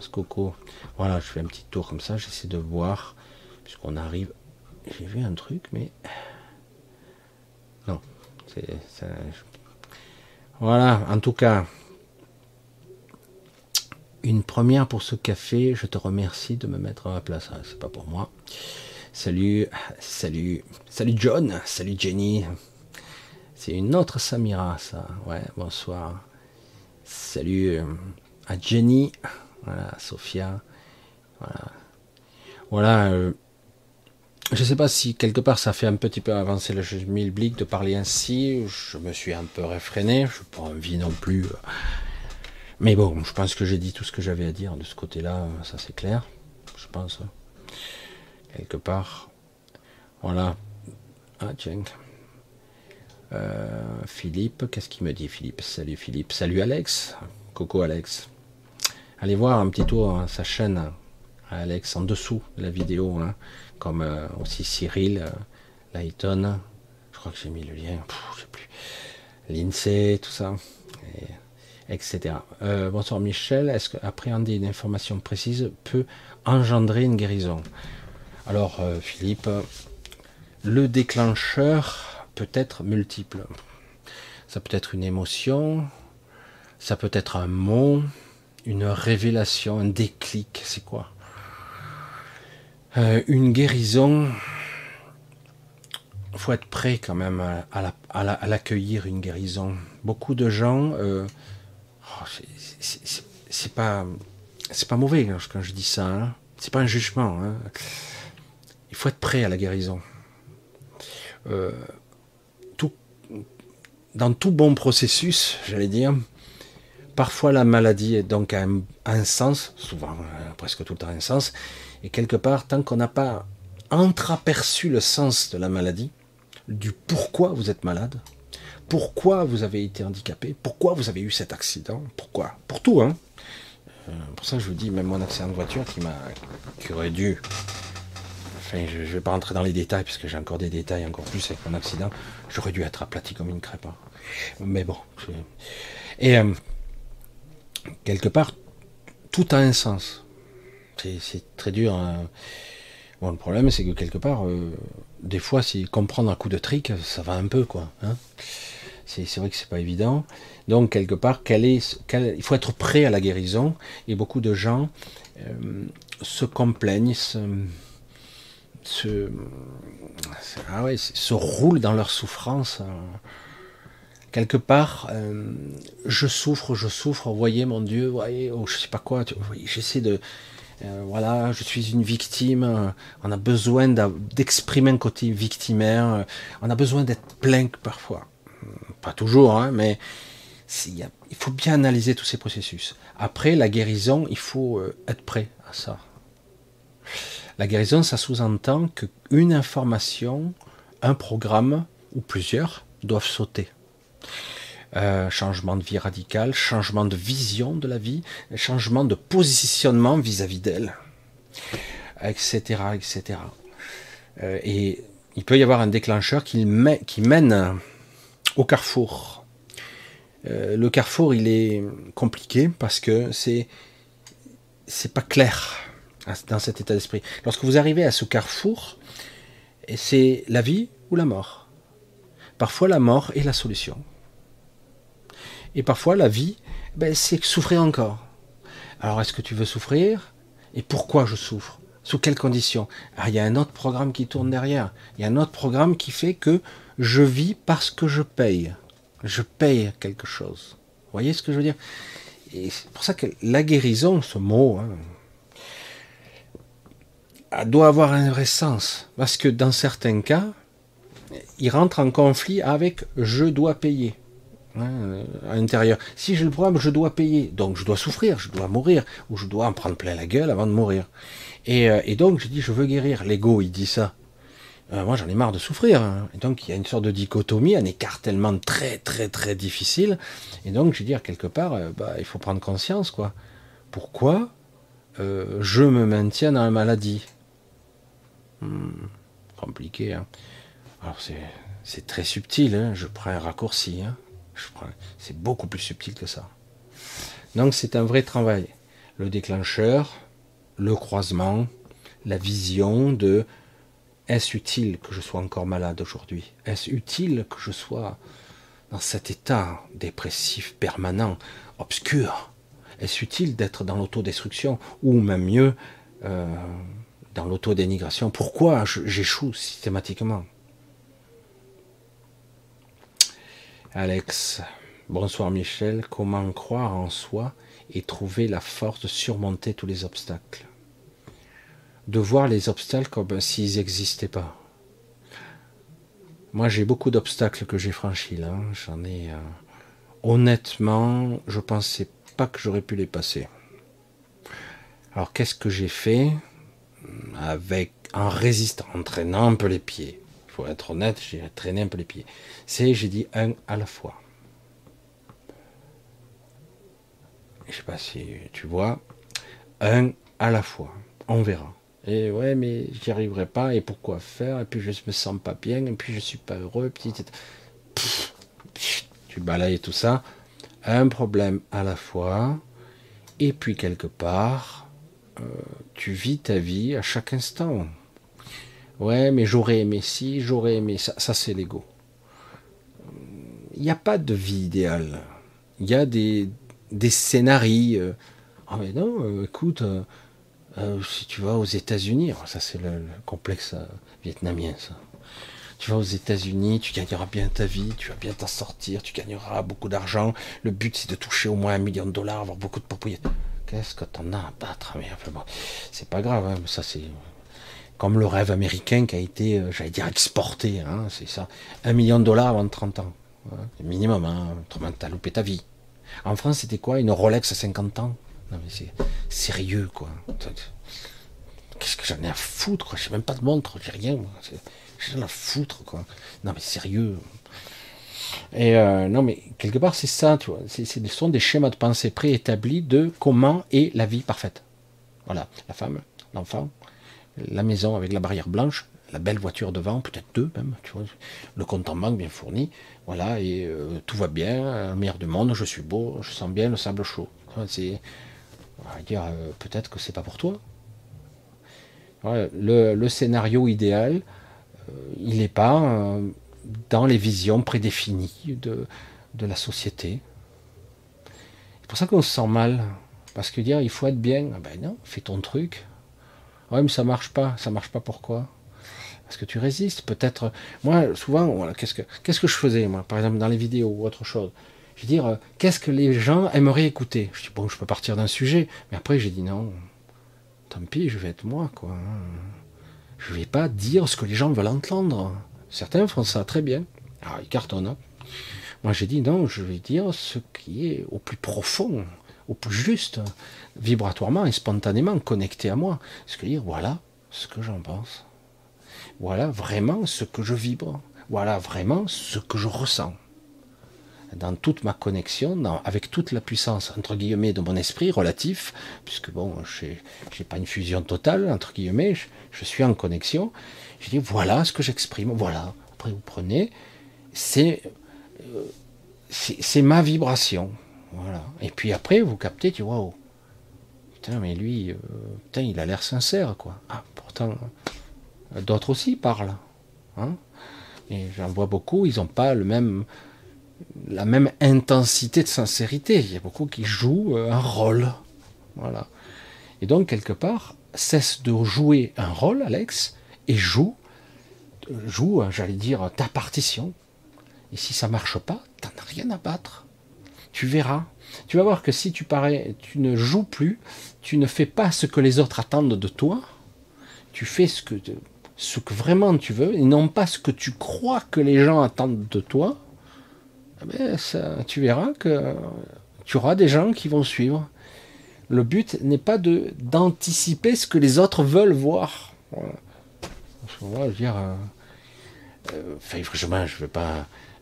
Ce coco. Voilà, je fais un petit tour comme ça, j'essaie de voir, puisqu'on arrive j'ai vu un truc, mais. Non. Voilà, en tout cas. Une première pour ce café. Je te remercie de me mettre à ma place. Ah, c'est pas pour moi. Salut, salut, salut John, salut Jenny. C'est une autre Samira, ça. Ouais, bonsoir. Salut euh, à Jenny. Voilà, Sophia. Voilà. Voilà. Euh, je ne sais pas si quelque part ça fait un petit peu avancer le jeu Milblick de parler ainsi. Je me suis un peu réfréné. Je n'ai pas envie non plus. Euh. Mais bon, je pense que j'ai dit tout ce que j'avais à dire de ce côté-là. Ça c'est clair. Je pense. Quelque part. Voilà. Ah tiens. Euh, Philippe, qu'est-ce qu'il me dit Philippe? Salut Philippe. Salut Alex. Coco Alex. Allez voir un petit tour hein, sa chaîne. Alex en dessous de la vidéo. Hein comme euh, aussi Cyril euh, Layton, je crois que j'ai mis le lien, plus, l'INSEE, tout ça, etc. Euh, bonsoir Michel, est-ce qu'appréhender une information précise peut engendrer une guérison? Alors Philippe, le déclencheur peut être multiple. Ça peut être une émotion, ça peut être un mot, une révélation, un déclic, c'est quoi? Euh, une guérison, faut être prêt quand même à, l'accueillir, une guérison. Beaucoup de gens, euh, oh, c'est pas, c'est pas mauvais quand je dis ça. Hein. C'est pas un jugement. Hein. Il faut être prêt à la guérison. Euh, tout, dans tout bon processus, j'allais dire, parfois la maladie est donc un, sens, souvent presque tout le temps un sens, et quelque part, tant qu'on n'a pas entreaperçu le sens de la maladie, du pourquoi vous êtes malade, pourquoi vous avez été handicapé, pourquoi vous avez eu cet accident, pourquoi, pour tout, hein. Euh, pour ça, je vous dis, même mon accident de voiture qui m'a, qui aurait dû, enfin, je, ne vais pas rentrer dans les détails parce que j'ai encore des détails encore plus avec mon accident. J'aurais dû être aplati comme une crêpe. Hein. Mais bon, et euh, quelque part, tout a un sens. C'est très dur. Hein. Bon, le problème, c'est que quelque part, euh, des fois, si comprendre un coup de trick, ça va un peu, quoi. Hein C'est vrai que c'est pas évident. Donc quelque part, est, il faut être prêt à la guérison. Et beaucoup de gens euh, se complaignent, se, ah se, roulent dans leur souffrance. Quelque part, euh, je souffre, je souffre. Voyez mon Dieu, voyez, oh, je sais pas quoi. J'essaie de, euh, voilà, je suis une victime. On a besoin d'exprimer un côté victimaire. On a besoin d'être plein parfois. Pas toujours, hein, mais il faut bien analyser tous ces processus. Après, la guérison, il faut euh, être prêt à ça. La guérison, ça sous-entend qu'une information, un programme ou plusieurs doivent sauter. Euh, changement de vie radical, changement de vision de la vie, changement de positionnement vis-à-vis d'elle, etc., etc. Euh, et il peut y avoir un déclencheur qui, qui mène au carrefour. Euh, le carrefour, il est compliqué parce que c'est c'est pas clair dans cet état d'esprit. Lorsque vous arrivez à ce carrefour, c'est la vie ou la mort. Parfois, la mort est la solution. Et parfois, la vie, ben, c'est souffrir encore. Alors, est-ce que tu veux souffrir? Et pourquoi je souffre? Sous quelles conditions? Ah, Il y a un autre programme qui tourne derrière. Il y a un autre programme qui fait que je vis parce que je paye. Je paye quelque chose. Vous voyez ce que je veux dire? C'est pour ça que la guérison, ce mot, hein, doit avoir un vrai sens. Parce que dans certains cas, il rentre en conflit avec je dois payer. Hein, à l'intérieur. Si j'ai le problème, je dois payer. Donc je dois souffrir, je dois mourir, ou je dois en prendre plein la gueule avant de mourir. Et, euh, donc je dis, je veux guérir. L'ego, il dit ça. Euh, moi j'en ai marre de souffrir. Hein. Et donc il y a une sorte de dichotomie, un écartèlement très très très difficile. Et donc je veux quelque part, euh, bah, il faut prendre conscience quoi. Pourquoi euh, je me maintiens dans la maladie? Hmm, Compliqué. Hein. Alors c'est très subtil. Hein. Je prends un raccourci. Hein. C'est beaucoup plus subtil que ça. Donc c'est un vrai travail. Le déclencheur, le croisement, la vision de est-ce utile que je sois encore malade aujourd'hui? Est-ce utile que je sois dans cet état dépressif permanent, obscur? Est-ce utile d'être dans l'autodestruction ou même mieux euh, dans l'autodénigration? Pourquoi j'échoue systématiquement? Alex, bonsoir Michel, comment croire en soi et trouver la force de surmonter tous les obstacles? De voir les obstacles comme s'ils n'existaient pas. Moi, j'ai beaucoup d'obstacles que j'ai franchis là. J'en ai. Euh, honnêtement, je pensais pas que j'aurais pu les passer. Alors, qu'est-ce que j'ai fait? Avec en résistant, en traînant un peu les pieds. Faut être honnête, j'ai traîné un peu les pieds. C'est, j'ai dit un à la fois. Je sais pas si tu vois, un à la fois. On verra. Et ouais, mais j'y arriverai pas, et pourquoi faire, et puis je me sens pas bien, et puis je suis pas heureux, puis tu balayes tout ça, un problème à la fois, et puis quelque part, euh, tu vis ta vie à chaque instant. Ouais, mais j'aurais aimé ci, j'aurais aimé ça, ça c'est l'ego. Il n'y a pas de vie idéale. Il y a des, scénarios. Ah mais non, euh, écoute, euh, euh, si tu vas aux États-Unis, ça c'est le, complexe euh, vietnamien, ça. Tu vas aux États-Unis, tu gagneras bien ta vie, tu vas bien t'en sortir, tu gagneras beaucoup d'argent. Le but c'est de toucher au moins un million de dollars, avoir beaucoup de propriétés. Qu'est-ce que t'en as à battre mais C'est pas grave, hein, ça c'est comme le rêve américain qui a été, euh, j'allais dire, exporté, hein, c'est ça. Un million de dollars avant 30 ans. Hein, minimum, hein, autrement t'as loupé ta vie. En France, c'était quoi Une Rolex à 50 ans? Non mais c'est sérieux quoi. Qu'est-ce que j'en ai à foutre quoi? J'ai même pas de montre, j'ai rien. J'ai rien à foutre quoi. Non mais sérieux. Et euh, non mais quelque part c'est ça, tu vois. Ce sont des schémas de pensée préétablis de comment est la vie parfaite. Voilà, la femme, l'enfant, la maison avec la barrière blanche, la belle voiture devant, peut-être deux même, tu vois, le compte en banque bien fourni, voilà, et euh, tout va bien, le meilleur du monde, je suis beau, je sens bien le sable chaud. C'est on va dire euh, peut-être que c'est pas pour toi. le, scénario idéal, euh, il n'est pas. Euh, dans les visions prédéfinies de, de la société. C'est pour ça qu'on se sent mal. Parce que dire il faut être bien, ah ben non, fais ton truc. Ouais, mais ça marche pas. Ça marche pas pourquoi? Parce que tu résistes. Peut-être. Moi, souvent, voilà, qu'est-ce que que je faisais, moi, par exemple, dans les vidéos ou autre chose Je veux dire, euh, qu'est-ce que les gens aimeraient écouter? Je dis, bon, je peux partir d'un sujet. Mais après, j'ai dit non. Tant pis, je vais être moi, quoi. Je vais pas dire ce que les gens veulent entendre. Certains font ça très bien. Ah, ils cartonnent. Moi, j'ai dit non, je vais dire ce qui est au plus profond, au plus juste, vibratoirement et spontanément connecté à moi. Ce que dire, voilà ce que j'en pense. Voilà vraiment ce que je vibre. Voilà vraiment ce que je ressens. Dans toute ma connexion, avec toute la puissance, entre guillemets, de mon esprit relatif, puisque bon, je n'ai pas une fusion totale, entre guillemets, je, suis en connexion. Je dis, voilà ce que j'exprime, voilà. Après, vous prenez, c'est euh, c'est ma vibration. Voilà. Et puis après, vous captez, tu vois, oh, putain, mais lui, euh, putain, il a l'air sincère, quoi. Ah, pourtant, d'autres aussi parlent. Hein et j'en vois beaucoup, ils n'ont pas le même, la même intensité de sincérité. Il y a beaucoup qui jouent euh, un rôle. Voilà. Et donc, quelque part, cesse de jouer un rôle, Alex, et joue, joue, j'allais dire, ta partition. Et si ça marche pas, t'en as rien à battre. Tu verras. Tu vas voir que si tu parais, tu ne joues plus, tu ne fais pas ce que les autres attendent de toi, tu fais ce que, vraiment tu veux, et non pas ce que tu crois que les gens attendent de toi, eh ben tu verras que tu auras des gens qui vont suivre. Le but n'est pas de d'anticiper ce que les autres veulent voir. Je veux dire, euh, euh,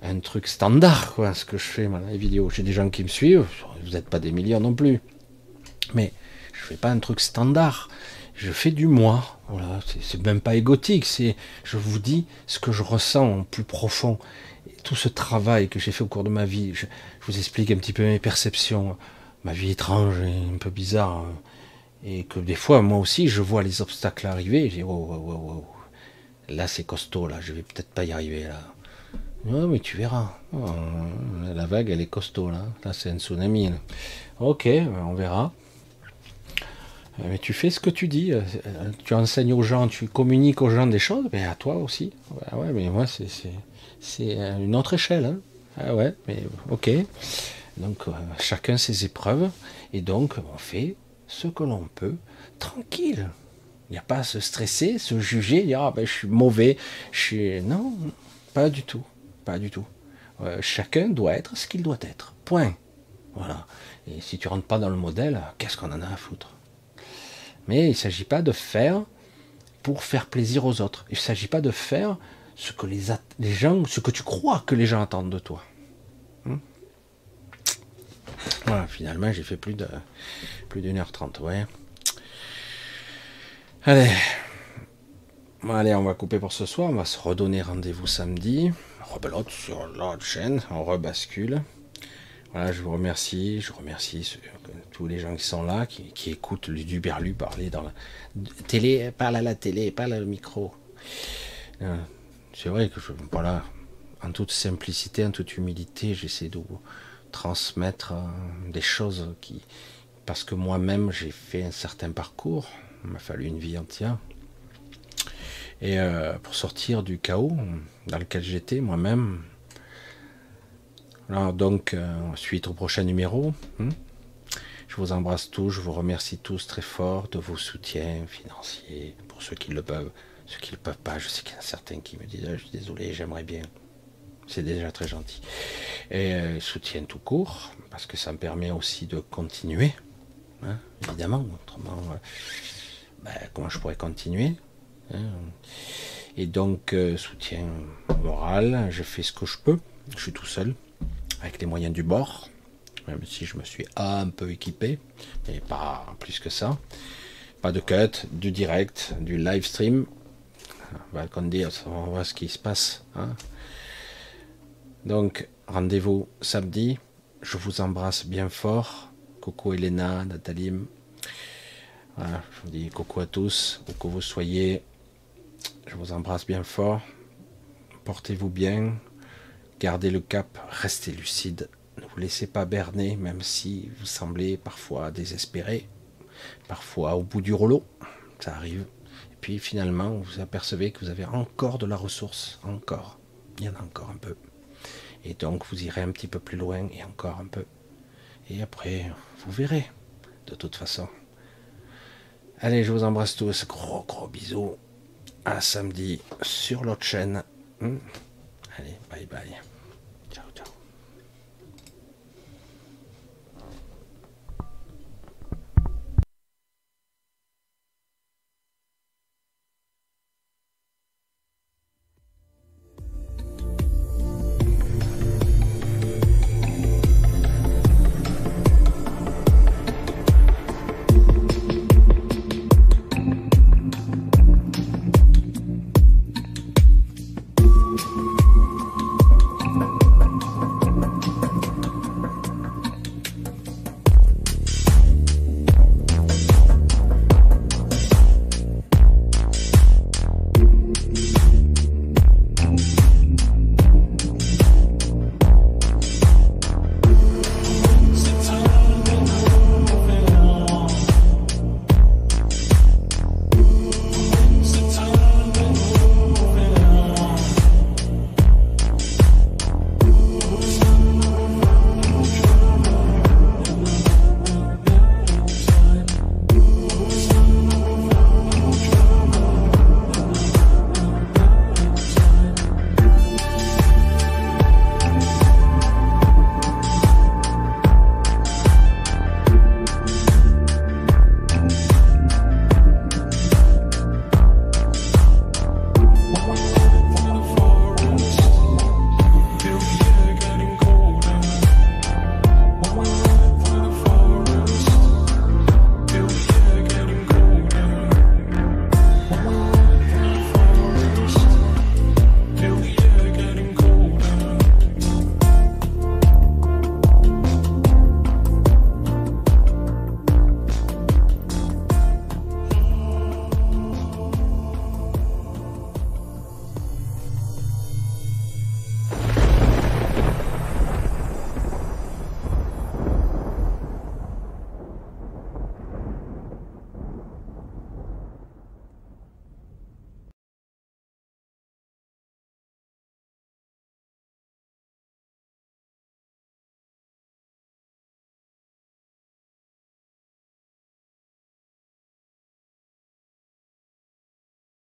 un truc standard, quoi, ce que je fais, les vidéos. J'ai des gens qui me suivent, vous n'êtes pas des millions non plus. Mais je fais pas un truc standard. Je fais du moi. Voilà, c'est même pas égotique, c'est je vous dis ce que je ressens en plus profond. tout ce travail que j'ai fait au cours de ma vie, je, vous explique un petit peu mes perceptions, ma vie étrange et un peu bizarre. Et que des fois, moi aussi, je vois les obstacles arriver, et je dis, wow, là c'est costaud, là, je vais peut-être pas y arriver, là. Oui, mais tu verras. Oh, la vague, elle est costaud, là. Là, c'est un tsunami. Ok, on verra. Euh, mais tu fais ce que tu dis. Euh, tu enseignes aux gens, tu communiques aux gens des choses, mais à toi aussi. Ouais, mais moi, c'est une autre échelle. Hein. Ah ouais, mais ok. Donc, euh, chacun ses épreuves. Et donc, on fait ce que l'on peut, tranquille. Il n'y a pas à se stresser, se juger, dire ah ben, je suis mauvais, je suis. Non, pas du tout. Pas du tout. Euh, chacun doit être ce qu'il doit être. Point. Voilà. Et si tu rentres pas dans le modèle, qu'est-ce qu'on en a à foutre? Mais il ne s'agit pas de faire pour faire plaisir aux autres. Il ne s'agit pas de faire ce que les, gens, ce que tu crois que les gens attendent de toi. Hmm? Voilà, finalement, j'ai fait plus de plus d'une heure trente, ouais. Allez. allez, on va couper pour ce soir. On va se redonner rendez-vous samedi sur l'autre chaîne, on rebascule. Voilà, je vous remercie, je remercie tous les gens qui sont là, qui, écoutent du Berlu parler dans la télé, parle à la télé, parle au micro. Euh, c'est vrai que je, voilà, en toute simplicité, en toute humilité, j'essaie de vous transmettre euh, des choses qui, parce que moi-même j'ai fait un certain parcours, il m'a fallu une vie entière, et euh, pour sortir du chaos dans lequel j'étais moi-même. Alors donc, euh, suite au prochain numéro, hein, je vous embrasse tous, je vous remercie tous très fort de vos soutiens financiers, pour ceux qui le peuvent, ceux qui ne le peuvent pas. Je sais qu'il y en a certains qui me disent, ah, je suis désolé, j'aimerais bien. C'est déjà très gentil. Et euh, soutien tout court, parce que ça me permet aussi de continuer, hein, évidemment. Autrement, ben, comment je pourrais continuer? Et donc, euh, soutien moral, je fais ce que je peux. Je suis tout seul, avec les moyens du bord, même si je me suis un peu équipé, mais pas plus que ça. Pas de cut, du direct, du live stream. On va dire, on ce qui se passe. Hein. Donc, rendez-vous samedi. Je vous embrasse bien fort. Coucou Elena, Nathalie. Je vous dis coucou à tous, où que vous soyez. Je vous embrasse bien fort. portez-vous bien, gardez le cap, restez lucide, ne vous laissez pas berner, même si vous semblez parfois désespéré, parfois au bout du rouleau, ça arrive. Et puis finalement, vous apercevez que vous avez encore de la ressource, encore. Il y en a encore un peu. Et donc vous irez un petit peu plus loin et encore un peu. Et après, vous verrez, de toute façon. Allez, je vous embrasse tous. Gros, gros bisous. À samedi sur l'autre chaîne. Hmm. Allez, bye bye.